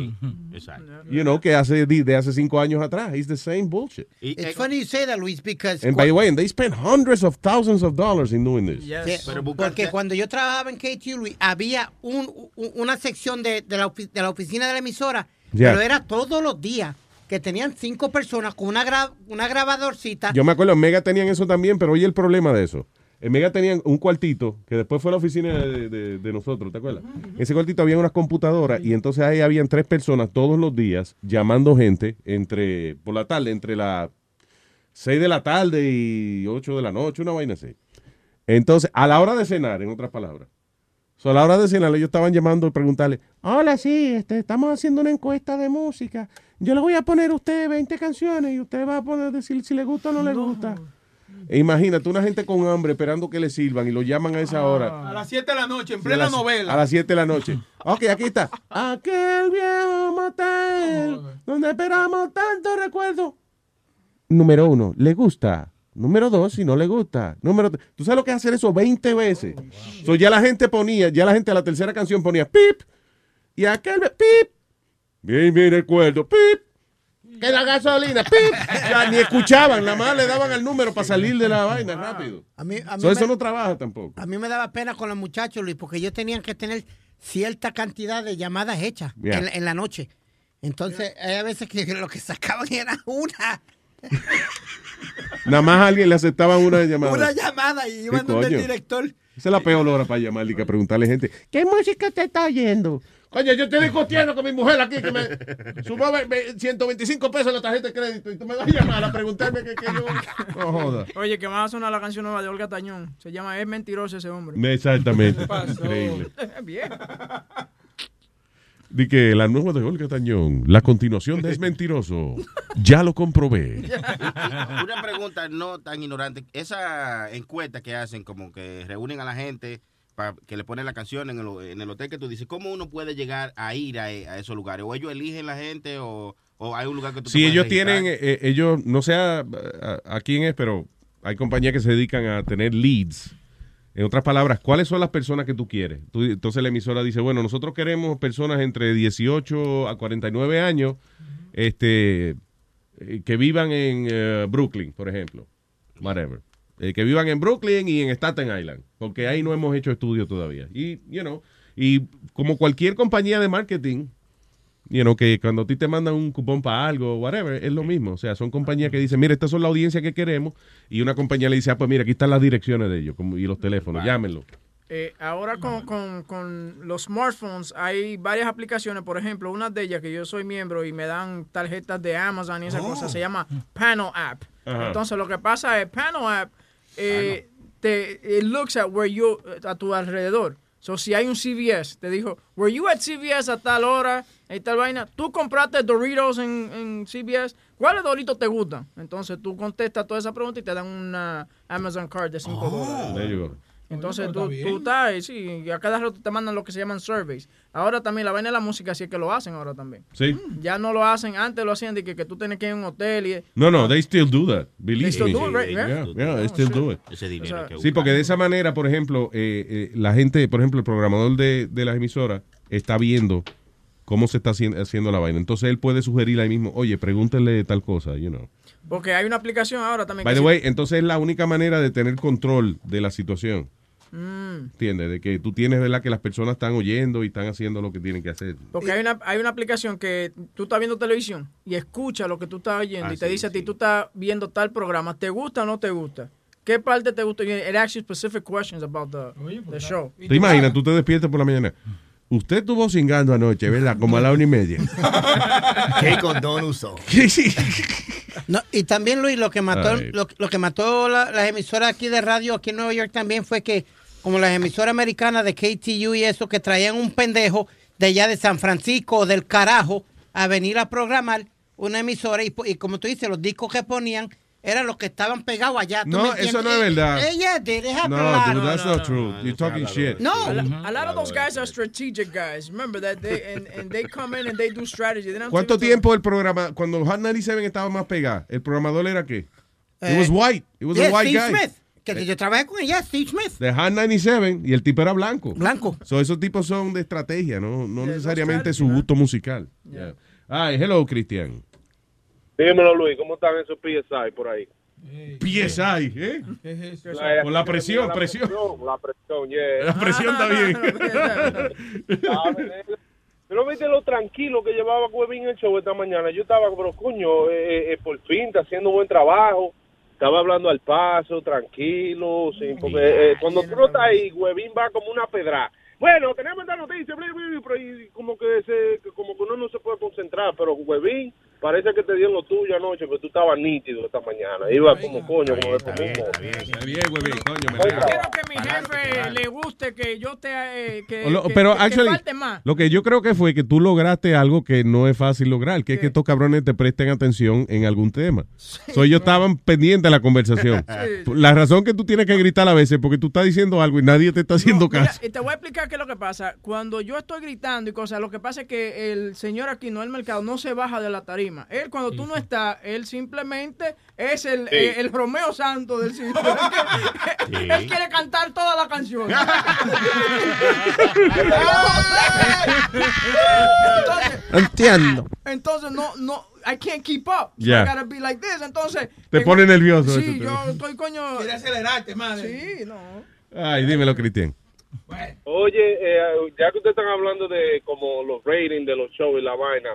Exacto.
You know, que hace de, hace cinco años atrás. It's the same bullshit.
It's funny you say that, Luis, because...
And by the way, and they spend hundreds of thousands of dollars in doing this.
Sí, porque cuando yo trabajaba en KTU, Luis, había un, un- una sección de, de la, de la oficina de la emisora,
Yeah.
pero era todos los días, que tenían cinco personas con una, gra- una grabadorcita.
Yo me acuerdo, Mega tenían eso también, pero oye el problema de eso. En Mega tenían un cuartito, que después fue la oficina de, de- de nosotros, ¿te acuerdas? En ese cuartito había unas computadoras y entonces ahí habían tres personas todos los días llamando gente entre, por la tarde, entre las 6 de la tarde y 8 de la noche, una vaina así. Entonces, a la hora de cenar, en otras palabras. So, a la hora de cenar, ellos estaban llamando y preguntarle, hola, sí, este, estamos haciendo una encuesta de música. Yo le voy a poner a usted 20 canciones y usted va a poner decir si le gusta o no le gusta. E imagínate una gente con hambre esperando que le sirvan y lo llaman a esa hora.
A las 7 de la noche, en
A
plena novela.
A las 7 de la noche. Ok, aquí está. Aquel viejo motel donde esperamos tanto recuerdo. Número uno, ¿le gusta? Número dos, si no le gusta. Número tres. ¿Tú sabes lo que es hacer eso 20 veces? So, ya la gente ponía, ya la gente a la tercera canción ponía pip. Y aquel pip. Bien, bien recuerdo. Pip. Que la gasolina. Pip. Ya ni escuchaban, nada más le daban el número para salir de la vaina rápido.
A mí, a mí
So, eso no trabaja tampoco.
A mí me daba pena con los muchachos, Luis, porque ellos tenían que tener cierta cantidad de llamadas hechas
Yeah.
en, en la noche. Entonces, hay a veces que lo que sacaban era una,
Nada más alguien le aceptaban una llamada.
una llamada y iban donde el director.
Esa es la peor hora para llamar y que preguntarle a gente, ¿qué música te está oyendo? Coño, yo estoy discutiendo con mi mujer aquí que me sumó ve- ve- 125 pesos en la tarjeta de crédito y tú me vas a llamar a preguntarme que yo... No joda.
Oye, que va a sonar la canción nueva de Olga Tañón. Se llama Es mentiroso ese hombre.
Exactamente.
¿Qué pasó?
Increíble.
Bien.
Di que la nueva de Olga Tañón, la continuación de Es Mentiroso, ya lo comprobé.
Una pregunta no tan ignorante. Esa encuesta que hacen, como que reúnen a la gente que le ponen la canción en el, en el hotel que tú dices, ¿cómo uno puede llegar a ir a, a esos lugares? ¿O ellos eligen la gente o, o hay un lugar que tú te
Si
puedes
ellos
registrar?
tienen, eh, ellos, no sé a, a- a quién es, pero hay compañías que se dedican a tener leads. En otras palabras, ¿cuáles son las personas que tú quieres? Tú- entonces la emisora dice, bueno, nosotros queremos personas entre 18 a 49 años este, eh, que vivan en eh, Brooklyn, por ejemplo. Whatever. Eh, que vivan en Brooklyn y en Staten Island, porque ahí no hemos hecho estudio todavía. Y, you know, y como cualquier compañía de marketing, you know, que cuando a ti te mandan un cupón para algo, whatever, es lo mismo. O sea, son compañías que dicen, mira, estas son la audiencia que queremos, y una compañía le dice, ah, pues mira, aquí están las direcciones de ellos como, y los teléfonos, llámenlo.
Eh, ahora con, con- con los smartphones hay varias aplicaciones, por ejemplo, una de ellas que yo soy miembro y me dan tarjetas de Amazon y esa
Oh.
cosa, se llama Panel App.
Ajá.
Entonces lo que pasa es, Panel App eh, te it looks at where you, a tu alrededor. So si hay un CVS, te dijo, were you at CVS a tal hora, y tal vaina, tú compraste Doritos en, en CVS, ¿cuáles Doritos te gustan? Entonces tú contestas toda esa pregunta y te dan una Amazon card de 5 dólares. Entonces
Oye,
tú, tú estás, ahí, sí, y a cada rato te mandan lo que se llaman surveys. Ahora también la vaina de la música sí es que lo hacen ahora también.
Sí.
Ya no lo hacen, antes lo hacían de que, que tú tienes que ir a un hotel y...
No, no, they still do that. Believe
still
me.
do it, right? Yeah.
Yeah, yeah, they
Oh,
still do it.
Ese dinero hay que
Sí, porque de esa manera, por ejemplo, eh, eh, la gente, por ejemplo, el programador de, de las emisoras está viendo cómo se está haciendo, haciendo la vaina. Entonces él puede sugerir ahí mismo, oye, pregúntele tal cosa, you know.
Porque hay una aplicación ahora también.
By
que
the
sí-
way, entonces es la única manera de tener control de la situación.
Mm.
¿Entiendes? De que tú tienes, ¿verdad? Que las personas están oyendo y están haciendo lo que tienen que hacer.
Porque hay una, hay una aplicación que tú estás viendo televisión y escucha lo que tú estás oyendo
Ah,
y te
sí,
dice a ti, tú estás viendo tal programa, ¿te gusta o no te gusta? ¿Qué parte te gusta? It asks you specific questions about the, the show.
¿Te imaginas? Tú te despiertas por la mañana. Usted estuvo cingando anoche, ¿verdad? Como a la una y media.
¿Qué condón usó?
No, y también, Luis, lo que mató, lo, lo que mató la- las emisoras aquí de radio aquí en Nueva York también fue que, como las emisoras americanas de KTU y eso, que traían un pendejo de allá de San Francisco o del carajo a venir a programar una emisora y, y como tú dices, los discos que ponían eran los que estaban pegados allá. ¿tú
No,
me
eso no es verdad.
Eh, yeah, dude, it
No,
a lot.
dude, that's not true. You're talking shit.
No.
A, lo- a lot of those guys are strategic guys. Remember that they and, and they come in and they do strategy. They don't
¿Cuánto
it
tiempo el programa, cuando Hot 97 estaba más pegada, el programador era qué? It
Eh,
was white. It was
yeah,
a white
Steve
guy.
Smith. Que yo trabajé con ella, Steve Smith.
De Hard 97 y el tipo era blanco.
Blanco.
So, esos tipos son de estrategia, no, no necesariamente su gusto musical. Yeah. Ay, hello, Cristian.
Dímelo, Luis, ¿cómo están esos PSI por ahí?
PSI, ¿eh?
La-
Por la presión,
la
presión.
La presión, yeah.
La presión está bien.
Pero viste lo tranquilo que llevaba Webin el show esta mañana. Yo estaba, pero coño, eh, eh, por fin está haciendo buen trabajo. Estaba hablando al paso, tranquilo, porque eh, cuando tú no estás ahí, Webin va como una pedra. Bueno, tenemos esta noticia, pero como que se, como que uno no se puede concentrar, pero Webin parece que te dio lo tuyo anoche, pero tú estabas nítido esta mañana. Iba como coño, como de.
Está bien, güey, coño, me
Quiero
alegro.
que mi jefe le guste que yo te... eh, que,
O lo-
que-
pero,
que- que
actually,
falte más.
lo que yo creo que fue que tú lograste algo que no es fácil lograr, que es que estos cabrones te presten atención en algún tema. So, ellos estaban pendientes de la conversación. La razón que tú tienes que gritar a veces es porque tú estás diciendo algo y nadie te está haciendo
Mira,
caso.
y te voy a explicar qué es lo que pasa. Cuando yo estoy gritando y cosas, lo que pasa es que el señor aquí, no el mercado, no se baja de la tarima. Él, cuando tú no estás, él simplemente es el,
Sí.
eh, el Romeo Santo del sitio.
Sí.
Él quiere cantar toda la canción. entonces,
Entiendo.
entonces no, no, I can't keep up. So
Yeah.
I gotta be like this. Entonces.
Te
en-
pone nervioso
Sí, yo estoy coño.
Quiere acelerarte, madre.
Sí, no.
Ay, dímelo, Cristian.
Oye, eh, ya que ustedes están hablando de como los ratings de los shows y la vaina,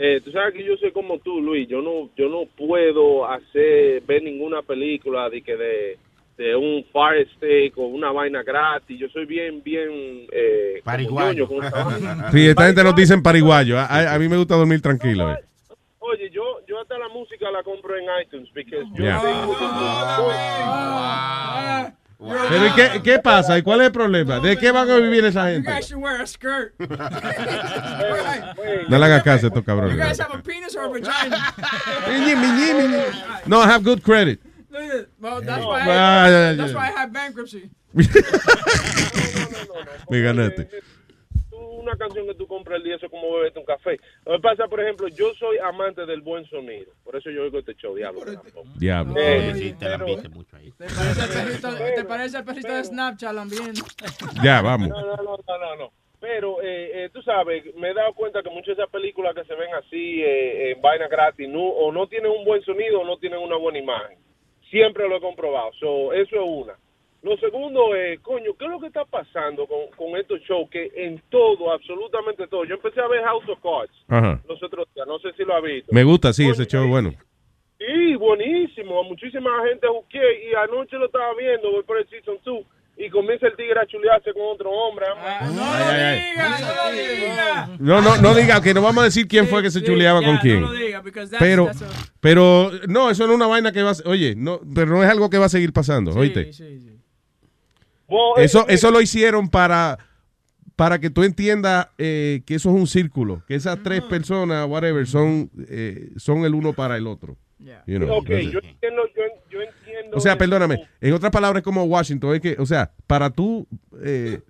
eh, tú sabes que yo soy como tú, Luis. Yo no, yo no puedo hacer ver ninguna película de que de, de un Fire Stick o una vaina gratis. Yo soy bien, bien eh,
Pariguayo.
Sí, esta gente nos dice en pariguayo. A, a- mí me gusta dormir tranquilo. eh.
Oye, yo, yo hasta la música la compro en iTunes porque yo
Ya. Pero ¿y qué, qué pasa? ¿Y cuál es el problema? ¿De qué van a vivir esa
You
gente?
guys should wear a skirt.
No le hagas caso a estos
You
cabrones.
guys have a penis or a vagina?
No, I have good credit.
Well, that's why, I, that's why I have bankruptcy.
Me ganaste.
Una canción que tú compras el día, eso es como beberte un café. Lo que pasa, por ejemplo, yo soy amante del buen sonido. Por eso yo oigo este show, diablo.
Diablo.
Eh,
Sí, te la mucho ahí.
¿Te parece el perrito, te parece el perrito de Snapchat también?
Ya, vamos.
No, no, no, no, no, no. Pero, eh, eh, tú sabes, me he dado cuenta que muchas de esas películas que se ven así, eh, en vaina gratis, no, o no tienen un buen sonido o no tienen una buena imagen. Siempre lo he comprobado. So, eso es una. Lo segundo es, coño, ¿qué es lo que está pasando con, con estos shows? Que en todo, absolutamente todo. Yo empecé a ver House of Cards
Ajá.
los otros días, no sé si lo ha visto.
Me gusta, sí, ese show es bueno.
Sí, buenísimo. Muchísima gente juqué y anoche lo estaba viendo, voy por el Season 2 y comienza el tigre a chulearse con otro hombre.
Ay, ay,
Diga, no lo diga.
No, no, no diga que no vamos a decir quién fue que se chuleaba con quién.
No lo diga, that's,
Pero,
that's a-
pero, no, eso no es una vaina que va a, oye, no, pero no es algo que va a seguir pasando, oíste.
Sí.
Eso, eso lo hicieron para, para que tú entiendas eh, que eso es un círculo, que esas tres personas, whatever, son, eh, son el uno para el otro. You know,
ok,
entonces-
yo entiendo, yo, yo entiendo.
o sea,
eso.
perdóname, en otras palabras, como Washington, es que, o sea, para tú, eh,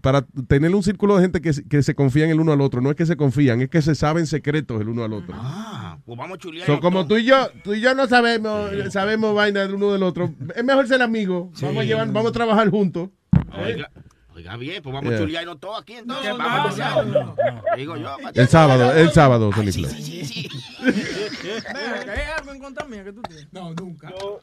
para tener un círculo de gente que, se- que se confían el uno al otro, no es que se confían, es que se saben secretos el uno al otro.
Ah, pues vamos a chulear.
So, como tú y yo, tú y yo no sabemos, sabemos vaina del uno del otro, es mejor ser amigos, vamos a llevar, vamos a trabajar juntos.
Oiga, oiga bien, pues vamos
Yeah.
a chulearnos todos aquí entonces.
No,
vamos
no,
a
no,
Digo yo.
El sábado, el sábado, Sony Flow.
Venga, ¿Hay algo en contra mía que tú tienes?
No, nunca.
Yo,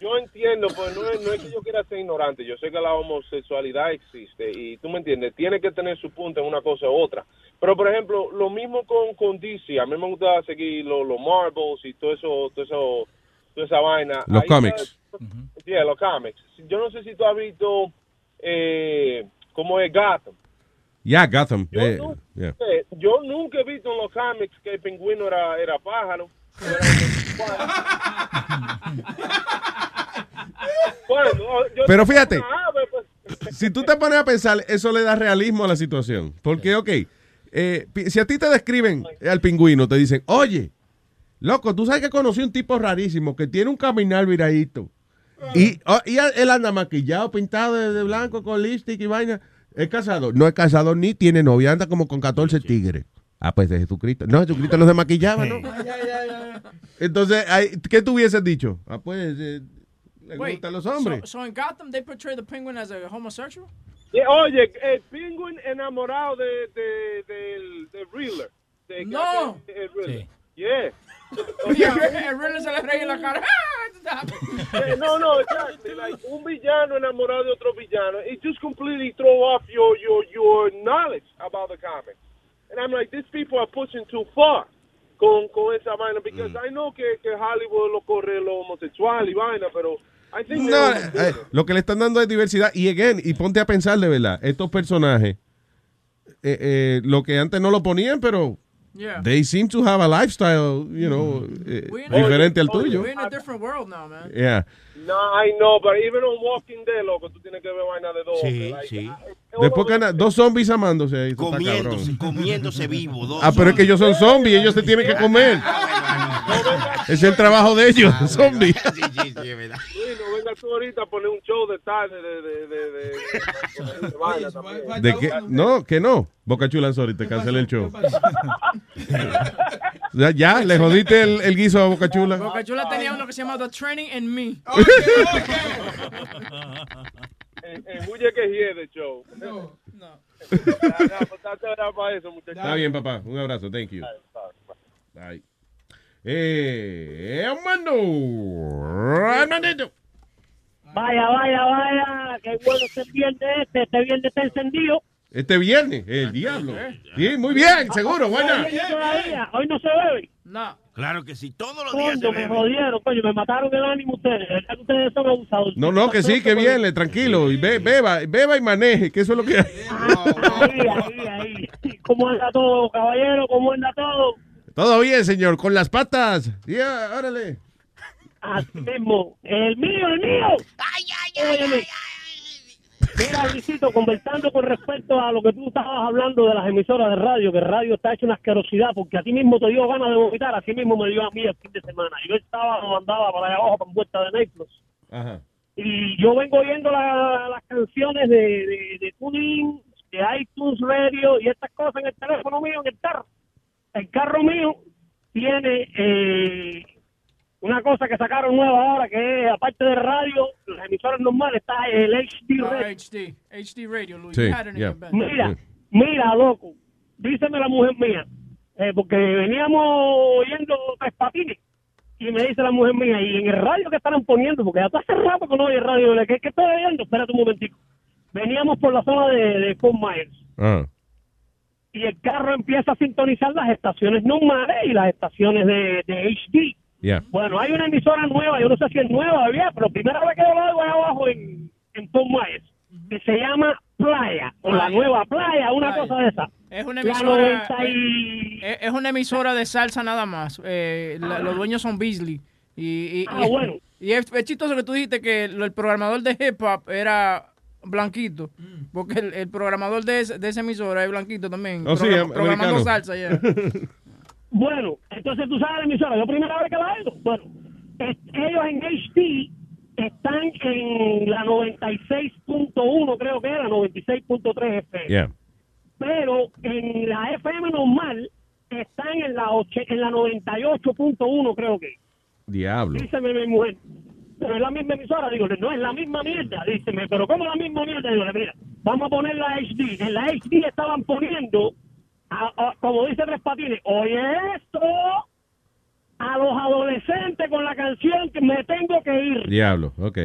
yo entiendo, pues no es, no es que yo quiera ser ignorante, yo sé que la homosexualidad existe y tú me entiendes, tiene que tener su punto en una cosa u otra. Pero, por ejemplo, lo mismo con, con DC, a mí me gusta seguir los los Marvels y todo eso, todo eso, toda esa vaina.
Los
Ahí
cómics.
Sí, los cómics. Yo no sé si tú has visto eh, cómo es Gotham.
Ya, Gotham.
Yo,
eh,
nu-
yeah.
eh, yo nunca he visto en los cómics que el pingüino era, era pájaro. Bueno, yo-
Pero fíjate.
ave, pues.
Si tú te pones a pensar, eso le da realismo a la situación. Porque, ok, eh, si a ti te describen al pingüino, te dicen, oye, loco, tú sabes que conocí un tipo rarísimo que tiene un caminar viradito. Y, oh, y él anda maquillado, pintado de, de blanco, con lipstick y vaina. ¿Es casado? No es casado ni tiene novia, anda como con 14 tigres. Ah, pues de Jesucristo. No, Jesucristo no se maquillaba, ¿no? Entonces, ¿qué tú hubieses dicho? Ah, pues, eh, Le gustan los hombres.
So, so in Gotham they portray the penguin as a homosexual?
Yeah, oye, el Penguin enamorado de, de, del de Riddler. De-
No.
de- de Riddler. Yeah.
Oye, el Riddler se le reía en la cara.
Yeah, no, no, exactly. Like un villano enamorado de otro villano. It just completely throw off your your your knowledge about the comics. And I'm like, these people are pushing too far con, con esa vaina because I know que, que Hollywood lo corre lo homosexual y vaina, pero
No, eh, lo que le están dando es diversidad. Y again, y ponte a pensar de verdad, estos personajes, eh, eh, lo que antes no lo ponían, pero
Yeah.
they seem to have a lifestyle, you know, eh, diferente al tuyo.
We're in a different world now, man.
Yeah.
No, I know, but even on Walking Dead, loco, tú tienes que ver vaina de dos.
Sí,
like,
sí.
Después que dos zombies amándose ahí.
Comiéndose, comiéndose vivo. Dos
Ah, pero es que ellos son zombies, ellos se tienen que comer. Es el trabajo de ellos, zombies.
Sí, sí, sí, es verdad.
Tú ahorita a poner un show de tarde de, de, de, de, de vaina también.
¿De qué? No, que no. Boca Chula, sorry, te cancelé el show. Ya, ya, le jodiste el, el guiso a Boca Chula.
Boca Chula tenía uno que se llama The Training and Me.
En, en Bulle que hie de show.
No, no.
para eso, muchachos.
Está bien, papá. Un abrazo. Thank you. Bye. Eh, hermano. Hermanito.
Vaya, vaya, vaya, qué bueno este viernes este, este viernes está encendido.
Este viernes, el diablo. Sí, muy bien, seguro, buena.
Hoy todavía, hoy no se bebe.
No.
Claro que sí, todos los días se
Coño, me jodieron, coño, me mataron el ánimo ustedes. ¿Verdad que ustedes son abusadores?
No, no, que sí, que bien, le- tranquilo. Y be- beba, beba y maneje, que eso es lo que.
Ahí, ahí, ahí. ¿Cómo anda todo, caballero? ¿Cómo anda todo?
Todo bien, señor, con las patas. Ya, órale.
Así mismo. El mío, el mío. Ay, ay, ay, Mira, Luisito, conversando con respecto a lo que tú estabas hablando de las emisoras de radio, que el radio está hecho una asquerosidad, porque a ti mismo te dio ganas de vomitar, así mismo me dio a mí el fin de semana. Yo estaba, andaba para allá abajo, para vuelta de Netflix,
Ajá.
y yo vengo oyendo la- las canciones de, de, de TuneIn, de iTunes Radio y estas cosas en el teléfono mío, en el carro. El carro mío tiene eh, una cosa que sacaron nueva ahora, que es, aparte de radio, las emisoras normales, está el HD
Ah,
Radio.
HD. HD Radio, Luis.
Sí, yeah. Mira, mira, loco, díceme la mujer mía, eh, porque veníamos oyendo tres patines, y me dice la mujer mía, y en el radio que estaban poniendo, porque ya está hace rato que no oye radio, ¿qué, qué estoy oyendo? Espérate un momentico. Veníamos por la zona de, de Fort Myers,
Ah.
y el carro empieza a sintonizar las estaciones normales y las estaciones de, de HD. Bueno, hay una emisora nueva, yo no sé si es nueva todavía, pero primera vez que yo lo hago allá abajo en, en Myers, que se llama Playa, o la nueva Playa, una
Playa.
cosa de esa.
Es una emisora.
90 y-
Es una emisora de salsa nada más. Eh, la- los dueños son Beasley. Y, y-
Ah,
y-
bueno.
Y es, es chistoso que tú dijiste que el programador de hip hop era blanquito. Porque el, el programador de, ese- de esa emisora es blanquito también.
Oh, sí,
programando salsa, ya.
Bueno, entonces tú sabes la emisora, yo primera vez que la oigo. Bueno, es- ellos en HD están en la 96.1, creo que era, 96.3 FM.
Yeah.
Pero en la FM normal están en la, en la 98.1, creo que.
Diablo.
Díceme mi mujer, pero es la misma emisora. Digo, no es la misma mierda. Díceme, pero ¿cómo la misma mierda? Digo, mira, vamos a poner la HD. En la HD estaban poniendo, a- a- como dice Tres Patines, oye esto, a los adolescentes con la canción que me tengo que ir.
Diablo, ok.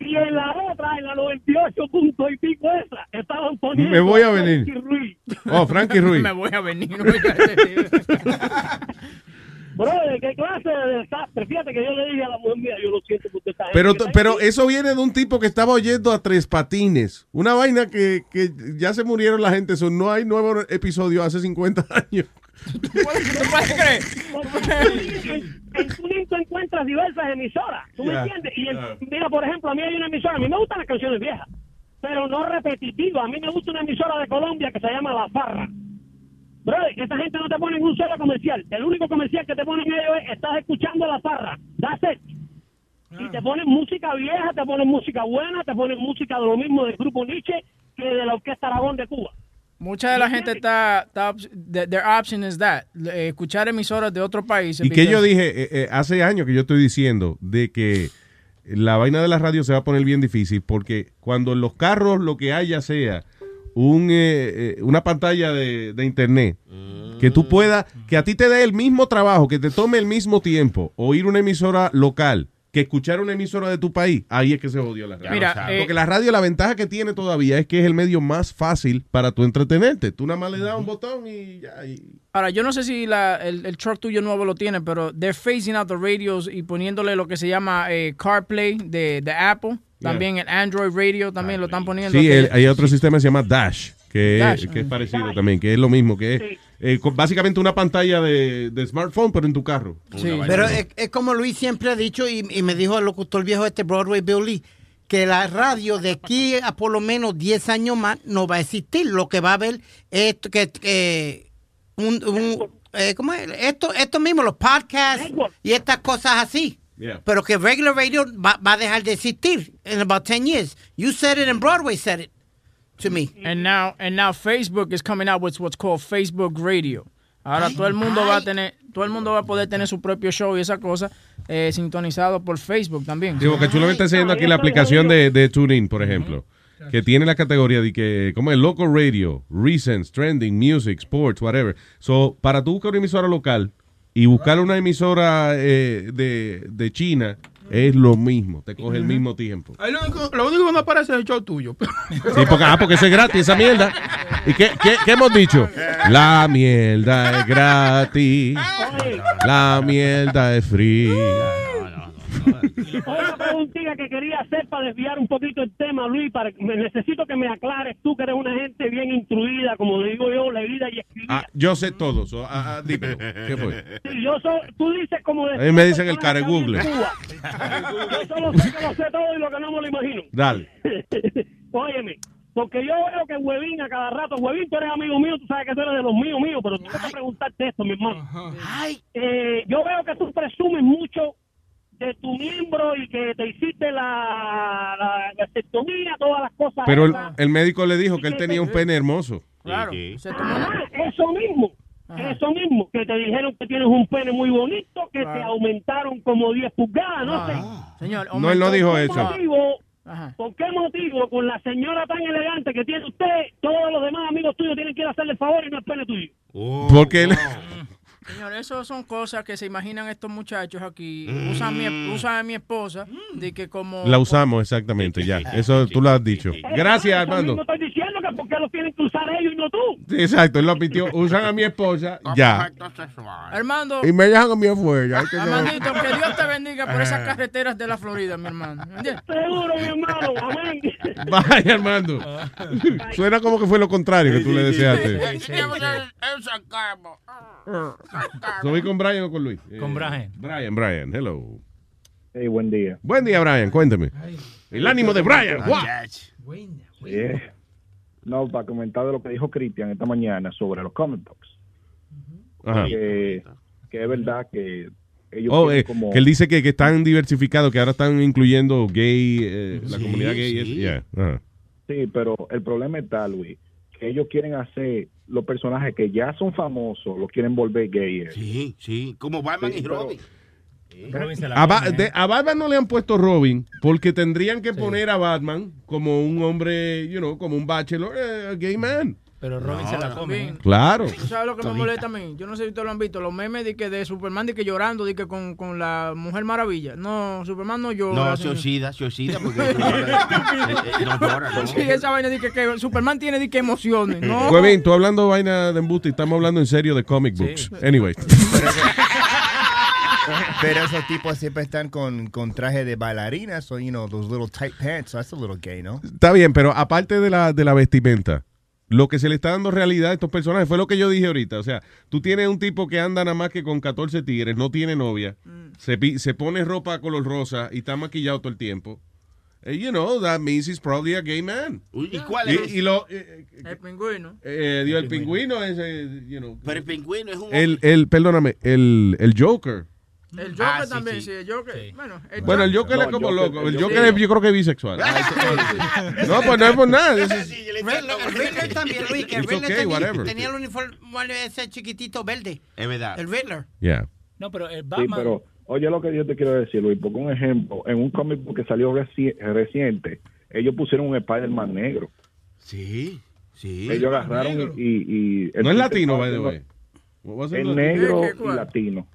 Y en la otra, en la 98 punto y pico esa, estaban poniendo
Me voy a venir.
Frankie Ruiz.
Oh, Frankie Ruiz.
Me voy a venir.
Brother, ¿qué clase de desastre? Fíjate que yo le dije a la mujer mía, yo lo siento por esta gente
Pero, pero eso viene de un tipo que estaba oyendo a Tres Patines. Una vaina que, que ya se murieron la gente. Eso no hay nuevo episodio hace 50 años.
¿Tú puedes creer? En, TuneIn tú encuentras diversas emisoras, ¿tú me entiendes? Y mira, por ejemplo, a mí hay una emisora, a mí me gustan las canciones viejas, pero no repetitivas. A mí me gusta una emisora de Colombia que se llama La Farra. Brother, esta gente no te pone en un solo comercial. El único comercial que te ponen ellos es, estás escuchando La Farra. That's it. Y te ponen música vieja, te ponen música buena, te ponen música de lo mismo del grupo Nietzsche que de la Orquesta Aragón de Cuba.
Mucha de la gente está, está their option is that, escuchar emisoras de otros países.
Y que yo
because-
dije eh, eh, hace años que yo estoy diciendo de que la vaina de la radio se va a poner bien difícil porque cuando en los carros lo que haya sea un, eh, eh, una pantalla de, de internet que tú puedas, que a ti te dé el mismo trabajo, que te tome el mismo tiempo oír una emisora local que escuchar una emisora de tu país, ahí es que se jodió la radio.
Mira, eh,
Porque la radio, la ventaja que tiene todavía es que es el medio más fácil para tú entretenerte. Tú nada más le das un botón y ya. y-
Ahora, yo no sé si la- el, el truck tuyo nuevo lo tiene, pero they're phasing out the radios y poniéndole lo que se llama eh, CarPlay de, de Apple. También el Android Radio también lo están poniendo.
Sí, el- hay otro sistema que se llama Dash, que,
Dash,
es, que es parecido también, que es lo mismo, que es eh, con- básicamente una pantalla de, de smartphone, pero en tu carro.
Pero es, es como Luis siempre ha dicho, y, y me dijo el locutor viejo este Broadway Bill Lee, que la radio de aquí a por lo menos 10 años más no va a existir. Lo que va a haber es esto, que, eh, un, un- eh, ¿cómo es? Esto, esto mismo, los podcasts y estas cosas así.
Yeah.
Pero que regular radio va, va a dejar de existir in about 10 years. You said it and Broadway said it to me.
And now, and now Facebook is coming out with what's called Facebook Radio. Ahora todo el mundo va a tener, todo el mundo va a poder tener su propio show y esa cosa eh, sintonizado por Facebook también.
Digo, que chulo está enseñando aquí la aplicación de, de TuneIn, por ejemplo, que tiene la categoría de que, como es local radio, recents, trending, music, sports, whatever. So, para tú buscar una emisora local y buscar una emisora eh, de, de China, es lo mismo, te coge el mismo tiempo.
Ahí lo, único, lo único que no aparece es el show tuyo.
Sí, porque, ah, porque eso es gratis, esa mierda. ¿Y qué, qué, qué hemos dicho? La mierda es gratis. La mierda es free.
Otra preguntita que quería hacer para desviar un poquito el tema, Luis, para me- necesito que me aclares tú que eres una gente bien instruida, como digo yo, leída y escribida.
Ah, yo sé todo. so, ah, ah, dímelo. ¿Qué fue?
Sí, yo so- tú dices como
A mí me dicen el care Google.
Yo solo sé que lo sé todo y lo que no me lo imagino.
Dale.
Óyeme, porque yo veo que Huevín a cada rato, Huevín, tú eres amigo mío, tú sabes que tú eres de los míos míos, pero tengo que preguntarte esto, mi hermano. Eh, yo veo que tú presumes mucho de tu miembro y que te hiciste la, la todas las cosas.
Pero el, el médico le dijo que él tenía un pene hermoso.
Claro.
Ah, eso mismo. Eso mismo, que te dijeron que tienes un pene muy bonito, que te aumentaron como 10 pulgadas, no sé.
Señor,
No, él no dijo
¿Por qué
eso.
motivo- ¿Por qué motivo con la señora tan elegante que tiene usted, todos los demás amigos tuyos tienen que ir a hacerle el favor y no es pene tuyo?
Porque él...
Señor, eso son cosas que se imaginan estos muchachos aquí. Usan, mi, usan a mi esposa de que como...
La usamos exactamente, ya. Eso tú lo has dicho. Gracias, Armando.
Que por qué lo tienen que usar ellos y no tú.
Sí, exacto, él lo admitió. Usan a mi esposa, ya.
Armando,
Y me dejan a mi afuera. que no-
Armandito, que Dios te bendiga por esas carreteras de la Florida, mi hermano.
Seguro, mi hermano. Amén.
Vaya, Armando. Suena como que fue lo contrario que tú le deseaste. ¿Soy con Brian o con Luis?
Con
Eh,
Brian.
Brian, Brian, hello.
Hey, buen día.
Buen día, Brian, cuéntame. El ánimo de Brian. guau.
Yeah. No, para comentar de lo que dijo Cristian esta mañana sobre los comic books.
Ajá.
Que, que es verdad que ellos
Oh,
tienen
eh,
como...
que él dice que, que están diversificados, que ahora están incluyendo gay, eh, la
Sí,
comunidad gay.
sí.
Yeah, ajá.
Sí, pero el problema está, Luis, que ellos quieren hacer los personajes que ya son famosos, los quieren volver gays.
Sí, sí, como Batman
Sí,
y
pero-
Robin.
A, Ba- de- a Batman no le han puesto Robin porque tendrían que poner a Batman como un hombre, you know, como un bachelor, eh, a gay man.
Pero Robin se la come. ¿eh?
Claro.
¿Tú sabes lo que me molesta a mí? Yo no sé si ustedes lo han visto. Los memes de, que de Superman de que llorando de que con, con la Mujer Maravilla. No, Superman no llora.
No, se oxida, se oxida porque eh, eh, no llora, ¿no?
Sí, esa vaina de que, que Superman tiene de que emociones. No.
Huevín, tú hablando vaina de embuste y estamos hablando en serio de comic books. Anyway.
Pero esos tipos siempre están con, con traje de bailarinas, so, you know, those little tight pants, so that's a little gay, ¿no?
Está bien, pero aparte de la, de la vestimenta, lo que se le está dando realidad a estos personajes fue lo que yo dije ahorita. O sea, tú tienes un tipo que anda nada más que con 14 tigres, no tiene novia, se, pi- se pone ropa color rosa y está maquillado todo el tiempo. Eh, you know, that means he's probably a gay man.
¿Y cuál es?
y lo, eh,
El pingüino.
eh, digo, el pingüino es, eh, you know,
Pero el pingüino es un
el, el, perdóname, el, el Joker.
El Joker
Ah, sí,
también,
sí.
sí. el Joker. Bueno, el
Bueno, el Joker
No,
es como
el Joker-
loco. El
el
Joker
Joker-
es- yo creo que es bisexual. no, pues no es por nada.
El Riddler también, Luis, que el Riddler
okay,
tenía, el uniforme ese chiquitito verde.
Es verdad.
El Riddler.
Yeah.
No, pero el
Sí,
Batman.
pero,
Oye lo que yo te quiero decir, Luis, porque un ejemplo, en un cómic book que salió reci- reciente, ellos pusieron un Spider-Man negro.
Sí, sí.
Ellos agarraron y... y- y-
No es latino, by the way.
Es negro
¿Qué, qué,
y latino.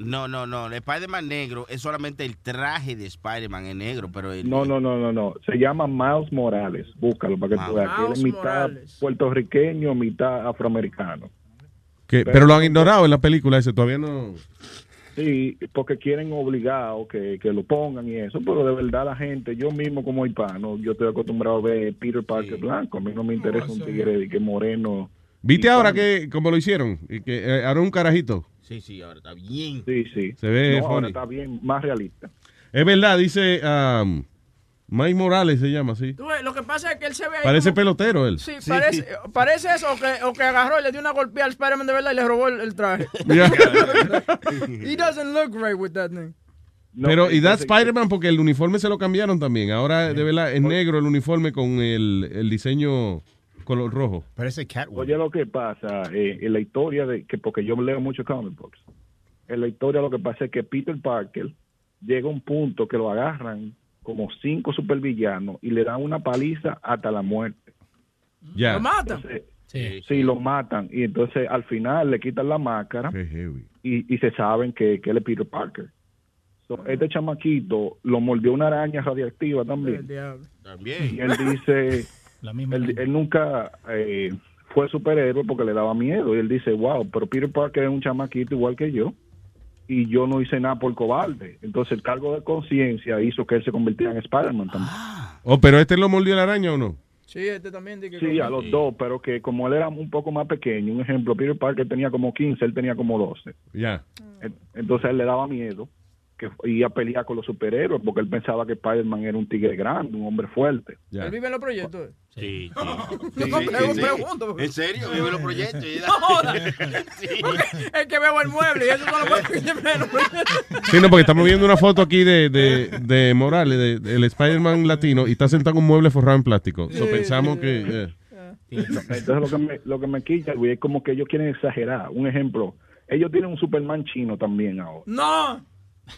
No, no, no. El Spider-Man negro es solamente el traje de Spider-Man en negro, pero el,
No, no, no, no, no. Se llama Miles Morales. Búscalo para que tú veas. que él es
Miles
mitad
Morales.
puertorriqueño, mitad afroamericano.
Que- pero lo han ignorado en la película ese, todavía no...
Sí, porque quieren obligado que, que lo pongan y eso, pero de verdad la gente, yo mismo como hispano, yo estoy acostumbrado a ver Peter Parker blanco, a mí no me interesa un tigre de que moreno.
¿Viste ahora que como lo hicieron? Y que eh, ahora un carajito.
Sí, sí, ahora está bien.
Sí, sí.
Se ve
No, ahora está bien, más realista.
Es verdad, dice um, Mike Morales se llama así.
Lo que pasa es que él se ve ahí
Parece
como-
pelotero él.
Sí, parece, parece eso, o que, o que agarró y le dio una golpeada al Spider-Man de verdad y le robó el, el traje.
Yeah.
He doesn't look right with that thing.
Pero, y that's Spider-Man porque el uniforme se lo cambiaron también. Ahora, de verdad, es negro el uniforme con el, el diseño color rojo.
Parece Catwoman.
Oye, lo que pasa eh, en la historia de que, porque yo leo mucho comic books, en la historia lo que pasa es que Peter Parker llega a un punto que lo agarran como cinco supervillanos y le dan una paliza hasta la muerte.
Ya.
¿Lo matan?
Entonces, sí. lo matan. Y entonces al final le quitan la máscara y, y se saben que, que él es Peter Parker. So, este chamaquito lo mordió una araña radiactiva también.
También.
Y él dice, él, él nunca eh, fue superhéroe porque le daba miedo. Y él dice, wow, pero Peter Parker es un chamaquito igual que yo. Y yo no hice nada por cobarde. Entonces el cargo de conciencia hizo que él se convirtiera en Spider-Man también.
Oh, pero este lo mordió la araña o no?
Sí, este también. que
Sí, a los dos, pero que como él era un poco más pequeño, un ejemplo, Peter Parker tenía como 15, él tenía como 12.
Ya.
En- Entonces él le daba miedo que iba a pelear con los superhéroes porque él pensaba que Spider-Man era un tigre grande, un hombre fuerte.
¿Él vive en los proyectos?
Sí, ¿En serio? ¿Vive los proyectos?
No, es que veo el mueble y eso no lo puedo en.
Sí, no, porque estamos viendo una foto aquí de, de, de Morales, de- del Spider-Man latino, y está sentado en un mueble forrado en plástico. So, pensamos que... eh,
Entonces lo que me, lo que me güey, es como que ellos quieren exagerar. Un ejemplo, ellos tienen un Superman chino también ahora.
No.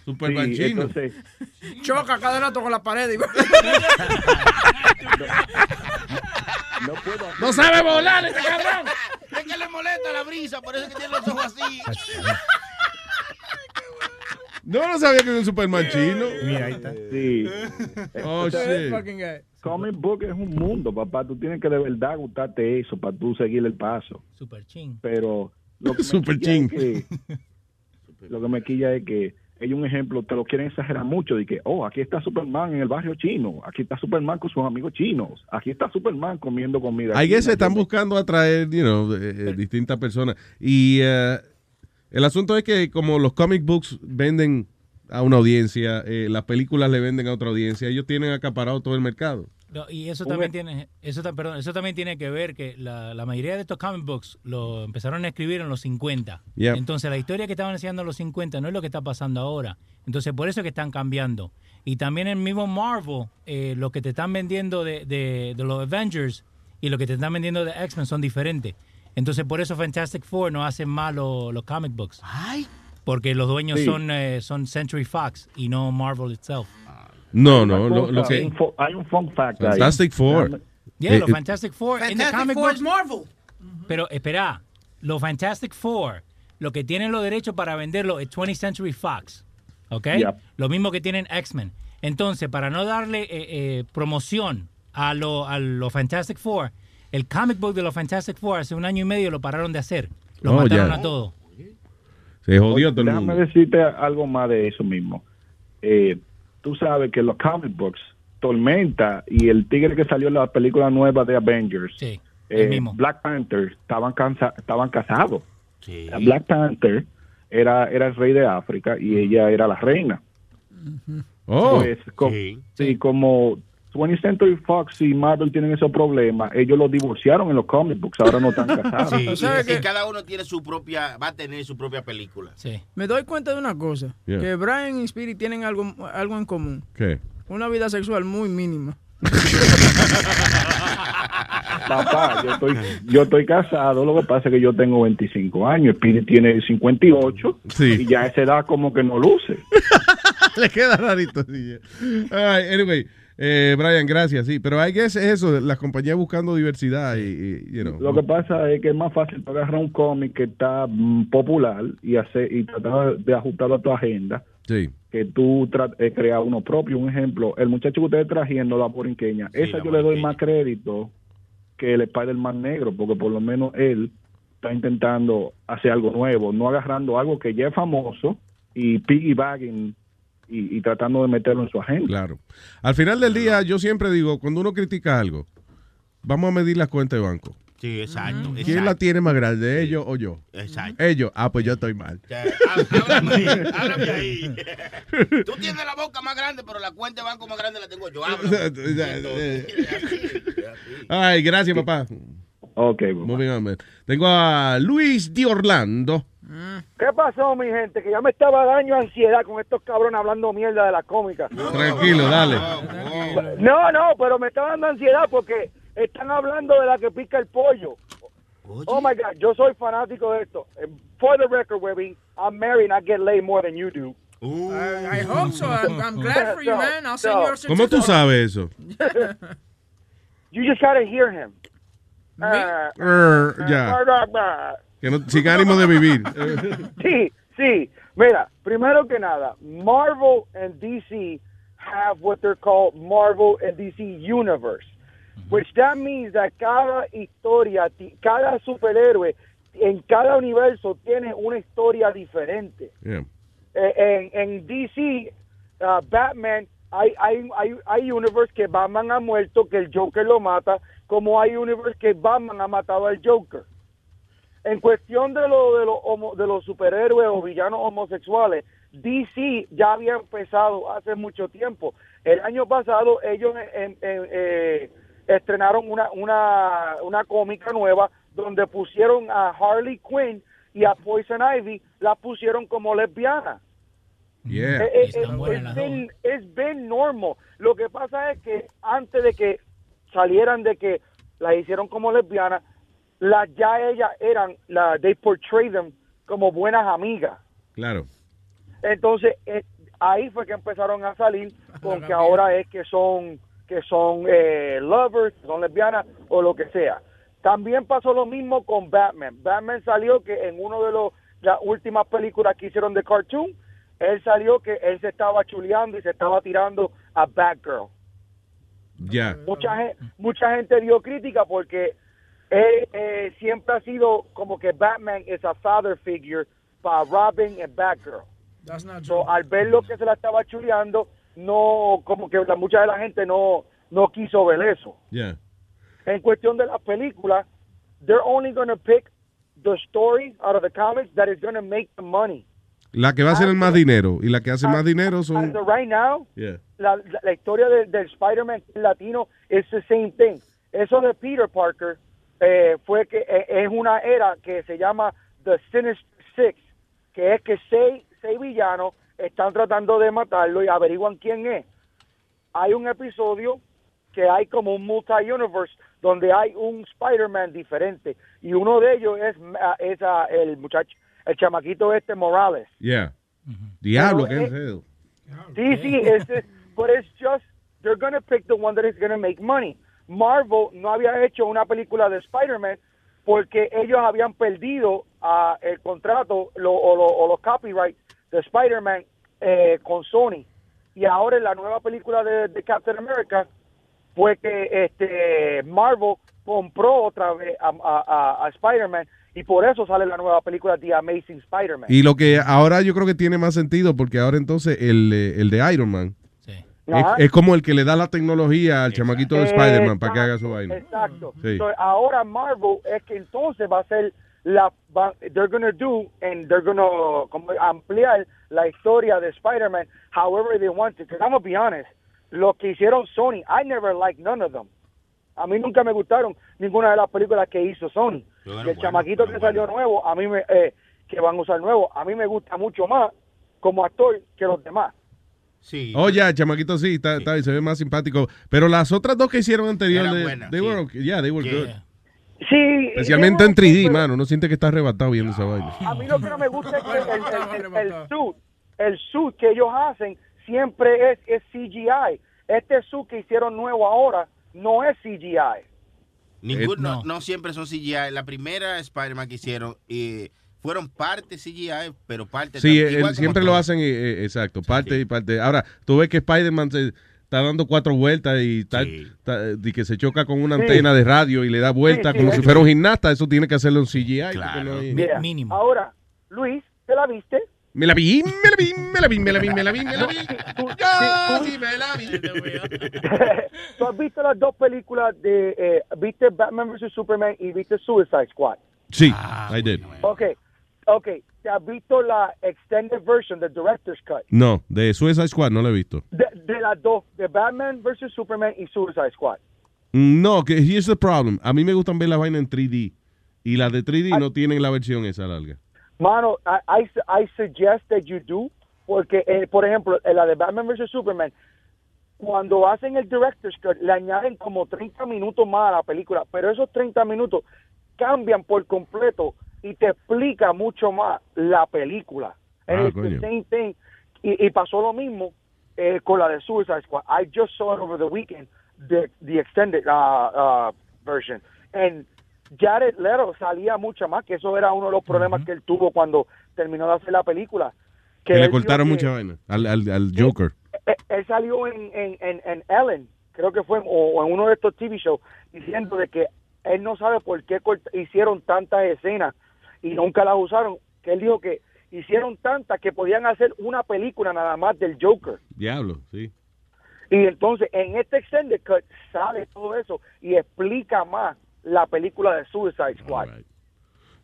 Superman
Sí, entonces,
Choca cada rato con la pared. y-
no puedo.
¡No sabe volar este cabrón!
Es que le molesta la brisa, por eso es que tiene los ojos así.
No, no sabía que era un Superman chino.
Mira, ahí está.
Sí.
Oh,
Entonces,
shit.
Comic book es un mundo, papá. Tú tienes que de verdad gustarte eso para tú seguir el paso.
Super ching.
Pero lo que me
Super
es
ching.
que- lo que me quilla es que ellos un ejemplo te lo quieren exagerar mucho de que oh aquí está Superman en el barrio chino aquí está Superman con sus amigos chinos aquí está Superman comiendo comida
Hay que
china.
se están buscando atraer, you know, eh, eh, distintas personas. Y eh, el asunto es que como los comic books venden a una audiencia, eh, las películas le venden a otra audiencia, ellos tienen acaparado todo el mercado.
No, y eso también
e-
tiene, eso, perdón, eso también tiene que ver que la, la mayoría de estos comic books lo empezaron a escribir en los 50.
Yeah.
Entonces la historia que estaban enseñando en los 50 no es lo que está pasando ahora. Entonces por eso es que están cambiando. Y también el mismo Marvel, eh, lo que te están vendiendo de, de- de los Avengers y lo que te están vendiendo de X-Men son diferentes. Entonces por eso Fantastic Four no hacen mal lo- los comic books. Porque los dueños
Sí.
son, eh, son Century Fox y no Marvel itself.
No, no, lo, que...
hay un fun fact ahí.
Fantastic Four.
Yeah,
Eh,
los
eh,
Fantastic Four
Fantastic
comic
Four
books.
es Marvel.
Pero espera, los Fantastic Four, lo que tienen los derechos para venderlo es 20th Century Fox. ¿Ok?
Yep.
Lo mismo que tienen X-Men. Entonces, para no darle eh, eh, promoción a los a lo Fantastic Four, el comic book de los Fantastic Four hace un año y medio lo pararon de hacer. Lo
Oh,
mataron a todos.
Se jodió todo el
Déjame decirte algo más de eso mismo. Eh, tú sabes que los comic books, Tormenta y el tigre que salió en la película nueva de Avengers,
Sí,
eh,
el mismo.
Black Panther, estaban, cansa- estaban casados. Black Panther era, era el rey de África y ella era la reina.
Oh.
Pues, co- sí, como 20th Century Fox y Marvel tienen esos problemas, ellos los divorciaron en los comic books, ahora no están casados.
Sí,
Tú sabes que-
cada uno tiene su propia, va a tener su propia película.
Sí.
Me doy cuenta de una cosa.
Yeah.
Que Brian y Spirit tienen algo, algo en común.
¿Qué?
Una vida sexual muy mínima.
Papá, yo estoy, yo estoy casado, lo que pasa es que yo tengo 25 años, Speedy tiene 58 y ya a esa edad como que no luce.
Le queda rarito. Sí. Ay, anyway, eh, Brian, gracias, sí. Pero hay que es eso, las compañías buscando diversidad y, y, you know.
Lo que pasa es que es más fácil agarrar un cómic que está mm, popular y hacer y tratar de ajustarlo a tu agenda.
Sí.
Que tú eh, crear uno propio. Un ejemplo, el muchacho que ustedes trajiendo, la porinqueña, esa yo le doy más crédito que el Spider-Man negro, porque por lo menos él está intentando hacer algo nuevo, no agarrando algo que ya es famoso y piggybacking y, y tratando de meterlo en su agenda.
Claro. Al final del día, yo siempre digo, cuando uno critica algo, vamos a medir las cuentas de banco.
Sí, exacto.
¿Quién
exacto.
la tiene más grande, ellos o yo?
Exacto.
Ellos. Ah, pues yo estoy mal.
Háblame ahí, háblame ahí. Tú tienes la boca más grande, pero la cuenta de banco más grande la tengo yo. Háblame.
Ay, gracias, papá.
Ok,
Moving on, man. Tengo a Luis de Orlando.
¿Qué pasó, mi gente? Que ya me estaba daño ansiedad con estos cabrones hablando mierda de la cómica.
Tranquilo, dale.
No, no, pero me está dando ansiedad porque están hablando de la que pica el pollo. Oh my God, yo soy fanático de esto. Eh, For the record, Webby, I'm married and I get laid more than you do.
I, I hope so. I'm, I'm glad for you, man. I'll send
No.
you a
¿Cómo tú sabes eso?
You just gotta hear him. Ah,
Er, ya. Que no, sin ánimo de vivir.
Sí, sí. Mira, primero que nada, Marvel and DC have what they're called Marvel and DC Universe, which that means that cada historia, cada superhéroe en cada universo tiene una historia diferente.
Yeah.
Eh, en, en DC, uh, Batman, hay, hay, hay, hay universe que Batman ha muerto, que el Joker lo mata, como hay universe que Batman ha matado al Joker. En cuestión de, lo, de, los homo- de los superhéroes o villanos homosexuales, DC ya había empezado hace mucho tiempo. El año pasado ellos eh, eh, eh, estrenaron una, una, una cómica nueva donde pusieron a Harley Quinn y a Poison Ivy, la pusieron como lesbiana.
Yeah.
Eh, it's been- it's been normal. Lo que pasa es que antes de que salieran de que la hicieron como lesbiana, la, ya ellas eran, la, they portray them como buenas amigas.
Claro.
Entonces, eh, ahí fue que empezaron a salir con que ahora es que son que son eh, lovers, que son lesbianas o lo que sea. También pasó lo mismo con Batman. Batman salió que en uno de los las últimas películas que hicieron de cartoon, él salió que él se estaba chuleando y se estaba tirando a Batgirl.
Ya.
Mucha gente, mucha gente dio crítica porque él eh, siempre ha sido como que Batman es a father figure para Robin y Batgirl.
That's not
So, al ver lo que se la estaba chuleando, no, como que la, mucha de la gente no, no quiso ver eso.
Yeah.
En cuestión de la película, they're only going to pick the story out of the comics that is going to make the money.
La que va a hacer el más dinero y la que hace más dinero
As
son.
right now,
Yeah.
la, la, la historia de- del Spider-Man latino es the same thing. Eso de Peter Parker eh, fue que eh, es una era que se llama The Sinister Six, que es que seis, seis villanos están tratando de matarlo y averiguan quién es. Hay un episodio que hay como un multi-universe donde hay un Spider-Man diferente y uno de ellos es, ah, es ah, el muchacho, el chamaquito este Morales.
Yeah. Diablo,
Pero,
qué feo.
DC is it, but it's just they're gonna pick the one that is gonna make money. Marvel no había hecho una película de Spider-Man porque ellos habían perdido ah, el contrato lo- o, lo- o los copyrights de Spider-Man eh, con Sony. Y ahora en la nueva película de, Captain America fue que este Marvel compró otra vez a- a Spider-Man y por eso sale la nueva película The Amazing Spider-Man.
Y lo que ahora yo creo que tiene más sentido porque ahora entonces el, eh, el de Iron Man es,
Ajá.
es como el que le da la tecnología al chamaquito de Spider-Man para que haga su vaina.
Exacto.
Sí.
So, ahora Marvel es que entonces va a ser la va- they're gonna do and they're gonna como ampliar la historia de Spider-Man however they want to. Because I'm gonna be honest, lo que hicieron Sony, I never liked none of them. A mí nunca me gustaron ninguna de las películas que hizo Sony. El chamaquito que salió nuevo, a mí me eh, que van a usar nuevo, a mí me gusta mucho más como actor que los demás.
Sí.
Oh, ya, chamaquito sí, está, se ve más simpático. Pero las otras dos que hicieron
Eran buenas,
they
sí.
were okay. Yeah, they were good.
Sí.
Especialmente en
were
3D,
super-
mano. Uno siente que está arrebatado viendo esa vaina.
A mí lo que no me gusta es que el, el, el, el suit, el suit que ellos hacen siempre es, es CGI. Este suit que hicieron nuevo ahora no es CGI.
Ninguno,
Eh,
no. no siempre son CGI. La primera Spider-Man que hicieron eh, fueron parte CGI, pero parte
Sí,
también.
él-
Igual como
siempre
todo.
lo hacen, eh, exacto, parte y parte. Ahora, tú ves que Spider-Man se está dando cuatro vueltas y, está- y que se choca con una
Sí.
antena de radio y le da vuelta
Sí, sí,
como si fuera un gimnasta. Eso tiene que hacerlo en CGI. no hay-
Yeah. Ahora, Luis, ¿te la viste?
Me la vi, me la vi, me la vi, me la vi, me la vi, me la vi.
Yo
sí me la vi.
¿Tú has visto las dos películas de, eh, viste Batman vs. Superman y viste Suicide Squad?
Sí,
Ah,
I did.
Ok, ok. ¿Te has visto la extended version, the director's cut?
No, de Suicide Squad no lo he visto.
De, de las dos, de Batman vs. Superman y Suicide Squad.
No, que here's the problem. A mí me gustan ver las vainas en 3D. Y las de 3D no tienen la versión esa larga.
Mano, I, I, I suggest that you do, porque, eh, por ejemplo, en la de Batman vs. Superman, cuando hacen el director's cut, le añaden como 30 minutos más a la película, pero esos 30 minutos cambian por completo y te explica mucho más la película.
Ah, coño.
same thing. Y, y pasó lo mismo eh, con la de Suicide Squad. I just saw it over the weekend, the, the extended uh, uh, version. And Jared Leto salía mucho más, que eso era uno de los problemas que él tuvo cuando terminó de hacer la película.
Que, le cortaron mucha vaina al, al, al Joker.
eh, él salió en, en, en, en Ellen, creo que fue, o, o en uno de estos TV shows, diciendo de que él no sabe por qué hicieron tantas escenas y nunca las usaron, que él dijo que hicieron tantas que podían hacer una película nada más del Joker.
Diablo, sí.
Y entonces en este extended cut sale todo eso y explica más la película de Suicide Squad.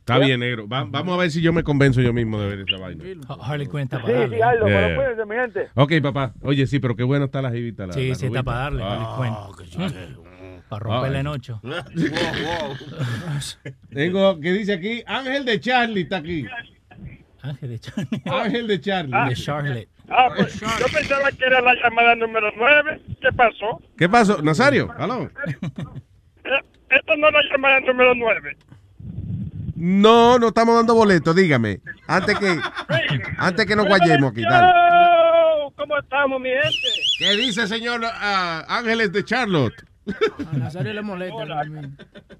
Está bien, negro. Va- vamos a ver si yo me convenzo yo mismo de ver esa vaina.
Harley Quinn está
Sí,
para darle.
sí, hazlo,
Yeah.
pero cuídense, mi gente.
Ok, papá. Oye, sí, pero qué bueno está la jivita. La,
Sí,
la
sí, está para darle.
Ah,
Harley Quinn. Para romperle en ocho.
Tengo, ¿qué dice aquí? Ángel de Charlie está aquí.
Ángel de Charlie.
Ángel de Charlie.
De Charlotte.
Ah, pues yo pensaba que era la llamada número 9. ¿Qué pasó?
¿Qué pasó? Nazario, aló.
Eh, Esta no es la llamada número 9.
No, no estamos dando boletos, dígame. Antes que, antes que nos guayemos aquí, dale.
¿Cómo estamos, mi gente?
¿Qué dice, señor ah, Ángeles de Charlotte?
A Nazario le molesta.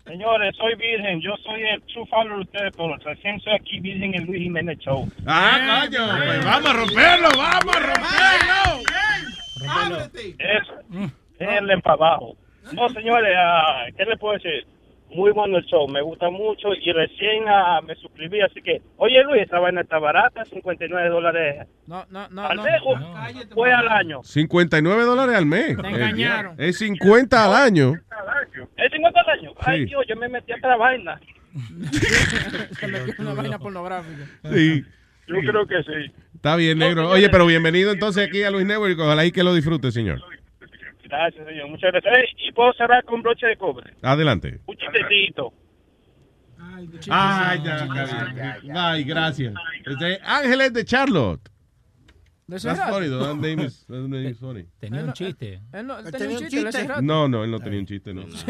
Señores, soy virgen. Yo soy el true follower de ustedes todos. Recién soy aquí virgen en Luis Jiménez Show.
Ah, coño, pues vamos a romperlo, vamos a romperlo.
Eso. Denle para abajo. No, señores, ah, ¿qué le puedo decir? Muy bueno el show, me gusta mucho y recién ah, me suscribí, así que, oye Luis, esa vaina está barata, 59 dólares
No, no, no.
al
no.
mes o fue al año.
59 dólares al mes.
Te engañaron.
Es 50 al año.
¿Es 50 al año? Ay
Sí.
Dios, yo me metí a otra vaina.
Se metió una vaina pornográfica.
Sí.
Yo creo que sí.
Está bien, negro. Oye, pero bienvenido entonces aquí a Luis Network. Ojalá y que lo disfrute, señor.
Gracias, señor, muchas gracias. Ey, y puedo cerrar con broche de cobre.
Adelante.
Un chistecito.
Ay, ya, está bien. Ay, gracias. Este, Ángeles de Charlotte. That's funny, though. That name is, that name is funny.
Tenía un chiste.
Él no,
Él
tenía un chiste.
No, no, él no tenía un chiste, no.
sí.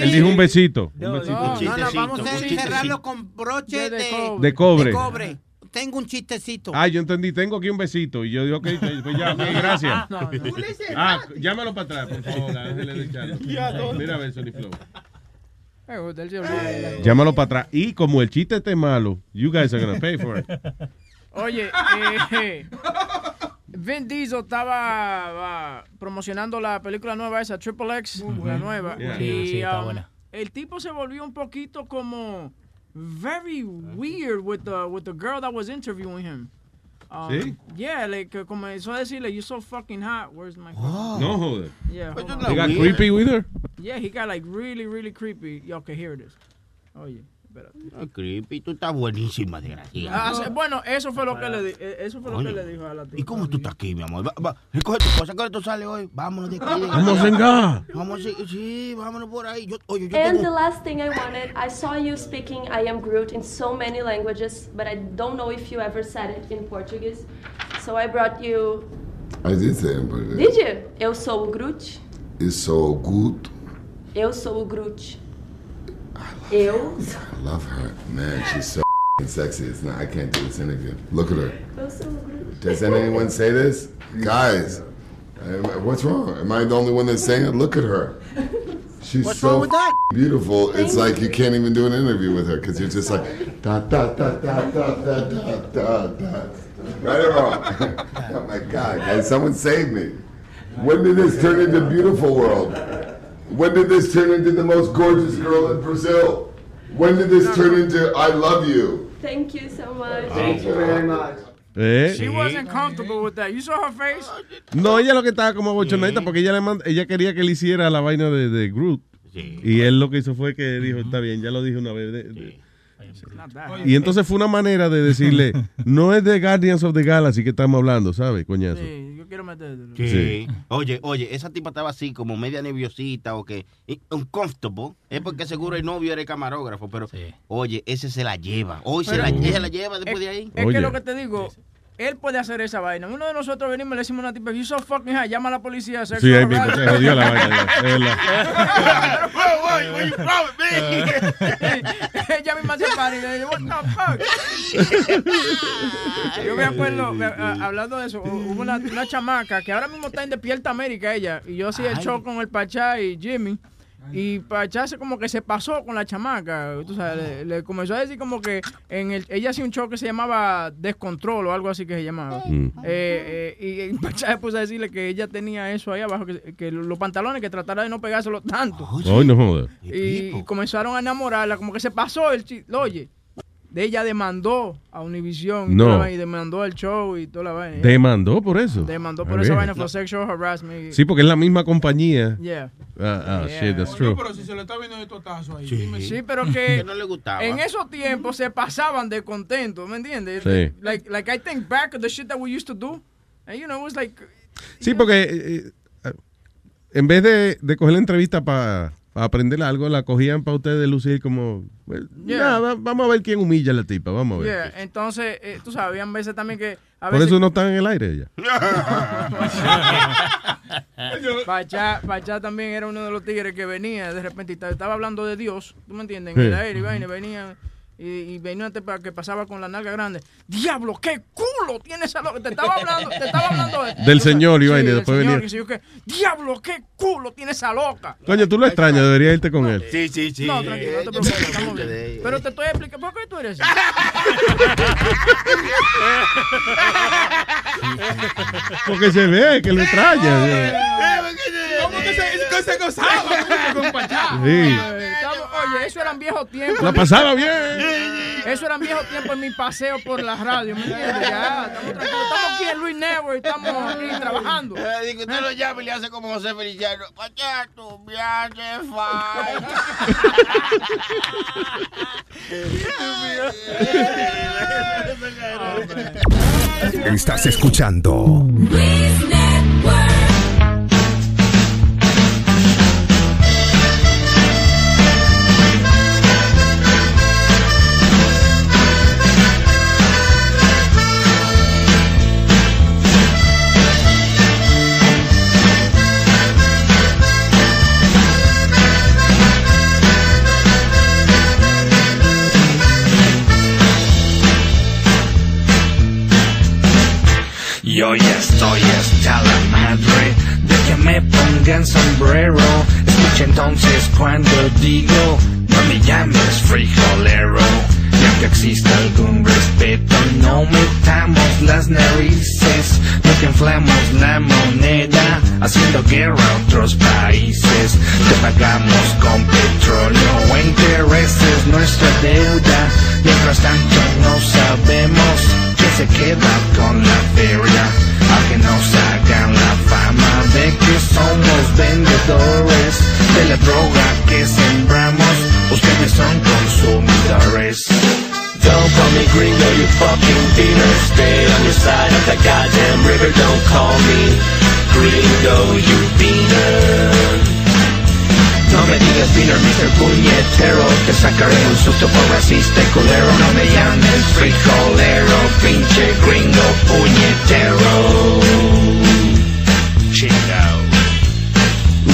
Él dijo un besito.
No,
Un besito.
no,
No, no, vamos a cerrarlo con broche de,
De cobre.
de cobre. Tengo un chistecito.
Ah, yo entendí. Tengo aquí un besito. Y yo digo, ok, pues ya, gracias.
No, no.
Ah, llámalo para atrás, por favor. Mira a ver, Sony Flow. Llámalo para atrás. Y como el chiste esté malo, you guys are gonna pay for it.
Oye, eh, Vin Diesel estaba ah, promocionando la película nueva esa, Triple X, la nueva.
Yeah. Sí,
Y
sí, está
um,
buena.
el tipo se volvió un poquito como very weird with the, with the girl that was interviewing him. Um,
¿Sí?
Yeah, like, comenzó a decirle, you're so fucking hot, where's my phone?
No joder.
Yeah, hold on.
He got weird. creepy with her?
Yeah, he got like really, really creepy. Y'all can hear this. Oye, espérate.
No, creepy, tú estás buenísima, desgraciada.
Ah, sí, bueno, eso fue lo que le di- eh, eso fue lo que le dijo a la
¿Y cómo tú estás aquí, mi amor? Va, va, recoge tu cosa, que tú sales hoy. Vámonos de aquí.
Vamos a vengar.
Vamos, sí, sí, vámonos por ahí. Yo, oye, yo
And
tengo...
the last thing I wanted, I saw you speaking I am Groot in so many languages, but I don't know if you ever said it in Portuguese. So I brought you
I did say it, but
Did you? Eu sou o Groot.
it's so good.
Eu sou o Groot. Eu.
I love her. Man, she's so sexy. It's not, I can't do this interview. Look at her.
Eu sou o Groot.
Does anyone say this? Guys, am- what's wrong? Am I the only one that's saying it? Look at her. She's
What's
so
wrong with that?
beautiful. It's like you can't even do an interview with her because you're just like da da da da da da da da da. Right or wrong? oh my God! Guys, someone save me. When did this turn into beautiful world? When did this turn into the most gorgeous girl in Brazil? When did this turn into I love you?
Thank you so much.
Thank you very
much.
Eh.
She wasn't comfortable with that. You saw her face?
No, ella lo que estaba como bochonadita porque ella, le mand- ella quería que le hiciera la vaina de, de Groot. Y él lo que hizo fue que dijo, está bien, ya lo dije una vez. de- de- Y entonces fue una manera de decirle, no es de Guardians of the Galaxy que estamos hablando, ¿sabes, coñazo?
Sí, yo quiero meter.
Sí.
Sí.
Oye, oye, esa tipa estaba así, como media nerviosita o que y- uncomfortable. Es porque seguro el novio era el camarógrafo, pero oye, ese se la lleva. Hoy se la, lleva después de ahí.
Es que lo que te digo, él puede hacer esa vaina. Uno de nosotros venimos y le decimos a una tipa, you so fucking high, llama a la policía.
Sí, ahí mismo se jodió la vaina.
Ella misma se para y le dice, what the fuck? Yo me acuerdo, me- a- hablando de eso, hu- hubo una, una chamaca que ahora mismo está en Despierta América, ella, y yo hacía el show con el Pachá y Jimmy. Y Pachá se como que se pasó con la chamaca, tú sabes, le, le comenzó a decir como que en el, ella hacía un show que se llamaba Descontrol o algo así que se llamaba.
Mm.
Eh, eh, y Pachá se puso a decirle que ella tenía eso ahí abajo, que, que los pantalones, que tratara de no pegárselo tanto.
Ay, no jodas.
Y, y comenzaron a enamorarla, como que se pasó el chiste. Oye, de ella demandó a Univision y,
No.
demandó el show y toda la vaina.
Demandó por eso.
Demandó por esa
bien.
vaina for sexual harassment.
Sí, porque es la misma compañía.
Yeah.
Ah, ah,
Yeah.
shit, that's
Oye, pero si se le está viendo de totazo ahí.
Sí.
dime
Sí,
si-
pero que,
Que no le gustaba.
en esos tiempos se pasaban de contento, ¿me entiendes?
Sí.
Like, like I think back of the shit that we used to do. And you know, it was like,
Sí, porque eh, eh, en vez de, de coger la entrevista para aprender algo, la cogían para ustedes lucir como, well,
Yeah.
nada, va- vamos a ver quién humilla a la tipa, vamos a ver.
yeah. Entonces, eh, tú sabes, habían veces también que... A
Por
veces,
eso no están en el aire ella.
Pachá, Pachá también era uno de los tigres que venía de repente estaba hablando de Dios, ¿tú me entiendes? En el aire y venía y, y venía que pasaba con la nalga grande. ¡Diablo, qué culo tiene esa loca! Te estaba hablando, te estaba hablando de-
Del señor y
sí,
y después venía-
que. ¡Diablo, qué culo tiene esa loca!
Coño, tú lo extrañas, deberías irte con él.
Sí, sí, sí.
No, tranquilo, no te preocupes, estamos bien. Pero te estoy explicando, ¿por qué tú eres así?
Porque se ve que lo extraña.
¿Cómo que se, que se gozaba con Pachá?
Sí.
Oye, eso eran viejos tiempos.
La pasaba bien.
Eso eran viejos tiempos en mi paseo por la radio, ¿me entiendes? Ya, estamos tranquilos. Estamos aquí en Luis Network, estamos aquí trabajando.
Eh, digo, usted lo llama y le hace como José Feliciano. Pachato, me hace falta.
Estás escuchando
Yo ya estoy hasta la madre de que me pongan sombrero. Escucha entonces cuando digo, no me llames frijolero. Y aunque exista algún respeto, no metamos las narices. No que inflamos la moneda, haciendo guerra a otros países. Te pagamos con petróleo o intereses nuestra deuda. Mientras tanto no sabemos que se queda con la feria. A que nos hagan la fama de que somos vendedores de la droga que sembramos. Ustedes son consumidores. Don't call me gringo, you fucking beaner. Stay on your side of the goddamn river. Don't call me gringo, you beaner. No me digas Peter, Mr. Puñetero Te sacaré un susto por racista y culero No me llames frijolero Pinche gringo puñetero Chinga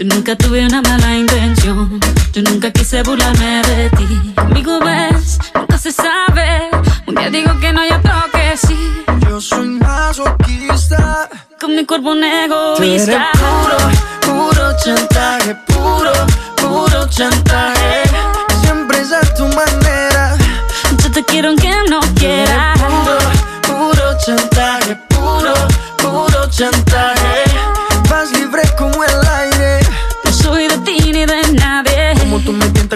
Yo nunca tuve una mala intención. Yo nunca quise burlarme de ti. Amigo, ves, nunca se sabe. Un día digo que no, y otro que sí.
Yo soy masoquista
Con mi cuerpo un
eres
egoísta.
puro, puro chantaje Puro, puro chantaje Siempre es a tu manera
Yo te quiero aunque no quiera.
Puro, puro chantaje Puro, puro chantaje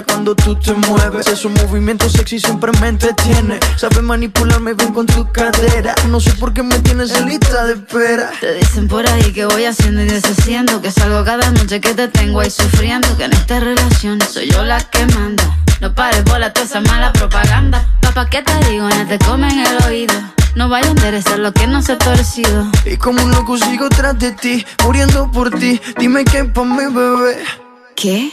cuando tú te mueves. Esos movimientos sexy siempre me entretiene. Sabes manipularme bien con tu cadera. No sé por qué me tienes en lista de espera.
Te dicen por ahí que voy haciendo y deshaciendo Que salgo cada noche que te tengo ahí sufriendo Que en esta relación soy yo la que manda. No pares bola toda esa mala propaganda. Papá, ¿qué te digo? No te comen el oído. No vaya a interesar lo que no se ha torcido.
Y como un loco sigo tras de ti Muriendo por ti. Dime qué pa' mi bebé.
¿Qué?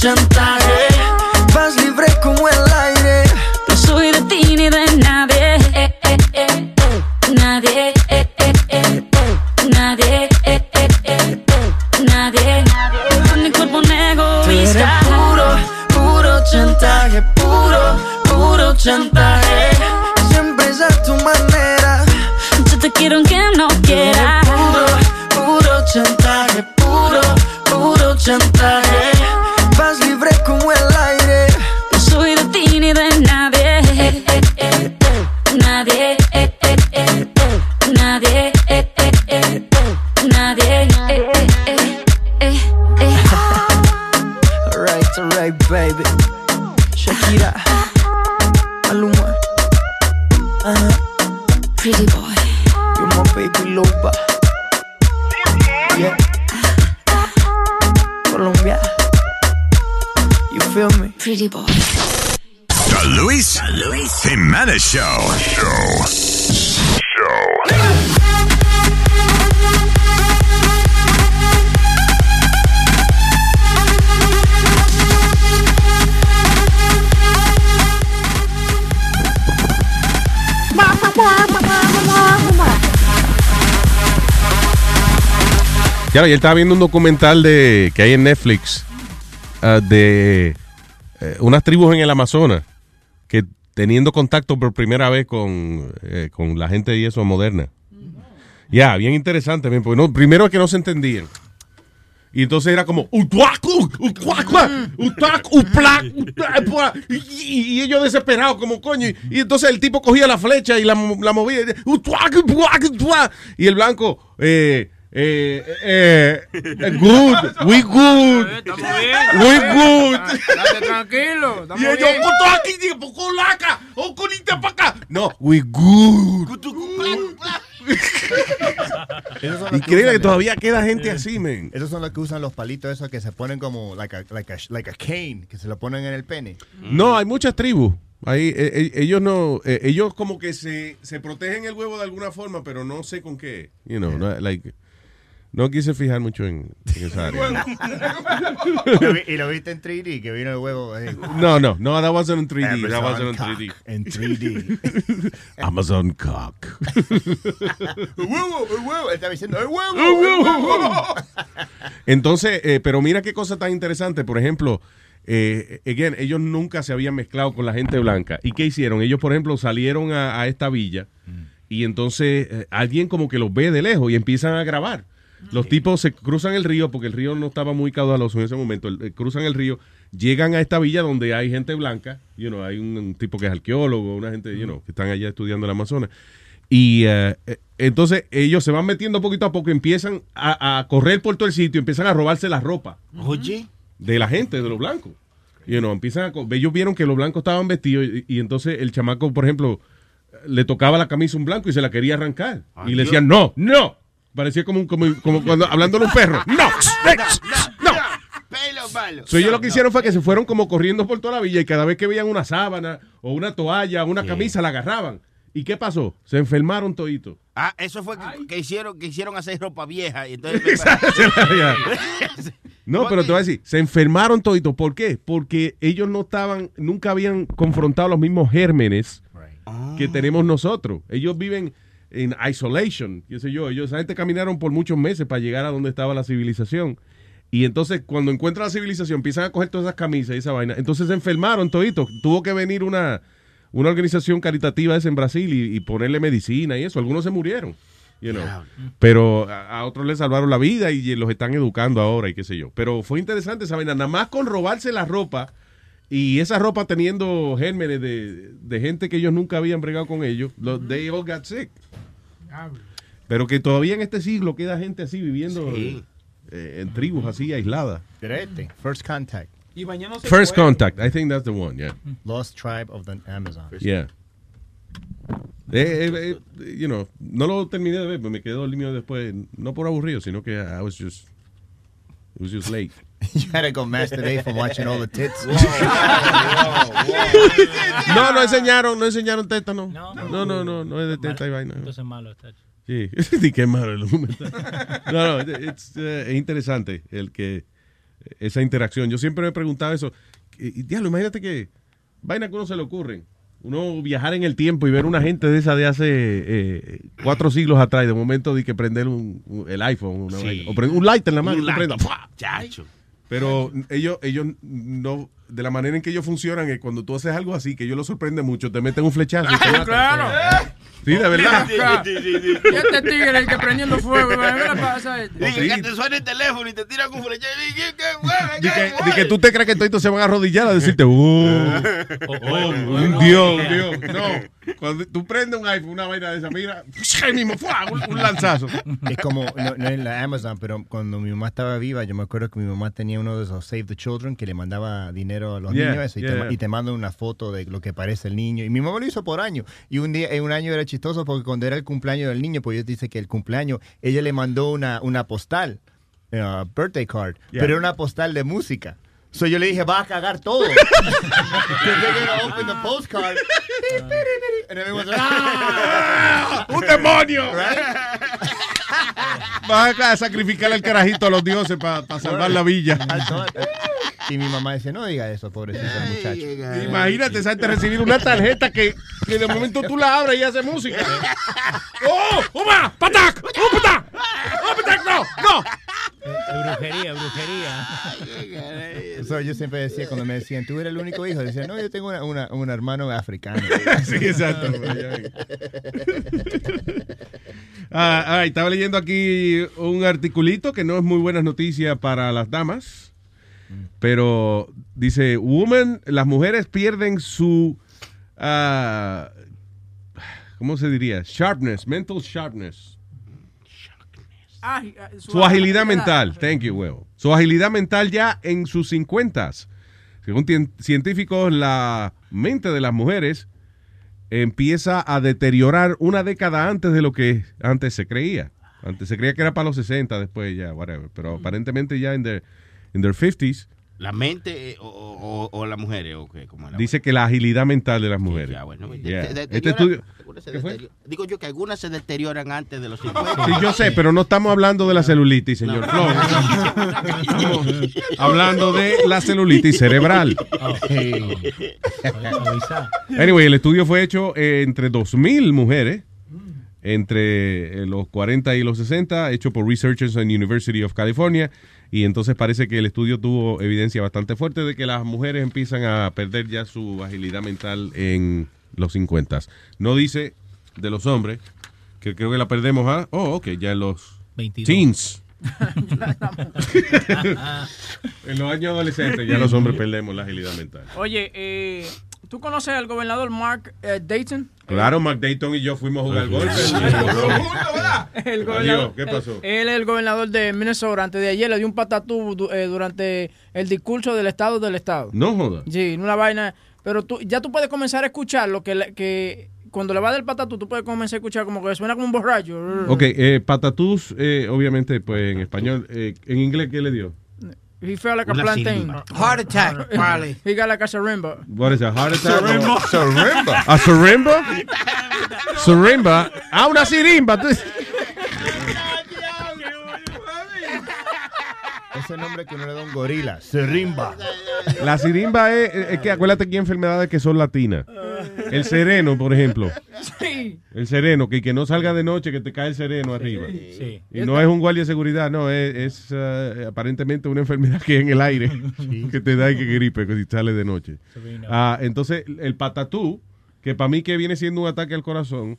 Chantaje Vas libre como el aire
No soy de ti ni de nadie. Eh, eh. Nadie. eh, eh, eh. Nadie. eh, eh, eh. Nadie. Con mi cuerpo un
Tú eres
egoísta.
puro, puro chantaje Puro, puro chantaje Siempre es a tu manera
Yo te quiero aunque no quiera.
Puro, puro chantaje Puro, puro chantaje
Pretty boy.
The Luis, Jimenez Show. Show.
Claro, y él estaba viendo un documental de que hay en Netflix ah, de eh, unas tribus en el Amazonas que teniendo contacto por primera vez con, eh, con la gente y eso moderna. Ya, bien interesante, bien, porque no, primero es que no se entendían. Y entonces era como "Utuac, u- utuac, ua, utuac, uplac, utuac, pua", y, ellos desesperados como coño. Y, entonces el tipo cogía la flecha y la, la movía. Y el blanco, eh, eh, eh, eh, good, we good, we good.
Date tranquilo.
Y
bien.
"Puto aquí, digo, poco laca, o conita para acá. No, we good. Increíble que todavía queda gente así, men.
Esos son los que usan los palitos esos que se ponen como like a, like a, like a cane, que se lo ponen en el pene.
No, hay muchas tribus. Ahí, eh, eh, ellos no, eh, ellos como que se, se protegen el huevo de alguna forma, pero no sé con qué. You know, no, like, no quise fijar mucho en, en esa área.
Y lo viste en 3D, que vino el huevo. eh.
No, no, no, that wasn't in 3D. that
Amazon
wasn't in
cock
3D.
En 3D.
Amazon cock.
¡El huevo! ¡El huevo! Él estaba diciendo ¡el huevo!
¡El huevo! Entonces, eh, pero mira qué cosa tan interesante. Por ejemplo, eh, again, ellos nunca se habían mezclado con la gente blanca. ¿Y qué hicieron? Ellos, por ejemplo, salieron a, a esta villa y entonces eh, alguien como que los ve de lejos y empiezan a grabar. Los tipos se cruzan el río porque el río no estaba muy caudaloso en ese momento. el- eh, cruzan el río, llegan a esta villa donde hay gente blanca. You know, hay un, un tipo que es arqueólogo, una gente you know, que están allá estudiando el Amazonas. Y eh, entonces ellos se van metiendo poquito a poco, empiezan a, a correr por todo el sitio, empiezan a robarse la ropa
Oye.
de la gente, de los blancos. You know, empiezan a ellos vieron que los blancos estaban vestidos y, y entonces el chamaco, por ejemplo, le tocaba la camisa a un blanco y se la quería arrancar. y le decían, no, no. Parecía como, un- como, como cuando hablándole a un perro. No, no.
Pelo malo.
So, ellos lo que hicieron fue que se fueron como corriendo por toda la villa y cada vez que veían una sábana o una toalla o una camisa la agarraban. ¿Y qué pasó? Se enfermaron toditos.
Ah, eso fue que, que hicieron que hicieron hacer ropa vieja y entonces
No, pero te voy a decir, se enfermaron toditos. ¿Por qué? Porque ellos no estaban, nunca habían confrontado los mismos gérmenes que tenemos nosotros. Ellos viven en isolation, qué sé yo. Ellos, esa gente caminaron por muchos meses para llegar a donde estaba la civilización. Y entonces, cuando encuentran la civilización, empiezan a coger todas esas camisas y esa vaina. Entonces se enfermaron toditos. Tuvo que venir una, una organización caritativa esa en Brasil y, y ponerle medicina y eso. Algunos se murieron. you know. Pero a, a otros les salvaron la vida y los están educando ahora y qué sé yo. Pero fue interesante esa vaina. Nada más con robarse la ropa y esa ropa teniendo gérmenes de, de gente que ellos nunca habían bregado con ellos, los, they all got sick. Pero que todavía en este siglo queda gente así viviendo
Sí.
eh, en tribus así aisladas.
First contact.
Y mañana se
First
puede.
contact, I think that's the one, yeah.
Lost tribe of the Amazon.
Yeah. Eh, eh, eh, you know, no lo terminé de ver, pero me quedó el mío después, no por aburrido, sino que I was just, it was just late.
You had to go masturbate from watching all the tits.
No, no enseñaron, no enseñaron teta, no. No, no, no, no, es de teta y vaina.
Entonces malo está.
Sí, sí, qué malo el. No, no, eh, es interesante el que esa interacción. Yo siempre me he preguntado eso. Y, diablo, imagínate que vaina que uno se le ocurren. Uno viajar en el tiempo y ver una gente de esa de hace eh, cuatro siglos atrás y de momento de que prender un, un- el iPhone una
Sí.
vaina, o prender un light en la mano
Un
prenda,
light.
¡fua!
Chacho.
Pero ellos, ellos no, de la manera en que ellos funcionan es cuando tú haces algo así, que ellos lo sorprende mucho, te meten un flechazo. y te matan.
claro.
Sí, de verdad.
Y este tigre que prendiendo fuego, ¿qué le pasa a?
Dije que te suena el teléfono y te tiran un flechazo. Dije que,
tú te crees que todos se van a arrodillar a decirte, oh, oh, un Dios, un Dios. No, cuando tú prendes un iPhone, una vaina de esa, mira, ahí mismo, un, un lanzazo.
Es como, no, no en la Amazon, pero cuando mi mamá estaba viva, yo me acuerdo que mi mamá tenía uno de esos Save the Children que le mandaba dinero a los
Yeah,
niños eso, y,
yeah,
te,
yeah.
y te mandan una foto de lo que parece el niño. Y mi mamá lo hizo por año. Y un día, en un año era chistoso porque cuando era el cumpleaños del niño, pues ella dice que el cumpleaños, ella le mandó una, una postal, uh, birthday card,
Yeah.
pero era una postal de música. So yo le dije, va a cagar todo. Open the postcard. And everyone's like, ¡ah!
¡Un demonio! Vas a sacrificar al carajito a los dioses para salvar la villa.
Y mi mamá dice, no diga eso, pobrecito el muchacho.
Imagínate, sabes recibir una tarjeta que, que de momento tú la abres y hace música. ¡Oh! ¡Uma! ¡Patac! ¡Oh, patac! ¡Oh, patac! ¡No! ¡No!
Brujería, brujería.
So, yo siempre decía, cuando me decían, tú eres el único hijo, decía, no, yo tengo una, una- un hermano africano.
Sí, exacto. Ah, ah, estaba leyendo aquí un articulito que no es muy buenas noticias para las damas, pero dice, woman, las mujeres pierden su, ah, ¿cómo se diría? Sharpness, mental sharpness.
Ah,
Su agilidad mental, thank you, huevo. Su agilidad mental ya en sus 50. Según científicos, la mente de las mujeres empieza a deteriorar una década antes de lo que antes se creía. Antes se creía que era para los 60, después ya, whatever. Pero aparentemente ya en their, in their 50s
¿La mente eh, o, o- o las mujeres? ¿o qué? ¿Cómo es la
dice que la agilidad mental de las mujeres. Yeah. Este estudio,
se
¿Qué fue?
deteriora- Digo yo que algunas se deterioran antes de los 50.
Sí, yo sé, pero no estamos hablando de la celulitis, señor
No.
Flores. Estamos hablando de la celulitis cerebral. Anyway, el estudio fue hecho eh, entre 2.000 mujeres, entre eh, los 40 y los 60, hecho por researchers en University of California. Y entonces parece que el estudio tuvo evidencia bastante fuerte de que las mujeres empiezan a perder ya su agilidad mental en los 50. No dice de los hombres, que creo que la perdemos a, oh, ok, ya en los
22.
teens. en los años adolescentes ya los hombres perdemos la agilidad mental.
Oye, eh, ¿tú conoces al gobernador Mark eh, Dayton?
Claro, Mark Dayton y yo fuimos a jugar golf.
El gobernador,
¿qué pasó?
Él es el gobernador de Minnesota. Antes de ayer le dio un patatú eh, durante el discurso del estado del estado.
No joda.
Sí, una vaina. Pero tú, ya tú puedes comenzar a escuchar lo que, que cuando le va del patatú, tú puedes comenzar a escuchar como que suena como un borracho.
Ok, eh, patatús, eh, obviamente, pues en español. eh, ¿En inglés qué le dio?
He felt like a plantain.
Heart attack, probably.
He got like a sarimba.
What is a heart attack?
Sarimba.
Sarimba.
¿A sarimba? Sarimba. Ah, una sirimba.
Ese nombre que uno le da a un gorila, Serimba.
La sirimba es, es que acuérdate que hay enfermedades que son latinas. El sereno, por ejemplo.
Sí.
El sereno, que, que no salga de noche, que te cae el sereno arriba.
Sí.
Y no es un guardia de seguridad, no, es, es, eh, aparentemente una enfermedad que hay en el aire, que te da y que gripe que si sale de noche. Ah, entonces, el patatú, que para mí que viene siendo un ataque al corazón,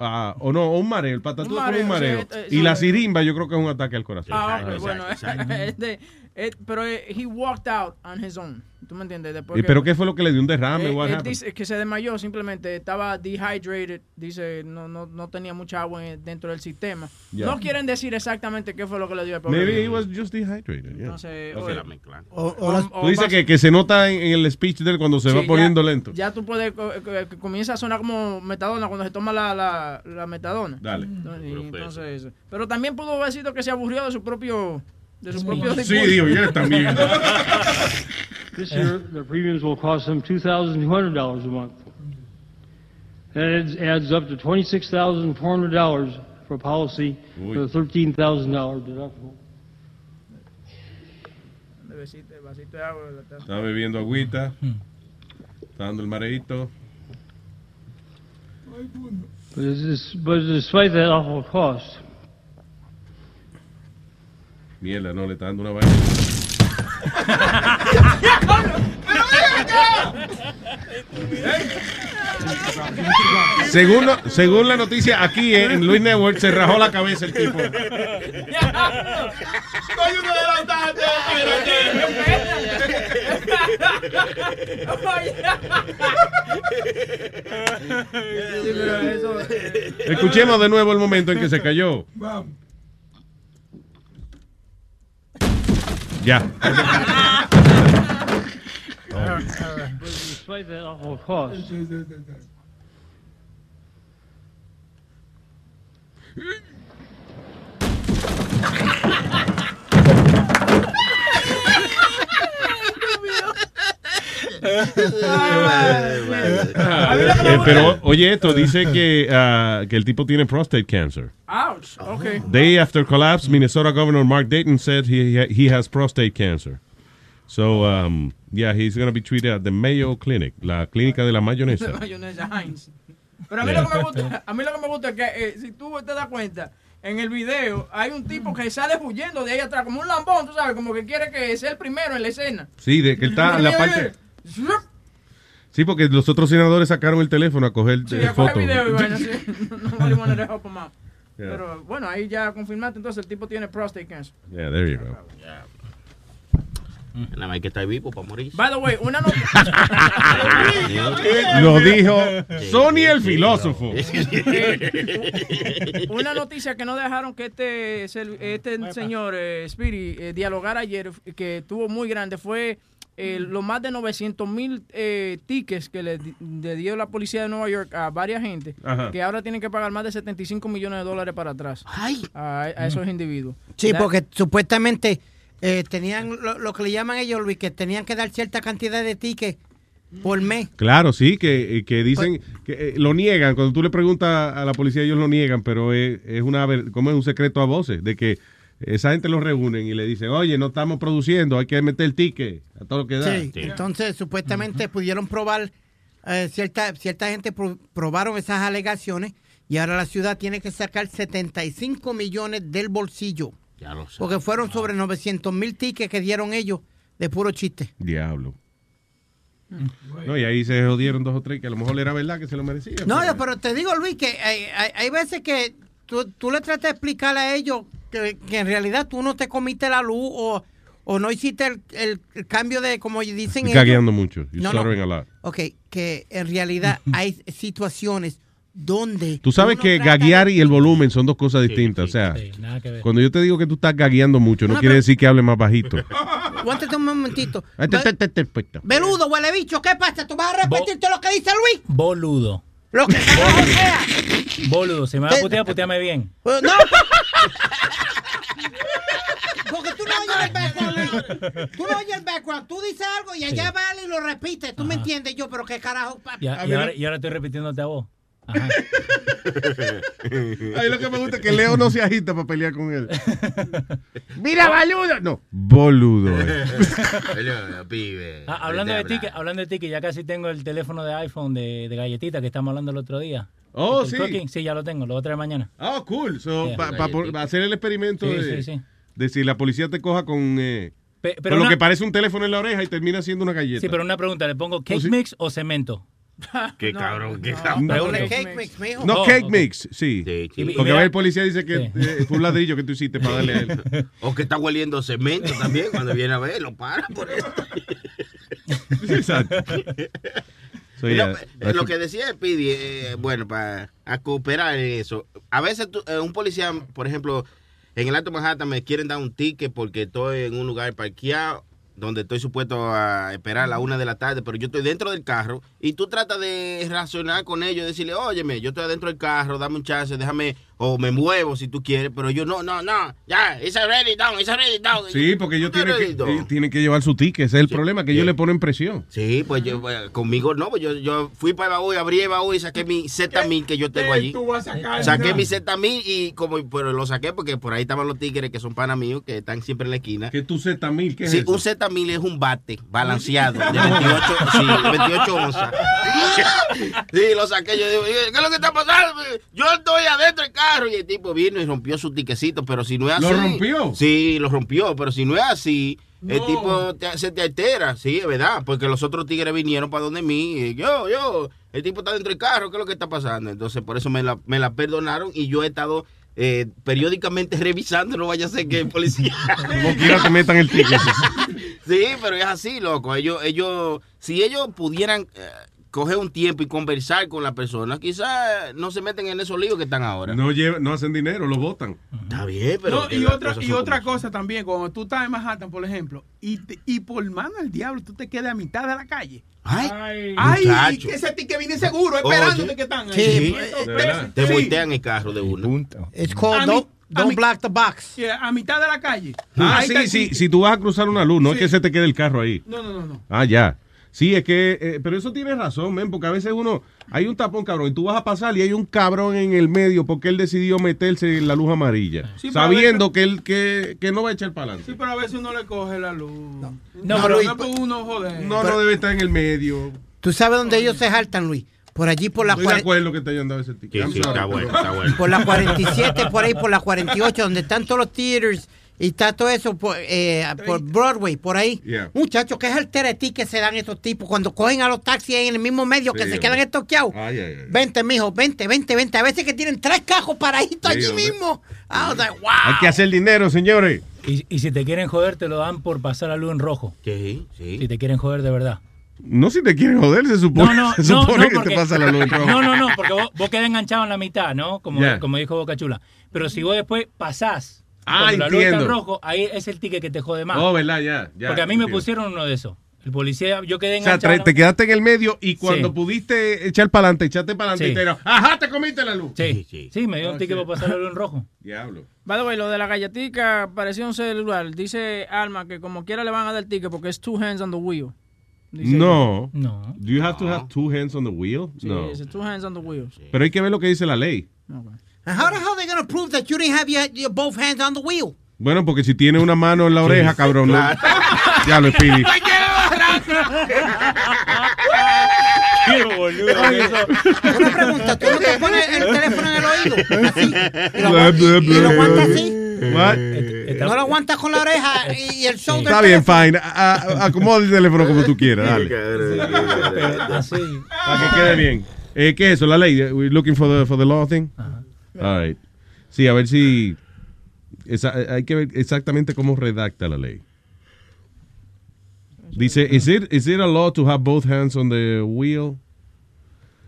ah, o no, o un mareo, el patatú es como un
mareo, sí, eh,
y
sí.
la sirimba yo creo que es un ataque al corazón.
Ah, ok, bueno. este, eh, pero eh, he walked out on his own. ¿Tú me entiendes? Después
¿Y
que-
pero qué fue lo que le dio un derrame?
Eh,
What
él
happened?
dice que se desmayó simplemente, estaba dehydrated, dice, no, no, no tenía mucha agua en- dentro del sistema.
Ya.
No quieren decir exactamente qué fue lo que le dio al pobre
Maybe he was just dehydrated. yeah.
Entonces,
No mezclan.
O- o las-
Tú dices que, que se nota en, en el speech de él cuando se
Sí,
va
ya-
poniendo lento.
Ya tú puedes, que, que comienza a sonar como metadona cuando se toma la, la, la metadona.
Dale.
Y entonces, pero también pudo haber sido que se aburrió de su propio, de su propio
Sí, digo, ya también.
This year, the premiums will cost them $2,200 a month. That adds- adds up to $26,400 for a policy with a $13,000 deductible.
De besito, de vasito de agua. la-
Está bebiendo agüita. Está dando el mareito.
But, it's, but despite that awful cost,
Mierda, no, le está dando una vaina. Según, lo- según la noticia aquí eh, en Luis Network, se rajó la cabeza el tipo. Escuchemos de nuevo el momento en que se cayó. Ya.
but despite that awful cost,
Eh, pero oye esto, dice que, ah, que el tipo tiene prostate cancer.
Ouch. Okay.
Day after collapse, Minnesota Governor Mark Dayton said he he has prostate cancer. So, um, yeah, he's going to be treated at the Mayo Clinic, la clínica de la mayonesa.
Mayonesa Heinz. Pero a mí, lo que me gusta, a mí lo que me gusta es que, eh, si tú te das cuenta, en el video hay un tipo que sale huyendo de ahí atrás, como un lambón, tú sabes, como que quiere que sea el primero en la escena.
Sí, de que está en la parte... Sí, porque los otros senadores sacaron el teléfono a coger
Sí, a
fotos.
video vaina, sí. No.
Yeah.
Pero bueno, ahí ya confirmaste, entonces el tipo tiene prostate cancer.
Yeah, there you go.
Nada más hay que estar vivo para morir.
By the way, una noticia.
Lo dijo Sony el filósofo.
Una noticia que no dejaron que este, este señor eh, Speedy eh, dialogara ayer, que tuvo muy grande, fue eh, los más de 900 mil eh, tickets que le, le dio la policía de Nueva York a varias gente,
Ajá.
que ahora tienen que pagar más de 75 millones de dólares para atrás a, a esos individuos.
Sí, porque supuestamente eh, tenían lo, lo que le llaman ellos, Luis, que tenían que dar cierta cantidad de tickets por mes.
Claro, sí, que, eh, que dicen que eh, lo niegan. Cuando tú le preguntas a la policía, ellos lo niegan, pero es, es una ver- como es un secreto a voces de que esa gente los reúnen y le dicen, oye, no estamos produciendo, hay que meter el ticket a todo lo que da.
Sí, entonces supuestamente pudieron probar, eh, cierta, cierta gente pro- probaron esas alegaciones y ahora la ciudad tiene que sacar 75 millones del bolsillo.
Ya lo sé.
Porque fueron sobre 900 mil tickets que dieron ellos de puro chiste.
Diablo. No, y ahí se jodieron dos o tres que a lo mejor era verdad que se lo merecía.
No, yo, pero te digo, Luis, que hay, hay- hay veces que tú, tú le tratas de explicar a ellos que, que en realidad tú no te comiste la luz o, o no hiciste el, el- el cambio de, como dicen ellos.
cagueando mucho. You're
No, no.
a lot.
Ok, que en realidad hay situaciones donde...
Tú sabes que
de-
gaguear y el volumen son dos cosas distintas. o sea,
nada que ver.
cuando yo te digo que tú estás gagueando mucho, no,
No,
quiere
pero-
decir que hable más bajito.
Aguántate un momentito.
Puesto.
Beludo, huele bicho, ¿qué pasa? ¿Tú vas a repetirte lo que dice Luis?
Boludo.
Lo que sea.
Boludo, si me vas a putear, puteame bien.
Pues no. Porque tú no oyes el background. Tú no oyes el background. Tú dices algo y allá va él y lo repite. Tú me entiendes yo, pero qué carajo.
Y, a- y ahora, y ahora estoy repitiéndote a vos.
Ahí lo que me gusta es que Leo no se agita para pelear con él. Mira, boludo. No, boludo. eh.
Pibe.
Ah, hablando, de ticket, hablando de ticket, ya casi tengo el teléfono de iPhone de, de galletita que estamos hablando el otro día.
Oh, sí.
cooking, sí, ya lo tengo, lo voy a traer mañana.
Oh, cool. So,
Yeah.
Para hacer el experimento
Sí,
de,
sí, sí.
de si la policía te coja con, eh,
Pe-
con
pero
lo que parece un teléfono en la oreja y termina siendo una galleta.
Sí, pero una pregunta, ¿le pongo cake
Oh, sí.
mix o cemento?
Qué cabrón, qué
No,
cabrón.
Pregunto.
Cake mix, mijo.
No,
Oh,
cake mix, sí.
sí.
Porque a ver, el policía dice que
Sí.
eh, fue un ladrillo que tú hiciste para darle a él.
O que está hueliendo cemento también cuando viene a ver, lo para por eso.
Exacto. So,
Lo-
yeah,
que decía Speedy, eh, bueno, para a cooperar en eso. A veces tú- eh, un policía, por ejemplo, en el Alto Manhattan me quieren dar un ticket porque estoy en un lugar parqueado donde estoy supuesto a esperar a la una de la tarde, pero yo estoy dentro del carro y tú tratas de racionar con ellos, decirle, óyeme, yo estoy adentro del carro, dame un chance, déjame, o me muevo si tú quieres, pero yo no, no, no, ya, it's already down, it's already down.
Sí, porque ellos tienen que,
ready down.
ellos tienen que llevar su ticket. Ese es el problema, que ellos
Sí.
le ponen presión.
Sí, pues yo, pues, conmigo no, pues yo, yo fui para el baúl, abrí el baúl y saqué mi Z1000 que yo tengo allí.
tú vas a sacar?
Saqué mi Z1000 y como, pero lo saqué porque por ahí estaban los tigres que son panas míos, que están siempre en la esquina.
Que tú Z1000, ¿qué es
Sí,
eso?
un Z1000 es un bate balanceado de 28, sí, de 28 onzas. Sí, lo saqué. Yo digo, ¿qué es lo que está pasando? Yo estoy adentro del carro. Y el tipo vino y rompió su tiquecito. Pero si no es así.
¿Lo rompió?
Sí, lo rompió. Pero si no es así, el
No.
tipo te- se te altera. Sí, es verdad. Porque los otros tigres vinieron para donde mí. Y yo, yo, el tipo está dentro del carro. ¿Qué es lo que está pasando? Entonces, por eso me la, me la perdonaron. Y yo he estado eh, periódicamente revisando. No vaya a ser que el policía.
Como quiera que metan el ticket.
Sí, pero es así, loco. Ellos, ellos, si ellos pudieran eh, coger un tiempo y conversar con la persona, quizás no se meten en esos líos que están ahora.
No, lleva- no hacen dinero, lo votan.
Está bien, pero.
No, y otra, y otra cosa también, cuando tú estás en Manhattan, por ejemplo, y, te- y por mano del diablo tú te quedas a mitad de la calle.
Ay,
Ay,
muchacho.
que ese ticket viene seguro,
Oye.
esperándote que están ahí.
Sí,
Entonces,
te
sí.
voltean el carro de uno.
It's called
mí-
don't, block the box.
Yeah, a mitad de la calle.
Ah,
Ahí
sí, sí. Si tú vas a cruzar una luz, no es
Sí.
que se te quede el carro ahí.
No, no, no, no.
Ah, ya. Sí, es que, eh, pero eso tiene razón, men, porque a veces uno, hay un tapón cabrón y tú vas a pasar y hay un cabrón en el medio porque él decidió meterse en la luz amarilla,
Sí,
sabiendo que él que, que no va a echar para adelante.
Sí, pero a veces uno le coge la luz. No,
No, pero-
no, uno joder.
No, no debe estar en el medio.
¿Tú sabes dónde ellos se saltan, Luis? Por allí por la
Estoy de
cuare-
acuerdo que te hayan dado ese ticket. I'm sorry.
por la 47, por ahí, por la 48, donde están todos los theaters y está todo eso por, eh, por Broadway, por ahí.
Yeah.
Muchachos, ¿qué es el teretí que se dan esos tipos cuando cogen a los taxis ahí en el mismo medio que
Sí,
se
hombre.
quedan estoqueados?
Ay, ay, ay.
Vente, mijo, vente, vente, vente. A veces que tienen tres cajos paraditos
Sí,
allí
hombre.
mismo. Was like, wow.
Hay que hacer dinero, señores.
Y, y si te quieren joder, te lo dan por pasar la luz en rojo.
Sí, sí.
Si te quieren joder de verdad.
No si te quieren joder, se supone,
No, no,
se
no,
supone
no,
que
porque-
te pasa la luz en rojo.
No, no, no, porque vos, vos quedás enganchado en la mitad, ¿no? Como, como dijo Boca Chula. Pero si vos después pasás,
Ah,
cuando la luz está en
entiendo.
rojo, ahí es el ticket que te jode más.
Oh, ¿verdad? Ya, ya.
porque a mí me
entiendo.
pusieron uno de esos. El policía, yo quedé
O sea,
enganchado.
te quedaste en el medio y cuando
Sí.
pudiste echar para adelante, echaste para adelante
Sí.
y te dijeron, ajá, te comiste la luz.
Sí, sí, me dio un ticket por pasar la luz en rojo.
Diablo.
By the way, lo de la gallatica parecía un celular. Dice Alma que como quiera le van a dar ticket porque es two hands on the wheel. Dice
No.
No.
Do you have to have two hands on the wheel?
Sí,
no.
two hands on the wheel.
Pero hay que ver lo que dice la ley.
And how the hell they gonna prove that you didn't have your, your both hands on the wheel?
Bueno, porque si tiene una mano en la oreja, cabrón. no- Ya lo.
Qué boludo.
Una pregunta, ¿tú no te pones el teléfono en el oído? Así. Y lo,
Bla,
aguantas-
bla,
y- y lo
bla,
aguantas
bla.
así.
What?
No lo aguantas con la oreja y el shoulder.
Está bien, fine. A- Acomoda el teléfono como tú quieras, dale.
Así.
Para que quede bien. Eh, ¿Qué es eso? La ley. We're looking for the, for the law thing. All right. Sí, a ver si. esa- hay que ver exactamente cómo redacta la ley. Dice, is it, is it a law to have both hands on the wheel?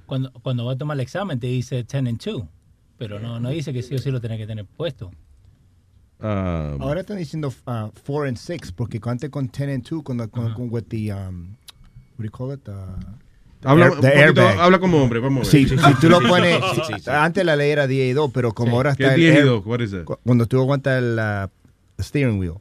Cuando, cuando va a tomar el examen te dice 10 and 2. Pero no, no dice que sí o sí lo tenés que tener puesto.
Um,
Ahora están diciendo 4 and 6 porque antes con 10 and 2 con, con, con with the um, what do you call it? The,
Habla,
air-
un poquito- habla como hombre, vamos a
Sí,
ver.
si tú lo pones,
Sí, sí, sí.
antes la ley era 10 y 2, pero como
Sí.
ahora
¿Qué
está
es
el
10 y
air-
2? What is that?
cu- Cuando tú aguantas el uh, steering wheel.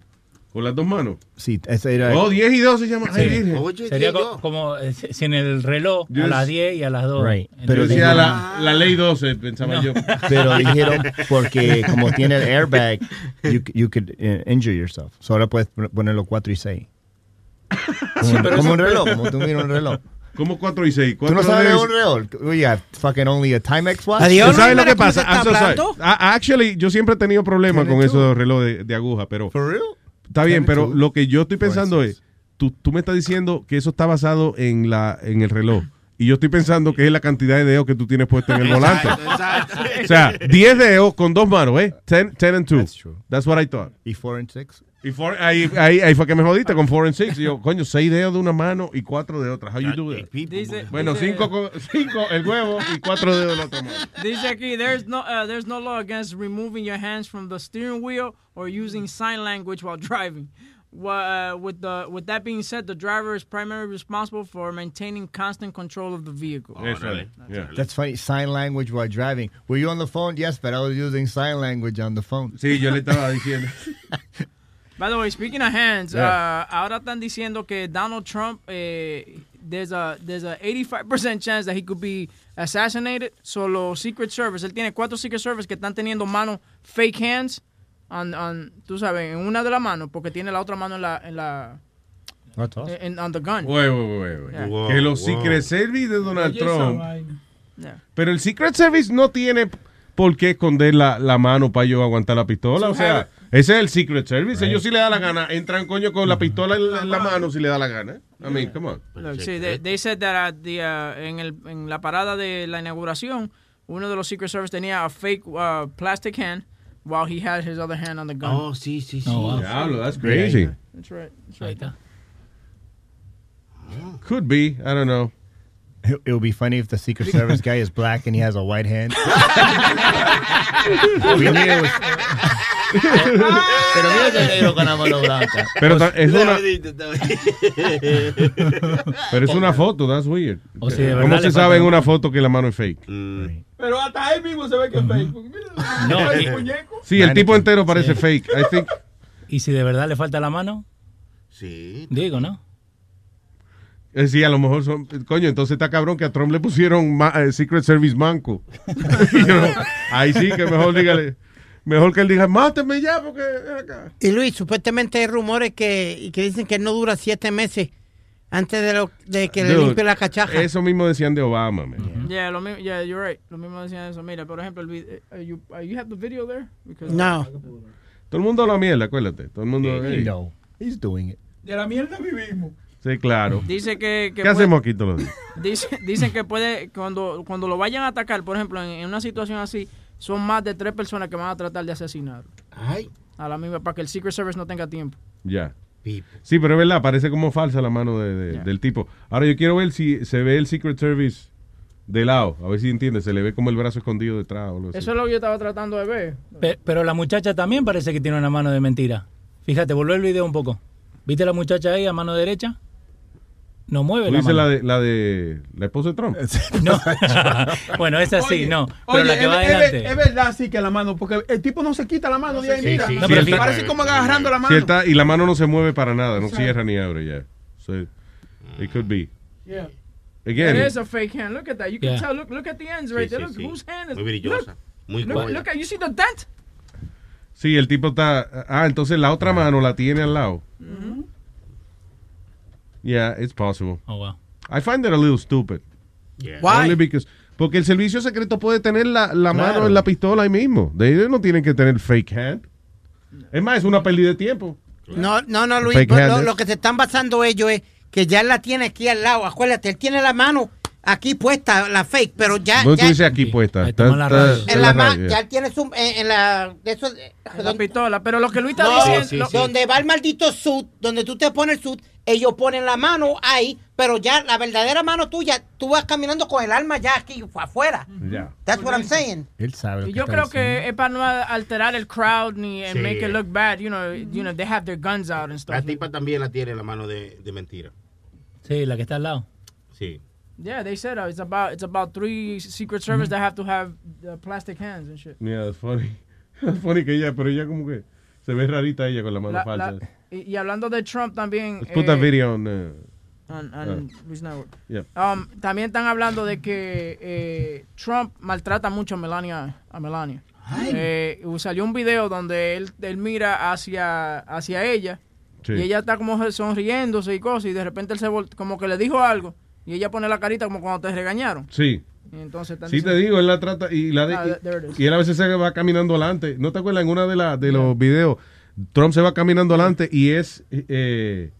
¿Con las dos manos?
Sí, ese era.
Oh, 10 y 2 se llama. Ay,
Sí.
virgen.
Sería co- como eh, si en el reloj a las 10 y a las 2.
Right. Pero
decía la, la ley 12, pensaba
No.
yo.
Pero dijeron porque como tiene el airbag, you, you could uh, injure yourself. So ahora puedes ponerlo 4 y 6. Como,
pero
como
eso-
un reloj, como tú miras un reloj.
Como 4 y 6.
¿Tú no sabes de un reloj? We have fucking only a Timex watch.
¿Tú sabes lo que pasa? I'm so sorry. Ah, Actually, yo siempre he tenido problemas con esos relojes de, de aguja, pero... Está bien, pero lo que yo estoy pensando es, tú, tú me estás diciendo que eso está basado en la en el reloj. Y yo estoy pensando que es la cantidad de dedos que tú tienes puesto en el volante. O sea, 10 dedos con dos manos, ¿eh? 10, 10 and 2. That's, what I thought.
¿Y 4 and 6?
Y four- ahí, ahí, ahí fue que me jodiste con 4 and 6. Y yo, coño, 6 dedos de una mano y 4 de otra. How you do that?
Dice-
Bueno,
dice-
5 cinco el huevo y 4 dedos de la otra mano.
Dice aquí, there's no, uh, there's no law against removing your hands from the steering wheel or using sign language while driving. Uh, with the with that being said, the driver is primarily responsible for maintaining constant control of the vehicle.
Eso es. Yeah.
That's funny. Sign language while driving. Were you on the phone? Yes, but I was using sign language on the phone.
Sí, yo le estaba diciendo.
By the way, speaking of hands,
Yeah.
uh, ahora están diciendo que Donald Trump, eh, there's a there's a 85% chance that he could be assassinated. Solo Secret Service, él tiene cuatro Secret Service que están teniendo manos fake hands, on, on, tú sabes, en una de las manos, porque tiene la otra mano en la, en la, en, on the gun.
Wait, wait, wait, wait.
Yeah.
que los Secret Service de Donald
Oye,
Trump.
Yeah.
Pero el Secret Service no tiene por qué esconder la, la mano para yo aguantar la pistola. O sea, ese es el Secret Service. Ellos si le da la gana, entran coño con la pistola en la, en la mano si le da la gana. I mean, come on.
Look, sí, they, they said that at the, uh, en, el, en la parada de la inauguración, uno de los Secret Service tenía a fake uh, plastic hand while he had his other hand on the gun.
Oh, sí, sí, sí.
Oh, wow. Diablo, that's crazy.
That's right. That's right.
Could be. I don't know.
It, it would be funny if the Secret Service guy is black and he has a white hand. We knew it was- Pero mira ese negro con la mano blanca.
Pero ta- es una, pero es una foto, that's weird.
O si de
¿Cómo
verdad
se
le
sabe
falta
en
un-
una foto que la mano es fake?
Pero hasta él mismo se ve que es Facebook. Mira,
No,
el
y-
muñeco.
Sí, el tipo entero parece fake. I think.
¿Y si de verdad le falta la mano?
Sí.
Digo, ¿no?
Eh, sí, a lo mejor son. Coño, entonces está cabrón que a Trump le pusieron ma- eh, Secret Service manco. You know, Ahí sí que mejor dígale. Mejor que él diga, máteme ya porque. acá".
Y Luis, supuestamente hay rumores que, que dicen que no dura siete meses antes de, lo, de que le limpie la cachaja.
Eso mismo decían de Obama, man.
Yeah, lo mismo, yeah, you're right. Lo mismo decían eso. Mira, por ejemplo, el eh, uh, you, uh, you have the video there? Because-
No.
Todo el mundo la mierda, acuérdate. Todo el mundo.
He
hey.
He's doing it.
De la mierda vivimos.
Sí, claro.
Dice que... que
¿Qué
puede-
hacemos aquí todos los días?
Dice, dicen que puede, cuando, cuando lo vayan a atacar, por ejemplo, en, en una situación así, son más de tres personas que van a tratar de asesinar. A la misma, para que el Secret Service no tenga tiempo.
Ya. Sí, pero es verdad, parece como falsa la mano de- de- del tipo. Ahora yo quiero ver si se ve el Secret Service de lado, a ver si entiende, se le ve como el brazo escondido detrás o así.
Eso es lo que yo estaba tratando de ver.
Pe- Pero la muchacha también parece que tiene una mano de mentira. Fíjate, volver el video un poco. ¿Viste la muchacha ahí a mano derecha? No mueve
¿Tú
la
dices
mano.
la de, la de la esposa de Trump?
No. bueno, esa sí,
Oye,
no. Pero
Oye,
la que
es,
va
es-
adelante.
es verdad, sí, que la mano, porque el tipo no se quita la mano de ahí,
Sí,
mira.
sí, No, pero sí.
Parece como agarrando la mano.
él está- y la mano no se mueve para nada, no
Exacto.
cierra ni abre ya. So, it could be.
Yeah.
Again.
It is a fake hand. Look at that. You can
Yeah.
tell. Look, look at the ends right
sí,
there. Look,
sí.
whose hand is
Muy brillosa.
Look,
Muy
look, look at you see the dent.
Sí, el tipo está. Ah, entonces la otra mano la tiene al lado. Yeah, it's possible.
Oh, wow.
I find that a little stupid.
Why?
Only because- porque el servicio secreto puede tener la, la
Claro.
mano en la pistola ahí mismo. De ellos no tienen que tener fake hand. Es más, es una pérdida de tiempo.
No, no, no, Luis.
Fake
lo, lo que se están basando ellos es que ya él la tiene aquí al lado. Acuérdate, él tiene la mano aquí puesta, la fake, pero ya.
¿Dónde
ya
tú dices aquí puesta? Está-
en la, ma-
radio,
ya él tiene su. En, en la. De eso,
En la pistola. Pero lo que Luis está
No,
diciendo. lo-
donde va el maldito suit, donde tú te pones el suit, ellos ponen la mano ahí, pero ya la verdadera mano tuya, tú vas caminando con el arma ya aquí afuera.
Ya.
That's what I'm saying.
Él sabe.
yo creo
diciendo.
que es para no alterar el crowd ni and
Sí.
make it look bad. You know, you know, they have their guns out and stuff.
La tipa también la tiene en la mano de, de mentira.
Sí, la que está al lado.
Sí.
Yeah, they said uh, it's about it's about three Secret Service that have to have uh, plastic hands and shit.
Yeah, that's funny. That's funny que ella, pero ella como que se ve rarita ella con la mano
La-
falsa.
la- y, y hablando de Trump también.
Let's put
eh,
that video on. uh,
on- on
uh,
Luis Network.
yeah.
Um, también están hablando de que eh, Trump maltrata mucho a Melania. A Melania. Eh, salió un video donde él, él mira hacia, hacia ella
Sí.
y ella está como sonriéndose y cosas y de repente él se como que le dijo algo y ella pone la carita como cuando te regañaron.
Sí.
Y entonces
Sí te digo, él la trata y la de-
Ah,
y él a veces se va caminando adelante. ¿No te acuerdas en una de, la, de los videos? Trump se va caminando adelante y es eh,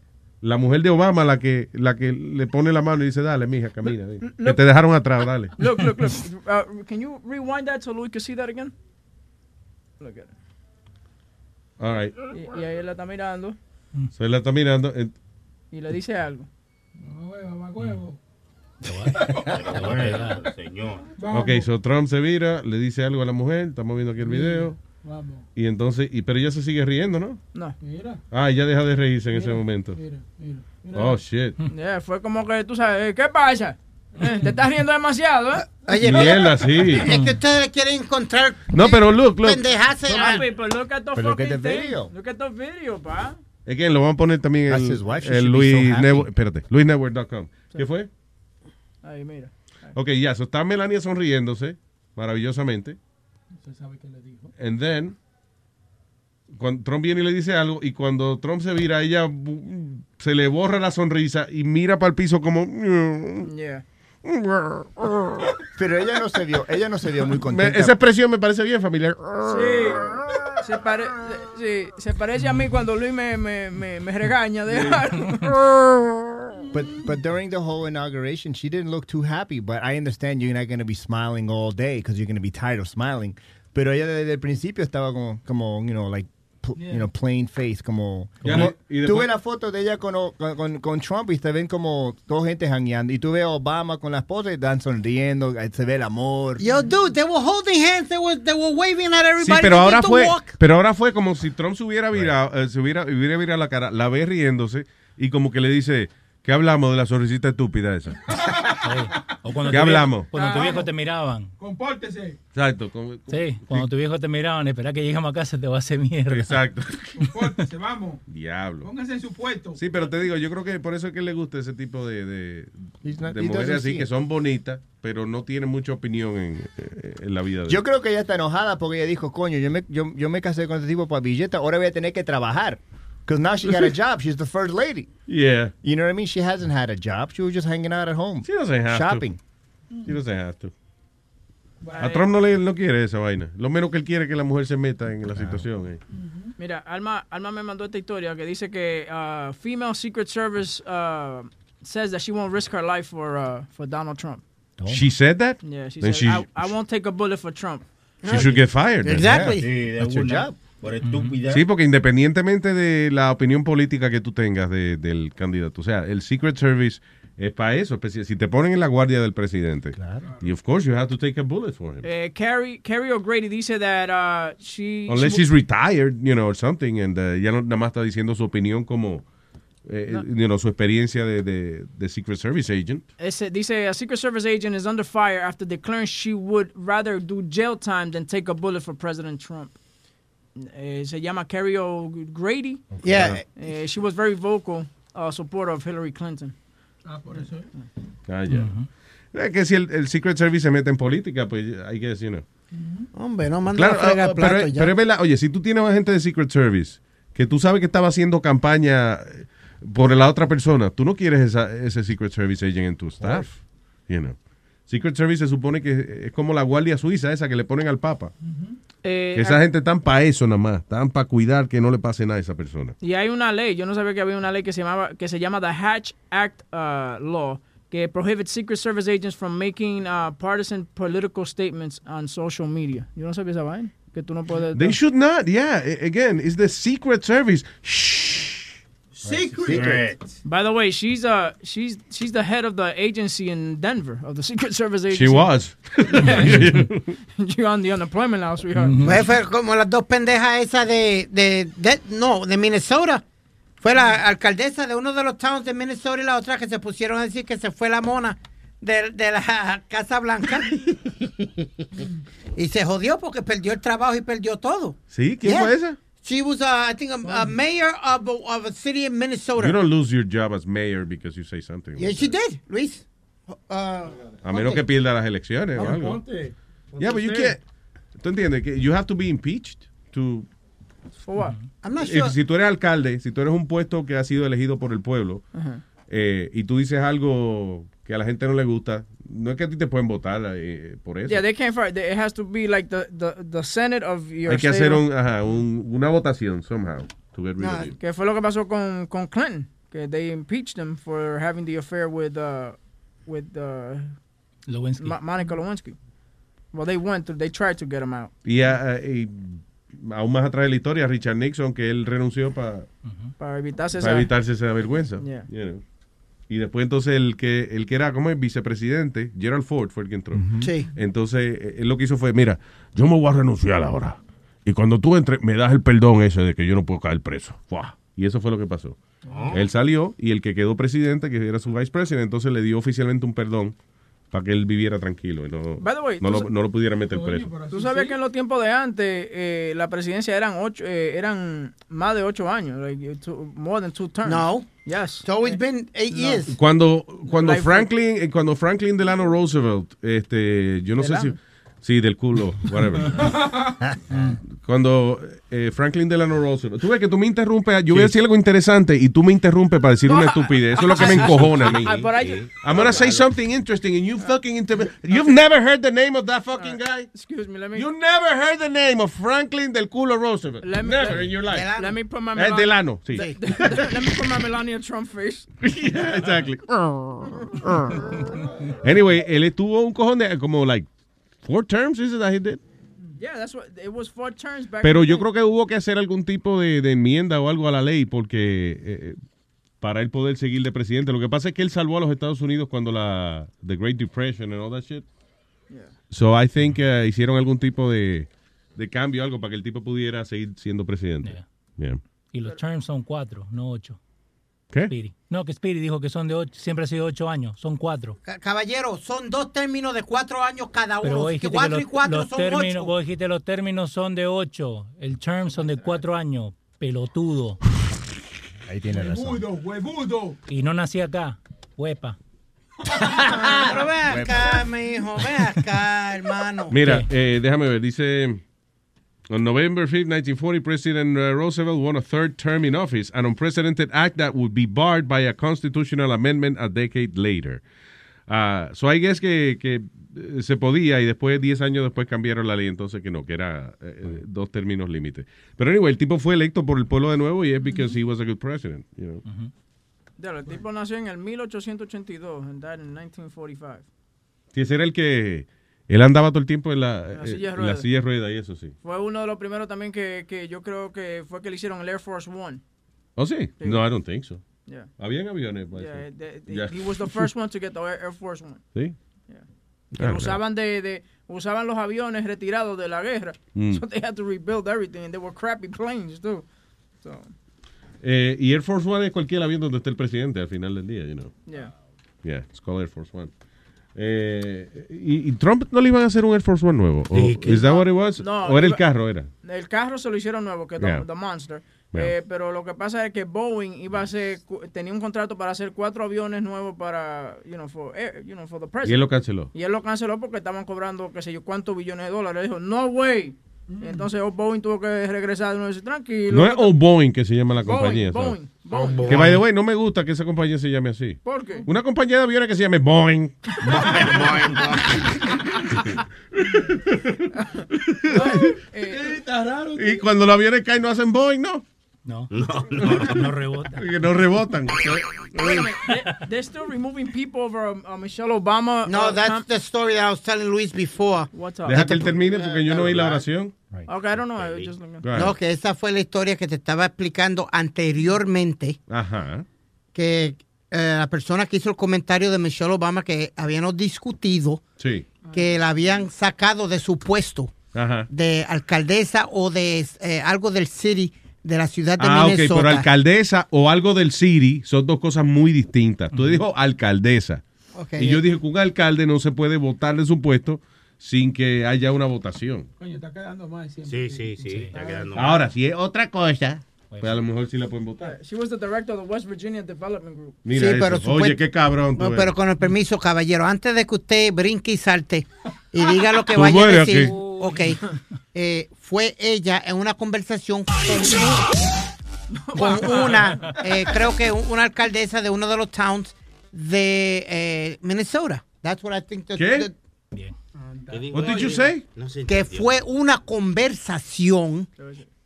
la mujer de Obama la que la que le pone la mano y dice, dale, mija, camina. Que te dejaron atrás, dale.
Look, look, look. Uh, can you rewind that so Louis can see that again? Look at it.
All right.
Y, y ahí él la está mirando
So él la está mirando. eh,
y le dice algo.
Señor.
Ok, so Trump se vira, le dice algo a la mujer, estamos viendo aquí el video.
Vamos.
Y entonces, y, pero ella se sigue riendo, ¿no?
No.
Mira.
Ah, ella deja de reírse en ese momento.
Mira, mira. mira.
Oh, shit.
Yeah, fue como que tú sabes, ¿qué pasa? Eh, te estás riendo demasiado, ¿eh?
Oye,
Mierda, sí.
Es que ustedes quieren encontrar
No, pero look, look.
pendejas.
No, papi, but look at the
But look at the video.
Look at the video, pa.
Es que lo van a poner también el,
be
Luis
so.
Network. Espérate, luisnetwork.com. ¿Qué fue?
Ahí, mira.
Ok, ya, so está Melania sonriéndose maravillosamente.
Se sabe qué le dijo.
And then, cuando Trump viene y le dice algo, y cuando Trump se vira, ella se le borra la sonrisa y mira para el piso como.
Yeah.
Pero ella no se vio, ella no se vio muy
Me-
contenta.
esa expresión me parece bien familiar.
Sí. Se, pare- sí, se parece a mí cuando Luis me, me, me, me regaña de algo.
But but during the whole inauguration, she didn't look too happy. But I understand you're not going to be smiling all day because you're going to be tired of smiling. Pero ella desde el principio estaba como, como you know, like, you know, plain face, como. Como-
y después-
tú ves la foto de ella con, con, con- Trump y se ven como toda gente jangueando. Y tú ves a Obama con la esposa y están sonriendo, se ve el amor.
Yo, dude, they were holding hands, they were, they were waving at
Sí,
everybody.
pero
They
ahora fue,
walk.
pero ahora fue como si Trump se hubiera virado, eh, se hubiera, hubiera virado la cara, la ve riéndose y como que le dice, ¿qué hablamos de la sonrisita estúpida esa?
O cuando
¿Qué
tu viejo-
hablamos?
Cuando tu viejo te miraban.
Compórtese.
Exacto. con-
Sí, cuando tu viejo te miraban, espera que lleguemos a casa te va a hacer mierda.
Exacto.
Compórtese, vamos.
Diablo.
Póngase en su puesto.
Sí, pero te digo, yo creo que por eso es que le gusta ese tipo de, de,
not-
de
he
mujeres así que son bonitas, pero no tienen mucha opinión en, eh, en la vida de
Yo creo que ella está enojada porque ella dijo, coño, yo me, yo, yo me casé con este tipo para billeta, ahora voy a tener que trabajar. Because now she got a job. She's the first lady.
Yeah.
You know what I mean? She hasn't had a job. She was just hanging out at home.
She doesn't have to.
Shopping.
She doesn't have to. A Trump no le no quiere esa vaina. Lo menos que él quiere es que la mujer se meta en la situación. eh.
Mira, Alma, Alma me mandó esta historia que dice que uh, female Secret Service uh, says that she won't risk her life for uh, for Donald Trump.
She said that?
Yeah, she
Then
said,
she,
I, I won't take a bullet for Trump.
she should get fired.
Exactly.
Sí, de
That's your
una.
job.
Por estúpida.
Sí, porque independientemente de la opinión política que tú tengas de- del candidato, o sea, el Secret Service es para eso. especi- Si te ponen en la guardia del presidente, y of course you have to take a bullet for him.
Eh, Carrie, Carrie O'Grady dice that uh, she...
Unless
she-
she's retired, you know, or something, and uh, ya no, nada más está diciendo su opinión como, eh, you know, su experiencia de, de, de Secret Service agent.
Ese- dice a Secret Service agent is under fire after declaring she would rather do jail time than take a bullet for President Trump. Eh, se llama Carrie O'Grady.
Yeah.
Eh, she was very vocal uh, supporter of Hillary Clinton.
Ah, por eso.
Ah, ya. Es que si el, el Secret Service se mete en política, pues hay que decir, no.
Hombre, no manda
Claro,
a fregar
ah,
plato
pero,
ya.
pero es verdad, oye, si tú tienes a gente de Secret Service que tú sabes que estaba haciendo campaña eh, por la otra persona, tú no quieres esa- ese Secret Service agent en tu staff. You know. Secret Service se supone que es como la guardia suiza esa que le ponen al Papa.
Eh,
esa gente están para eso nada más, están para cuidar que no le pase nada a esa persona.
Y hay una ley, yo no sabía que había una ley que se llamaba que se llama the Hatch Act uh, Law que prohibits Secret Service agents from making uh, partisan political statements on social media. Yo no sabía esa vaina, que tú no puedes
They should not, yeah. Again, it's the Secret Service. Shh.
Secret. By the way, she's uh she's she's the head of the agency in Denver of the Secret Service agency.
She was.
You're on the unemployment now, sweetheart.
Pues fue como las dos pendejas esas de, de, de- no, de Minnesota. Fue la alcaldesa de uno de los towns de Minnesota y la otra que se pusieron a decir que se fue la mona de, de la Casa Blanca. y se jodió porque perdió el trabajo y perdió todo.
¿Sí? ¿Quién
Yeah.
fue esa?
She was, uh, I think, a, a mayor of a, of a city in Minnesota.
You don't lose your job as mayor because you say something.
Yeah,
like
she
that.
did, Luis. Uh,
A menos que pierda las elecciones o algo.
Ponte.
Yeah, but you can't. ¿Tú entiendes? You have to be impeached to...
For what?
I'm not sure.
si tú eres alcalde, si tú eres un puesto que ha sido elegido por el pueblo
Ajá.
eh, y tú dices algo que a la gente no le gusta, no es que a ti te pueden votar eh, por eso.
Yeah, they can't fire. It has to be like the, the, the Senate of your
Hay que
state
hacer
of-
un, ajá, un- una votación somehow to get rid of you.
Que fue lo que pasó con, con Clinton, que they impeached him for having the affair with uh, with uh,
Lewinsky.
Ma- Monica Lewinsky. Well, they went to, they tried to get him out.
Y, a- y aún más atrás de la historia, Richard Nixon, que él renunció para
Para evitarse
para
esa-
evitarse esa vergüenza.
Yeah.
you know. Y después entonces el que el que era como el vicepresidente, Gerald Ford fue el que entró.
Sí.
Entonces eh, él lo que hizo fue, mira, yo me voy a renunciar ahora. Y cuando tú entres, me das el perdón ese de que yo no puedo caer preso. Fuah. Y eso fue lo que pasó. Él salió y el que quedó presidente, que era su vicepresidente, entonces le dio oficialmente un perdón para que él viviera tranquilo y no,
By the way,
no, lo, no pudiera meter preso.
Tú sabías que en los tiempos de antes eh, la presidencia eran ocho, eh, eran más de ocho años, like, two- more than two terms.
No.
Yes.
It's always been eight years.
Cuando, cuando Franklin, eh, cuando Franklin Delano Roosevelt, este, yo no sé si. Sí, del culo, whatever. cuando eh, Franklin Delano Roosevelt, tú ves que tú me interrumpes, yo voy a decir algo interesante y tú me interrumpes para decir una estupidez. Eso es lo que me encojona a mí.
Ah,
I'm gonna say something interesting and you fucking inter You've never heard the name of that fucking guy?
Excuse me, let me.
You never heard the name of Franklin del culo Roosevelt.
Let me-
never
let-
in your life.
Let me put my
Eh,
Melania-
Delano, sí.
let me put my Melania Trump face.
Yeah, exactly. Anyway, él estuvo un cojón de como like four terms, is it that he did?
Yeah, that's what it was four terms back.
Pero yo creo que hubo que hacer algún tipo de, de enmienda o algo a la ley porque eh, para él poder seguir de presidente. Lo que pasa es que él salvó a los Estados Unidos cuando la the Great Depression and all that shit. So I think eh, hicieron algún tipo de, de cambio, algo para que el tipo pudiera seguir siendo presidente.
Yeah.
Yeah.
Y los terms son cuatro, no ocho.
¿Qué?
Speedy. No, que Speedy dijo que son de ocho, siempre ha sido ocho años, son cuatro.
Ca- Caballero, son dos términos de cuatro años cada
Pero
uno.
vos
así que
dijiste que
cuatro
los,
y cuatro
los
son
términos,
ocho.
vos dijiste los términos son de ocho, el term son de cuatro años, pelotudo.
Ahí tiene
Huevudo, huevudo.
Y no nací acá, huepa.
Pero ven acá, mi hijo, ven acá, hermano.
Mira, eh, déjame ver, dice... On November 5, 1940, President uh, Roosevelt won a third term in office, an unprecedented act that would be barred by a constitutional amendment a decade later. Ah, so I guess que, que eh, se podía y después, 10 años después, cambiaron la ley, entonces que no, que era eh, eh, dos términos límites. Pero anyway, el tipo fue electo por el pueblo de nuevo y es because he was a good president, you know.
El tipo nació en el 1882 and died in 1945.
Sí, ese era el que... Él andaba todo el tiempo en la,
la
eh,
silla
la de ruedas y eso sí.
Fue uno de los primeros también que, que yo creo que fue que le hicieron el Air Force One.
¿Oh, sí?
Sí.
No, I don't think so.
Yeah.
Habían aviones. para
Yeah,
Ya.
He was the first one to get the Air Air Force One.
¿Sí?
Que
Ah,
usaban de, de usaban los aviones retirados de la guerra.
Mm.
So they had to rebuild everything. And they were crappy planes too. So,
Eh, y Air Force One es cualquier avión donde esté el presidente al final del día, you know.
yeah.
Yeah, it's called Air Force One. Eh, y, y Trump no le iban a hacer un Air Force One nuevo? ¿O, ¿Is that what it was?
No,
¿O era el carro? Era?
El carro se lo hicieron nuevo, que
Yeah.
the, the Monster.
Yeah.
Eh, pero lo que pasa es que Boeing iba a hacer, tenía un contrato para hacer cuatro aviones nuevos para, you know, for, air- you know, for the president.
Y él lo canceló.
Y él lo canceló porque estaban cobrando, qué sé yo, cuántos billones de dólares. Dijo, no way. Y entonces oh, Boeing tuvo que regresar y uno dice, tranquilo.
No es Old Boeing que se llama la
Boeing,
compañía. ¿sabes?
Boeing, Boeing.
Que, by the way, no me gusta que esa compañía se llame así.
¿Por qué?
Una compañía de aviones que se llame Boeing. y cuando los aviones caen no hacen Boeing, ¿no?
No, no, no, no rebota.
Que no rebotan.
They're still removing people over um, uh, Michelle Obama.
No,
uh,
that's the story that I was telling Luis before.
What's up?
Deja que él termine porque yo no oí la oración.
Okay, I don't know. I was just looking.
No, que esa fue la historia que te estaba explicando anteriormente,
Ajá.
que eh, la persona que hizo el comentario de Michelle Obama que habíamos discutido
Sí.
que la habían sacado de su puesto
Ajá.
de alcaldesa o de eh, algo del city de la ciudad de
Ah, ok,
Minnesota.
pero alcaldesa o algo del city son dos cosas muy distintas. Tú dijo alcaldesa.
Ok.
Y yo dije que un alcalde no se puede votar de su puesto sin que haya una votación.
Coño, está quedando mal siempre.
Sí, sí, sí. Está quedando
Ahora, si es otra cosa, pues a lo mejor sí la pueden votar.
She was the director of the West Virginia Development Group.
Mira
Sí,
eso.
pero
Oye,
supue-
qué cabrón. tú
No,
eres.
pero con el permiso, caballero, antes de que usted brinque y salte y diga lo que vaya a decir,
aquí.
Ok, eh, fue ella en una conversación con, con una, eh, creo que una alcaldesa de uno de los towns de eh, Minnesota. That's what I think. the-
¿Qué?
the-
What did you say?
que fue una conversación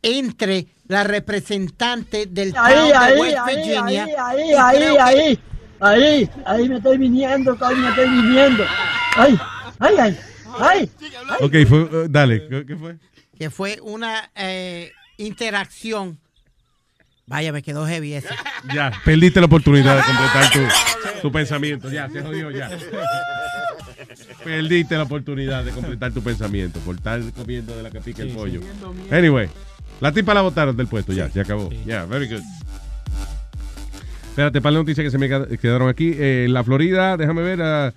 entre la representante del town
Ahí,
de
ahí,
West
ahí,
Virginia.
ahí, ahí, ahí,
que-
ahí, ahí, ahí me estoy viniendo, coño, me estoy viniendo. Ay, ay, ay, ay.
Ok, fue, eh, dale, ¿qué, qué fue?
que fue una eh, interacción. Vaya, me quedó heavy ese.
Ya, perdiste la oportunidad de completar tu, tu pensamiento. Ya, se jodió ya. Perdiste la oportunidad de completar tu pensamiento por estar comiendo de la que pica el pollo. Anyway, la tipa la botaron del puesto, ya, se acabó. Ya, very good. Espérate, para la noticia que se me qued- quedaron aquí. Eh, en la Florida, déjame ver, a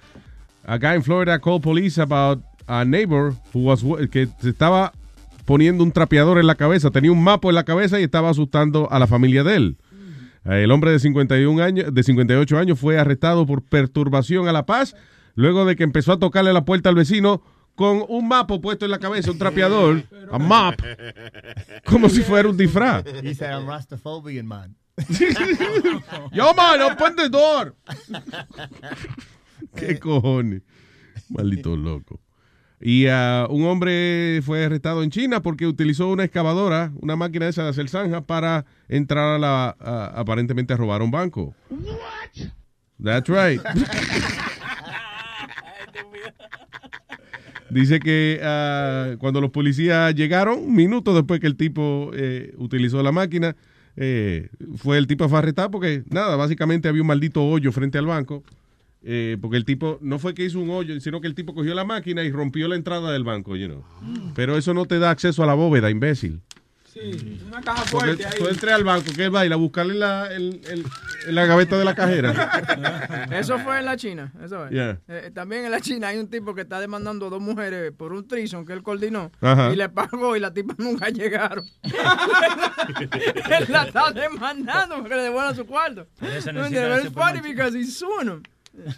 a guy in Florida called police about a neighbor who was que se estaba poniendo un trapeador en la cabeza, tenía un mapo en la cabeza y estaba asustando a la familia de él. Eh, El hombre de 51 años, de 58 años fue arrestado por perturbación a la paz luego de que empezó a tocarle la puerta al vecino con un mapo puesto en la cabeza, un trapeador, a mop, como si fuera un disfraz.
I'm Rastafarian, man.
Yo, man, open the door. ¿Qué cojones? Maldito loco. Y ah, un hombre fue arrestado en China porque utilizó una excavadora, una máquina esa de hacer zanja, para entrar a la, a- aparentemente a robar un banco. That's right. Dice que ah, cuando los policías llegaron, minutos después que el tipo eh, utilizó la máquina, eh, fue el tipo fue arrestado porque, nada, básicamente había un maldito hoyo frente al banco. Eh, porque el tipo, no fue que hizo un hoyo, sino que el tipo cogió la máquina y rompió la entrada del banco, you know. Pero eso no te da acceso a la bóveda, imbécil.
Sí, una caja
Porque
fuerte ahí.
tú entres al banco, que él va a ir a buscarle la, el, el- en la gaveta de la cajera.
Eso fue en la China. Eso es.
Yeah.
Eh, también en la China hay un tipo que está demandando a dos mujeres por un trison que él coordinó
Ajá.
y le pagó y las tipas nunca llegaron. él la está demandando porque le devuelvan su cuarto.
Eso
No,
ese
funny because he's suing him.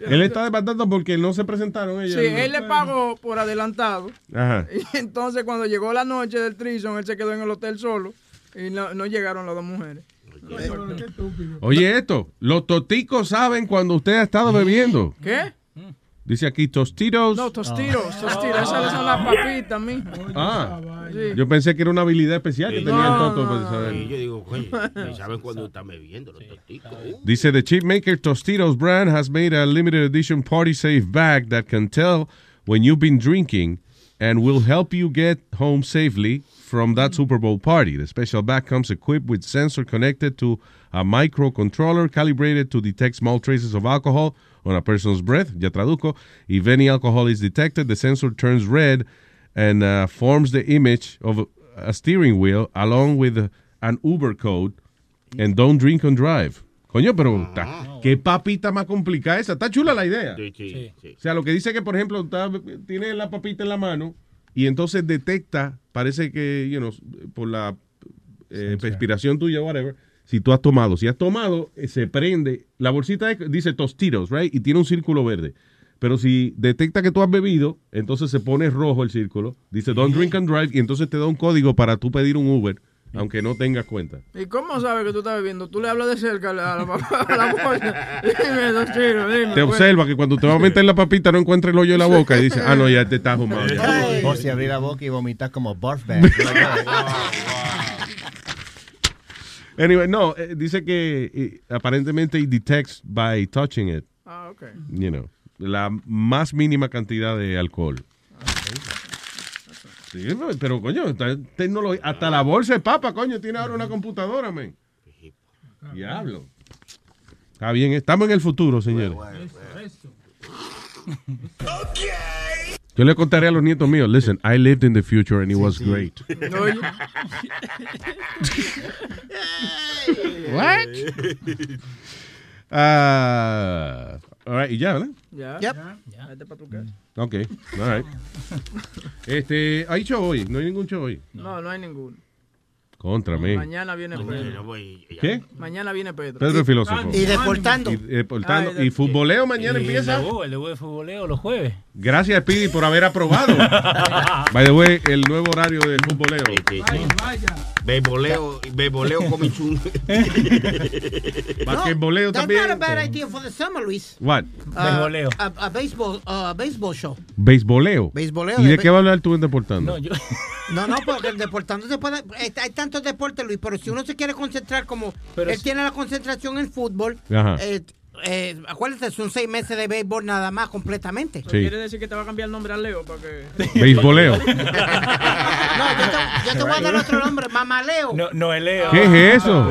Él está demandando porque no se presentaron ellos.
Sí, él le pagó por adelantado.
Ajá.
Y entonces cuando llegó la noche del trison, él se quedó en el hotel solo y no, no llegaron las dos mujeres.
Oye, esto, los toticos saben cuando usted ha estado bebiendo.
¿Qué?
Dice aquí Tostitos.
No, tostitos, tostitos. Esas son las papitas, mijo.
Ah,
Sí.
yo pensé que era una habilidad especial que
Sí.
tenía el
No,
Toto.
no, no.
saber.
Y yo digo, coño, ¿y ¿saben cuando están bebiendo los toticos?
Dice the chip maker Tostitos brand has made a limited edition party safe bag that can tell when you've been drinking and will help you get home safely from that Super Bowl party. The special bag comes equipped with sensor connected to a microcontroller calibrated to detect small traces of alcohol on a person's breath. Ya traduzco. If any alcohol is detected, the sensor turns red and uh, forms the image of a steering wheel along with an Uber code and don't drink and drive. Coño, pero ta- qué papita más complicada esa. Está chula la idea.
Sí, sí, sí.
O sea, lo que dice que, por ejemplo, está- tiene la papita en la mano y entonces detecta, parece que, you know, por la eh, respiración tuya, whatever, si tú has tomado. Si has tomado, eh, se prende. La bolsita es- dice Tostitos, right? Y tiene un círculo verde. Pero si detecta que tú has bebido, entonces se pone rojo el círculo. Dice don't drink and drive y entonces te da un código para tú pedir un Uber, aunque no tengas cuenta.
¿Y cómo sabe que tú estás bebiendo? Tú le hablas de cerca a la, a la, a la bolsa. Dime, Tostito, dime.
Te
pues.
observa que cuando te va a meter la papita no encuentra el hoyo en la boca y dice, ah, no, ya te estás fumando.
O si abrir la boca y vomitar como barf bag.
Anyway, no, eh, dice que eh, aparentemente it detects by touching it,
Ah, ok.
you know, la más mínima cantidad de alcohol. Sí, no, pero coño, tecnología, hasta la bolsa de papa, coño, tiene ahora una computadora, men. Diablo. Está bien, estamos en el futuro, señores. Yo le contaré a los nietos míos, listen, I lived in the future and it was great.
Oye.
What? Ah, all right, y ya, ¿verdad?
Ya.
Yep.
Ya. Vete pa' tu casa.
Ok, all right. Este, ¿hay show hoy? No hay ningún show hoy.
No, no hay ninguno.
Contra mí.
Mañana viene Pedro.
¿Qué?
Mañana viene Pedro.
Pedro el filósofo.
Y deportando.
Y deportando.
Ah, y de-
y futboleo mañana
Y
empieza.
El debut, el debut de futboleo los jueves.
Gracias, Pidi, por haber aprobado. By the way, el nuevo horario de futboleo.
Beboleo, beboleo comichun.
Basquetboleo
That's
también.
not a bad idea for the summer, Luis.
What?
Uh, A, a baseball, uh, baseball show.
Beisboleo.
Beisboleo,
¿Y
de
qué va a hablar tú en Deportando?
No, no, porque el deportando se puede. Hay tantos deportes, Luis, pero si uno se quiere concentrar como
Pero
él
si-
tiene la concentración en fútbol,
Ajá.
eh, eh, acuérdate, son seis meses de béisbol nada más completamente.
Sí.
Quiere decir que te va a cambiar el nombre a Leo para que.
Beisboleo.
No, yo te, yo te voy a dar otro nombre, Mamaleo.
No, no es Leo.
¿Qué es eso?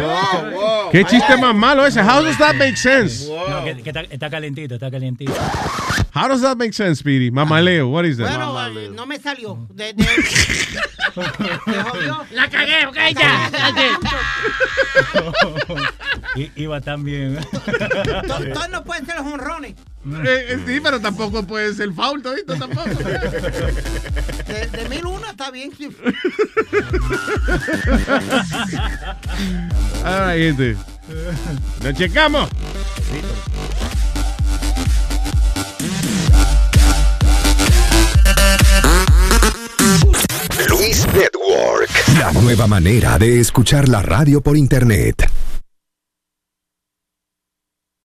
¿Qué chiste más malo ese? How does that make sense?
No, que, que está, está calentito, está calentito.
How does that make sense, Speedy? Mamaleo, what is that?
Bueno, eh, no me salió. De, de-. La cagué, ok, ya.
Iba tan bien.
Todos no pueden ser los honrones.
Eh, eh, sí, pero tampoco puede ser foul, todito tampoco.
De, de 1001 está bien.
Ay, gente. Nos checamos.
Luis Network. La nueva manera de escuchar la radio por internet.